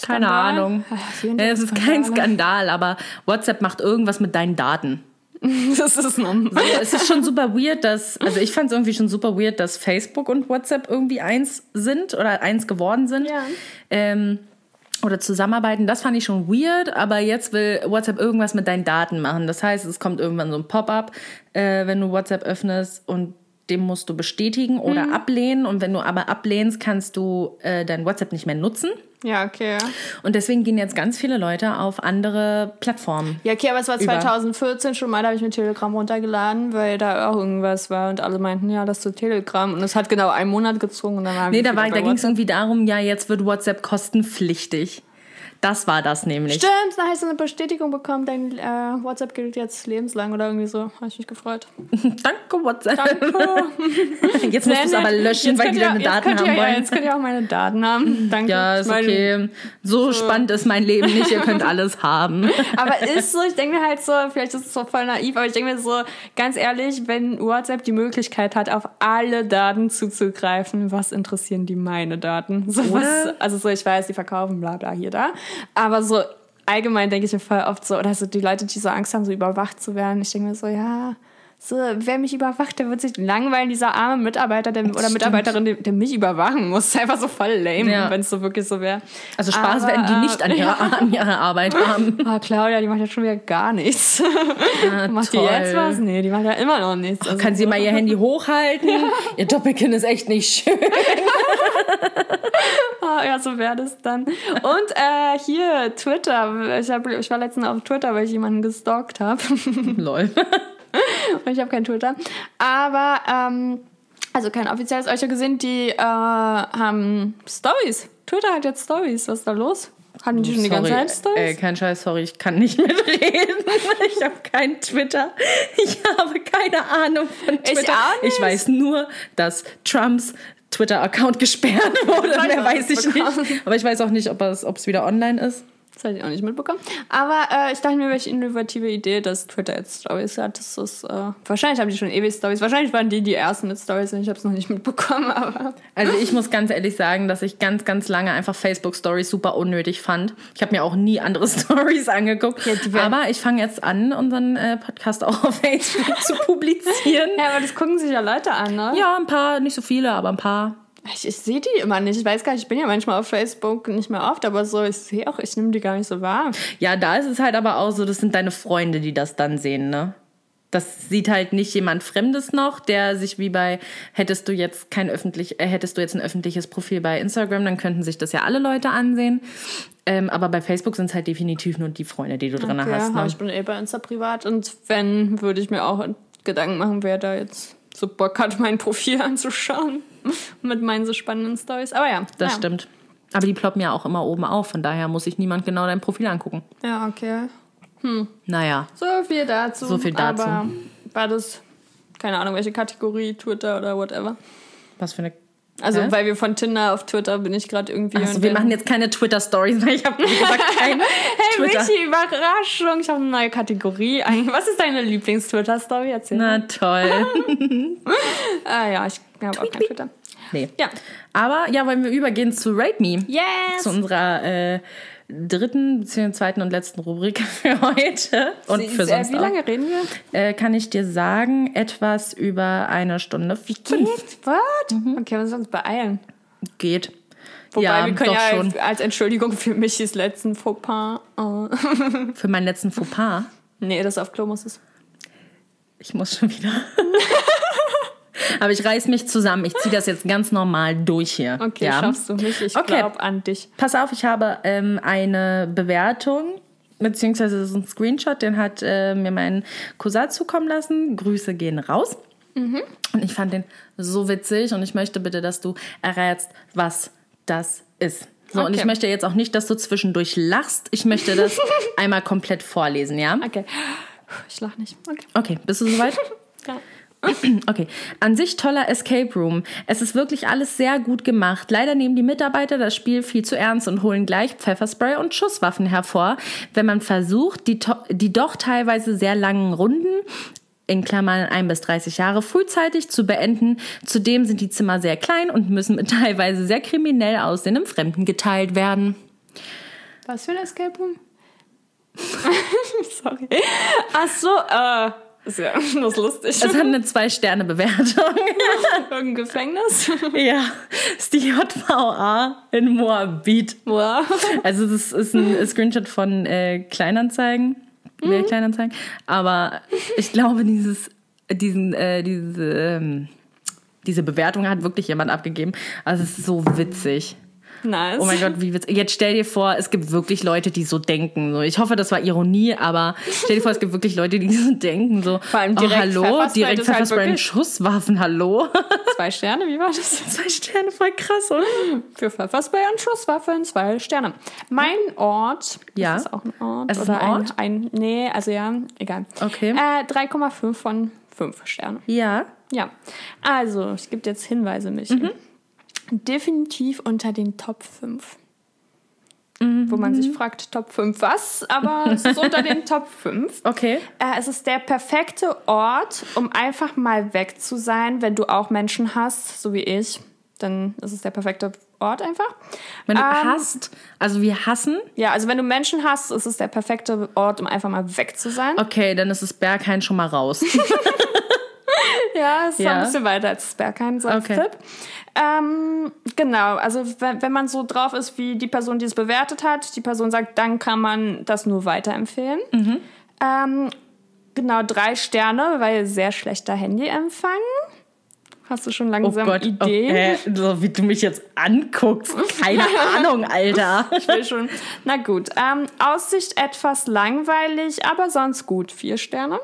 [SPEAKER 1] keine? Ahnung.
[SPEAKER 2] Ach,
[SPEAKER 1] Es ist kein. Skandal, aber WhatsApp macht irgendwas mit deinen Daten.
[SPEAKER 2] Das ist.
[SPEAKER 1] Ja, es ist schon super weird, dass, also ich fand es irgendwie schon super weird, dass Facebook und WhatsApp irgendwie eins sind oder eins geworden sind.
[SPEAKER 2] Ja.
[SPEAKER 1] Ähm, oder zusammenarbeiten, das fand ich schon weird, aber jetzt will WhatsApp irgendwas mit deinen Daten machen. Das heißt, es kommt irgendwann so ein Pop-up, äh, wenn du WhatsApp öffnest und dem musst du bestätigen oder ablehnen. Und wenn du aber ablehnst, kannst du äh, dein WhatsApp nicht mehr nutzen.
[SPEAKER 2] Ja, okay.
[SPEAKER 1] Und deswegen gehen jetzt ganz viele Leute auf andere Plattformen.
[SPEAKER 2] Ja, okay, aber es war
[SPEAKER 1] Über.
[SPEAKER 2] 2014 schon mal, da habe ich mir Telegram runtergeladen, weil da auch irgendwas war und alle meinten, ja, das ist so Telegram. Und es hat genau einen Monat gezogen und dann waren
[SPEAKER 1] Nee, da, war- da ging es irgendwie darum, ja, jetzt wird WhatsApp kostenpflichtig. Das war das nämlich.
[SPEAKER 2] Stimmt, da hast du eine Bestätigung bekommen, dein äh, WhatsApp gilt jetzt lebenslang oder irgendwie so. Habe ich mich gefreut.
[SPEAKER 1] Danke, WhatsApp.
[SPEAKER 2] Danke.
[SPEAKER 1] Jetzt musst du es aber löschen, weil die deine Daten haben
[SPEAKER 2] ja,
[SPEAKER 1] wollen.
[SPEAKER 2] Jetzt könnt ihr auch meine Daten haben. Danke.
[SPEAKER 1] Ja, ist okay. So spannend ist mein Leben nicht. Ihr könnt alles haben.
[SPEAKER 2] Aber ist so, ich denke mir halt so, vielleicht ist es so voll naiv, aber ich denke mir so, ganz ehrlich, wenn WhatsApp die Möglichkeit hat, auf alle Daten zuzugreifen, was interessieren die meine Daten? So was, also so, ich weiß, die verkaufen, bla bla hier, da. Aber so allgemein denke ich mir voll oft so, oder so die Leute, die so Angst haben, so überwacht zu werden, ich denke mir so, ja. So, wer mich überwacht, der wird sich langweilen, dieser arme Mitarbeiter der, oder. Mitarbeiterin, der, der mich überwachen muss. Ist einfach so voll lame,
[SPEAKER 1] Ja.
[SPEAKER 2] wenn es so wirklich so wäre.
[SPEAKER 1] Also Spaß
[SPEAKER 2] Aber,
[SPEAKER 1] werden die nicht an
[SPEAKER 2] äh,
[SPEAKER 1] ihrer, an ihrer Arbeit haben.
[SPEAKER 2] Oh, Claudia, die macht ja schon wieder gar nichts.
[SPEAKER 1] Ah,
[SPEAKER 2] macht die
[SPEAKER 1] toll.
[SPEAKER 2] jetzt was? Nee, die macht ja immer noch nichts. Also
[SPEAKER 1] Kann sie mal ihr Handy hochhalten? Ihr Doppelkinn ist echt nicht schön.
[SPEAKER 2] Ah, ja, so wäre das dann. Und äh, hier, Twitter. Ich, hab, ich war letztens auf Twitter, weil ich jemanden gestalkt habe.
[SPEAKER 1] Lol.
[SPEAKER 2] Und ich habe kein Twitter. Aber, ähm, also kein offizielles. Euch gesehen, die äh, haben Stories. Twitter hat jetzt Stories. Was ist da los? Hatten die schon die ganze Zeit
[SPEAKER 1] Sorry,
[SPEAKER 2] Stories?
[SPEAKER 1] Ey, kein Scheiß, sorry, ich kann nicht mitreden. Ich habe kein Twitter. Ich habe keine Ahnung von Twitter.
[SPEAKER 2] auch nicht.
[SPEAKER 1] Ich weiß nur, dass Trumps Twitter-Account gesperrt wurde.
[SPEAKER 2] Ich
[SPEAKER 1] Mehr weiß ich
[SPEAKER 2] mitbekommen.
[SPEAKER 1] nicht. Aber ich weiß auch nicht, ob es wieder online ist.
[SPEAKER 2] Das hatte ich auch nicht mitbekommen. Aber äh, ich dachte mir, welche innovative Idee, dass Twitter jetzt Stories hat. Das ist, äh, wahrscheinlich haben die schon ewig Stories. Wahrscheinlich waren die die ersten mit Stories und ich habe es noch nicht mitbekommen. Aber
[SPEAKER 1] Also ich muss ganz ehrlich sagen, dass ich ganz, ganz lange einfach Facebook-Stories super unnötig fand. Ich habe mir auch nie andere Stories angeguckt.
[SPEAKER 2] Ja,
[SPEAKER 1] aber ich fange jetzt an, unseren äh, Podcast auch auf Facebook zu publizieren.
[SPEAKER 2] ja, aber das gucken sich ja Leute an, ne?
[SPEAKER 1] Ja, ein paar, nicht so viele, aber ein paar.
[SPEAKER 2] Ich, ich sehe die immer nicht. Ich weiß gar nicht, ich bin ja manchmal auf Facebook nicht mehr oft, aber so, ich sehe auch, ich nehme die gar nicht so wahr.
[SPEAKER 1] Ja, da ist es halt aber auch so, das sind deine Freunde, die das dann sehen, ne? Das sieht halt nicht jemand Fremdes noch, der sich wie bei, hättest du jetzt kein öffentlich, äh, hättest du jetzt ein öffentliches Profil bei Instagram, dann könnten sich das ja alle Leute ansehen. Ähm, aber bei Facebook sind es halt definitiv nur die Freunde, die du drin
[SPEAKER 2] Okay,
[SPEAKER 1] hast. Ne?
[SPEAKER 2] ich bin eh bei Insta privat und wenn, würde ich mir auch Gedanken machen, wer da jetzt so Bock hat, mein Profil anzuschauen mit meinen so spannenden Stories. Aber ja,
[SPEAKER 1] Das
[SPEAKER 2] ja.
[SPEAKER 1] stimmt. Aber die ploppen ja auch immer oben auf, von daher muss sich niemand genau dein Profil angucken.
[SPEAKER 2] Ja, okay.
[SPEAKER 1] Naja.
[SPEAKER 2] So viel dazu.
[SPEAKER 1] So viel dazu.
[SPEAKER 2] Aber war das keine Ahnung, welche Kategorie, Twitter oder whatever.
[SPEAKER 1] Was für eine.
[SPEAKER 2] Also,
[SPEAKER 1] Hä?
[SPEAKER 2] weil wir von Tinder auf Twitter bin ich gerade irgendwie.
[SPEAKER 1] Also wir machen jetzt keine Twitter-Stories, weil ich habe, gesagt, keine
[SPEAKER 2] Hey,
[SPEAKER 1] Twitter.
[SPEAKER 2] Michi, Überraschung. Ich habe eine neue Kategorie. Was ist deine Lieblings-Twitter-Story? Erzähl
[SPEAKER 1] Na toll.
[SPEAKER 2] Ah ja, ich habe auch kein Twitter.
[SPEAKER 1] Nee.
[SPEAKER 2] Ja.
[SPEAKER 1] Aber ja, wollen wir übergehen zu Rate Me.
[SPEAKER 2] Yes!
[SPEAKER 1] Zu unserer äh, dritten, beziehungsweise zweiten und letzten Rubrik für heute. Und
[SPEAKER 2] Sie-
[SPEAKER 1] für
[SPEAKER 2] äh,
[SPEAKER 1] sonst
[SPEAKER 2] Wie
[SPEAKER 1] auch.
[SPEAKER 2] lange reden wir?
[SPEAKER 1] Äh, kann ich dir sagen, etwas über eine Stunde. Fünf.
[SPEAKER 2] Was? Okay, wir müssen uns beeilen.
[SPEAKER 1] Geht.
[SPEAKER 2] Wobei,
[SPEAKER 1] ja,
[SPEAKER 2] wir können
[SPEAKER 1] doch
[SPEAKER 2] ja
[SPEAKER 1] schon.
[SPEAKER 2] als Entschuldigung für Michis letzten Fauxpas. äh,
[SPEAKER 1] Für meinen letzten Fauxpas.
[SPEAKER 2] nee, das auf Klo muss es.
[SPEAKER 1] Ich muss schon wieder. Aber ich reiß mich zusammen. Ich ziehe das jetzt ganz normal durch hier.
[SPEAKER 2] Okay,
[SPEAKER 1] ja.
[SPEAKER 2] schaffst du mich. Ich
[SPEAKER 1] Okay.
[SPEAKER 2] glaub an dich.
[SPEAKER 1] Pass auf, ich habe ähm, eine Bewertung, beziehungsweise das ist ein Screenshot, den hat äh, mir mein Cousin zukommen lassen. Grüße gehen raus. Und ich fand den so witzig und ich möchte bitte, dass du errätst, was das ist. So, und
[SPEAKER 2] Okay.
[SPEAKER 1] ich möchte jetzt auch nicht, dass du zwischendurch lachst. Ich möchte das einmal komplett vorlesen, ja?
[SPEAKER 2] Okay. Ich lach nicht. Okay.
[SPEAKER 1] Okay, bist du soweit? Okay. An sich toller Escape Room. Es ist wirklich alles sehr gut gemacht. Leider nehmen die Mitarbeiter das Spiel viel zu ernst und holen gleich Pfefferspray und Schusswaffen hervor, wenn man versucht, die, die doch teilweise sehr langen Runden in Klammern 1 bis 30 Jahre frühzeitig zu beenden. Zudem sind die Zimmer sehr klein und müssen mit teilweise sehr kriminell aussehendem Fremden geteilt werden.
[SPEAKER 2] Was für ein Escape Room? Sorry. Ach so, äh. Ist ja das lustig.
[SPEAKER 1] Es hat eine Zwei-Sterne-Bewertung.
[SPEAKER 2] Irgendein Gefängnis?
[SPEAKER 1] ja, ist die JVA in Moabit.
[SPEAKER 2] wow.
[SPEAKER 1] Also das ist ein Screenshot von äh, Kleinanzeigen, mhm. Kleinanzeigen. Aber ich glaube, dieses, diesen, äh, diese, ähm, diese Bewertung hat wirklich jemand abgegeben. Also es ist so witzig.
[SPEAKER 2] Nice.
[SPEAKER 1] Oh mein Gott, wie witzig. Jetzt stell dir vor, es gibt wirklich Leute, die so denken. So, ich hoffe, das war Ironie, aber stell dir vor, es gibt wirklich Leute, die so denken. So,
[SPEAKER 2] Vor allem
[SPEAKER 1] oh,
[SPEAKER 2] direkt
[SPEAKER 1] hallo,
[SPEAKER 2] Pfefferspray,
[SPEAKER 1] direkt
[SPEAKER 2] halt
[SPEAKER 1] Pfefferspray und
[SPEAKER 2] wirklich-
[SPEAKER 1] Schusswaffen, hallo.
[SPEAKER 2] Zwei Sterne, wie war das?
[SPEAKER 1] Zwei Sterne, voll krass, oder?
[SPEAKER 2] Für Pfefferspray und Schusswaffen zwei Sterne. Mein Ort.
[SPEAKER 1] Ja.
[SPEAKER 2] Ist das auch ein Ort?
[SPEAKER 1] Es ist
[SPEAKER 2] oder
[SPEAKER 1] ein Ort?
[SPEAKER 2] Ein, ein, nee, also ja, egal.
[SPEAKER 1] Okay.
[SPEAKER 2] Äh, 3,5 von 5 Sternen.
[SPEAKER 1] Ja.
[SPEAKER 2] Ja. Also, ich gebe jetzt Hinweise, mich.
[SPEAKER 1] Mhm.
[SPEAKER 2] Definitiv unter den Top 5.
[SPEAKER 1] Mhm.
[SPEAKER 2] Wo man sich fragt, Top 5 was? Aber es ist unter den Top 5.
[SPEAKER 1] Okay.
[SPEAKER 2] Äh, es ist der perfekte Ort, um einfach mal weg zu sein, wenn du auch Menschen hast, so wie ich. Dann ist es der perfekte Ort einfach.
[SPEAKER 1] Wenn du
[SPEAKER 2] Ähm,
[SPEAKER 1] hasst, also wir hassen,
[SPEAKER 2] Ja, also wenn du Menschen hast, ist es der perfekte Ort, um einfach mal weg zu sein.
[SPEAKER 1] okay, dann ist es Berghain schon mal raus.
[SPEAKER 2] Ja, ist
[SPEAKER 1] Ja.
[SPEAKER 2] ein bisschen weiter als Berghain, so als
[SPEAKER 1] Okay.
[SPEAKER 2] Tipp. Ähm, genau, also wenn, wenn man so drauf ist, wie die Person, die es bewertet hat, die Person sagt, dann kann man das nur weiterempfehlen.
[SPEAKER 1] Mhm.
[SPEAKER 2] Ähm, genau, drei Sterne, weil sehr schlechter Handyempfang. Hast du schon
[SPEAKER 1] Oh
[SPEAKER 2] langsam
[SPEAKER 1] Gott,
[SPEAKER 2] Ideen?
[SPEAKER 1] oh, hä? so wie du mich jetzt anguckst. Keine Ahnung, Alter.
[SPEAKER 2] Ich will schon. Na gut. Ähm, Aussicht etwas langweilig, aber sonst gut. Vier Sterne.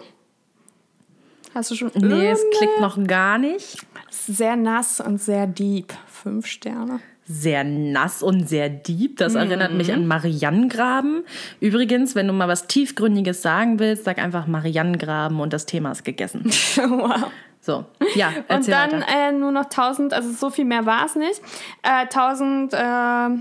[SPEAKER 2] Hast du schon
[SPEAKER 1] Nee, es klickt noch gar nicht.
[SPEAKER 2] Sehr nass und sehr deep. Fünf Sterne.
[SPEAKER 1] Sehr nass und sehr deep. Das erinnert
[SPEAKER 2] Mhm.
[SPEAKER 1] mich an Marianengraben. Übrigens, wenn du mal was Tiefgründiges sagen willst, sag einfach Marianengraben und das Thema ist gegessen.
[SPEAKER 2] wow.
[SPEAKER 1] So, ja,
[SPEAKER 2] Und dann äh, nur noch 1000, also so viel mehr war es nicht. Äh, 1000, äh, ach,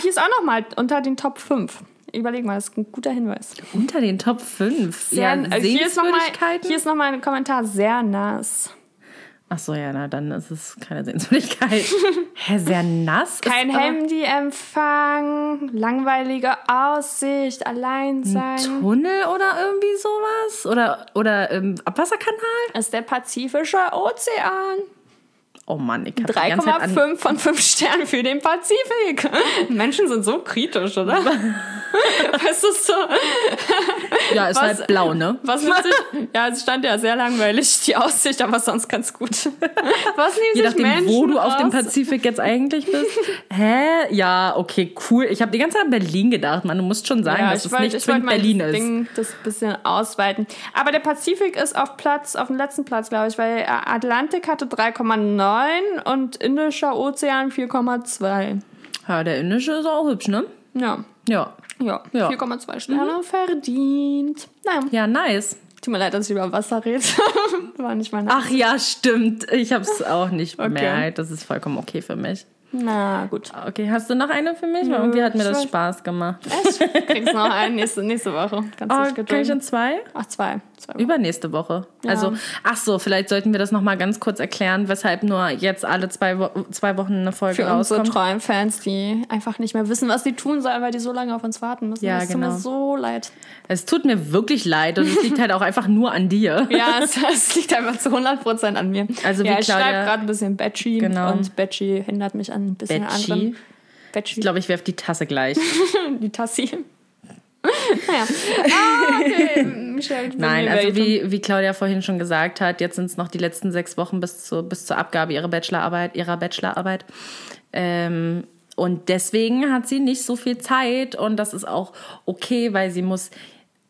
[SPEAKER 2] hier ist auch noch mal unter den Top 5. Überleg mal, das ist ein guter Hinweis.
[SPEAKER 1] Unter den Top 5.
[SPEAKER 2] Sehr,
[SPEAKER 1] ja,
[SPEAKER 2] äh, hier ist
[SPEAKER 1] Sehenswürdigkeiten?
[SPEAKER 2] hier ist noch mal ein Kommentar, sehr nass.
[SPEAKER 1] Ach so, ja, na, dann ist es keine Sehenswürdigkeit. Hä, sehr nass?
[SPEAKER 2] Kein Handyempfang, langweilige Aussicht, allein sein.
[SPEAKER 1] Tunnel oder irgendwie sowas? Oder, oder ähm, Abwasserkanal?
[SPEAKER 2] Das ist der Pazifische Ozean.
[SPEAKER 1] Oh Mann, ich hab die ganze Zeit an...
[SPEAKER 2] 3,5 von 5 Sternen für den Pazifik. Menschen sind so kritisch, oder? weißt du so?
[SPEAKER 1] Ja, ist
[SPEAKER 2] Was-
[SPEAKER 1] halt blau, ne?
[SPEAKER 2] Was sich? Ja, es stand ja sehr langweilig, die Aussicht, aber sonst ganz gut. Was nehmen
[SPEAKER 1] Je nachdem,
[SPEAKER 2] Menschen
[SPEAKER 1] wo du auf dem
[SPEAKER 2] raus?
[SPEAKER 1] Pazifik jetzt eigentlich bist. Hä? Ja, okay, cool. Ich habe die ganze Zeit an Berlin gedacht, man. Du musst schon sagen,
[SPEAKER 2] Ja,
[SPEAKER 1] dass
[SPEAKER 2] ich
[SPEAKER 1] es
[SPEAKER 2] wollte
[SPEAKER 1] nicht zwingend Berlin
[SPEAKER 2] das
[SPEAKER 1] ist.
[SPEAKER 2] Ding das bisschen ausweiten. Aber der Pazifik ist auf Platz, auf dem letzten Platz, glaube ich, weil Atlantik hatte 3,9 und Indischer Ozean 4,2.
[SPEAKER 1] Ja, der indische ist auch hübsch, ne?
[SPEAKER 2] Ja.
[SPEAKER 1] Ja.
[SPEAKER 2] Ja,
[SPEAKER 1] Ja.
[SPEAKER 2] 4,2 Sterne verdient. Naja.
[SPEAKER 1] Ja, nice.
[SPEAKER 2] Tut mir leid, dass ich über Wasser rede. War nicht meine.
[SPEAKER 1] Ach ja, stimmt. Ich habe es auch nicht bemerkt. Das ist vollkommen okay für mich.
[SPEAKER 2] Na gut.
[SPEAKER 1] Okay, hast du noch eine für mich? Weil irgendwie hat mir das Spaß gemacht.
[SPEAKER 2] Echt? Kriegst noch einen nächste, nächste Woche. Kannst
[SPEAKER 1] Oh, kann
[SPEAKER 2] gedulden.
[SPEAKER 1] ich in zwei?
[SPEAKER 2] Ach, zwei. zwei Wochen.
[SPEAKER 1] Übernächste Woche. Also, ach so, vielleicht sollten wir das nochmal ganz kurz erklären, weshalb nur jetzt alle zwei, zwei Wochen eine Folge
[SPEAKER 2] Für unsere
[SPEAKER 1] rauskommt.
[SPEAKER 2] treuen Fans, die einfach nicht mehr wissen, was sie tun sollen, weil die so lange auf uns warten müssen.
[SPEAKER 1] Ja,
[SPEAKER 2] tut
[SPEAKER 1] genau.
[SPEAKER 2] mir so leid.
[SPEAKER 1] Es tut mir wirklich leid und es liegt halt auch einfach nur an dir.
[SPEAKER 2] Ja, es, es liegt einfach zu 100% an mir.
[SPEAKER 1] Also
[SPEAKER 2] ja, ich schreibe gerade ein bisschen Batchy
[SPEAKER 1] Genau.
[SPEAKER 2] und Batchy hindert mich an ein bisschen
[SPEAKER 1] Batchy?
[SPEAKER 2] anderen. Batchy,
[SPEAKER 1] Ich glaube, ich werfe die Tasse gleich.
[SPEAKER 2] die Tassi. naja. Ah, okay. Michelle,
[SPEAKER 1] Nein, also wie, wie Claudia vorhin schon gesagt hat, jetzt sind es noch die letzten sechs Wochen bis, zu, bis zur Abgabe ihrer Bachelorarbeit, ihrer Bachelorarbeit. Ähm, und deswegen hat sie nicht so viel Zeit und das ist auch okay, weil sie muss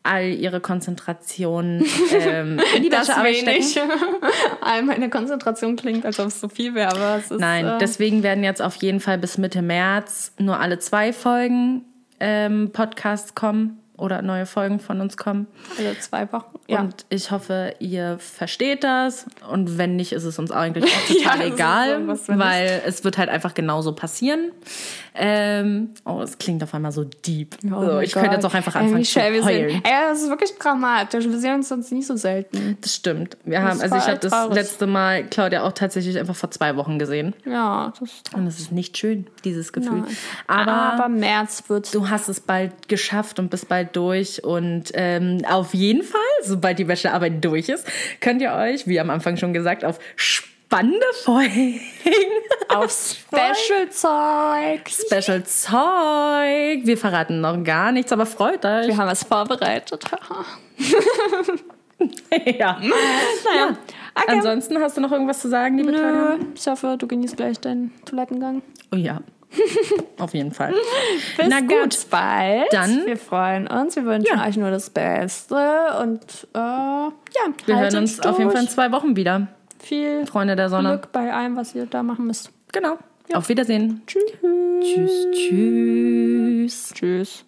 [SPEAKER 1] all ihre Konzentration ähm, in die
[SPEAKER 2] das wenig. All meine Konzentration klingt, als ob es so viel wäre, aber es ist.
[SPEAKER 1] Nein,
[SPEAKER 2] äh,
[SPEAKER 1] deswegen werden jetzt auf jeden Fall bis Mitte März nur alle zwei Folgen ähm, Podcasts kommen oder neue Folgen von uns kommen.
[SPEAKER 2] alle zwei Wochen. Ja.
[SPEAKER 1] Und ich hoffe, ihr versteht das. Und wenn nicht, ist es uns eigentlich auch total
[SPEAKER 2] Ja, ist
[SPEAKER 1] egal,
[SPEAKER 2] so,
[SPEAKER 1] weil es wird halt einfach genauso passieren. Ähm, oh, es klingt auf einmal so deep.
[SPEAKER 2] Oh
[SPEAKER 1] so, ich könnte
[SPEAKER 2] Gott.
[SPEAKER 1] jetzt auch einfach anfangen
[SPEAKER 2] Michelle,
[SPEAKER 1] zu heulen.
[SPEAKER 2] Sind, ey, das ist wirklich dramatisch. Wir sehen uns sonst nicht so selten.
[SPEAKER 1] Das stimmt. Wir
[SPEAKER 2] Das
[SPEAKER 1] haben, also ich habe das letzte Mal Claudia auch tatsächlich einfach vor zwei Wochen gesehen.
[SPEAKER 2] Ja, das ist
[SPEAKER 1] Und es ist nicht schön, dieses Gefühl.
[SPEAKER 2] Nein.
[SPEAKER 1] Aber,
[SPEAKER 2] Aber März wird.
[SPEAKER 1] du hast es bald geschafft und bist bald durch. Und ähm, auf jeden Fall, sobald die Bachelorarbeit durch ist, könnt ihr euch, wie am Anfang schon gesagt, auf spannende Folgen
[SPEAKER 2] auf Special-Zeug.
[SPEAKER 1] Special Zeug. Wir verraten noch gar nichts, aber freut euch.
[SPEAKER 2] Wir haben was vorbereitet.
[SPEAKER 1] ja.
[SPEAKER 2] naja. Okay.
[SPEAKER 1] Ansonsten hast du noch irgendwas zu sagen, liebe?
[SPEAKER 2] Nö, ich hoffe, du genießt gleich deinen Toilettengang.
[SPEAKER 1] Oh ja. Auf jeden Fall.
[SPEAKER 2] Bis
[SPEAKER 1] Na gut.
[SPEAKER 2] ganz bald.
[SPEAKER 1] Dann-
[SPEAKER 2] Wir freuen uns. Wir wünschen
[SPEAKER 1] Ja.
[SPEAKER 2] euch nur das Beste. Und äh, ja,
[SPEAKER 1] Wir hören uns auf jeden Fall in
[SPEAKER 2] durch.
[SPEAKER 1] zwei Wochen wieder.
[SPEAKER 2] Viel
[SPEAKER 1] Freunde der Sonne.
[SPEAKER 2] Glück bei allem, was ihr da machen müsst.
[SPEAKER 1] Genau. Auf Wiedersehen.
[SPEAKER 2] Tschüss.
[SPEAKER 1] Tschüss, tschüss.
[SPEAKER 2] Tschüss.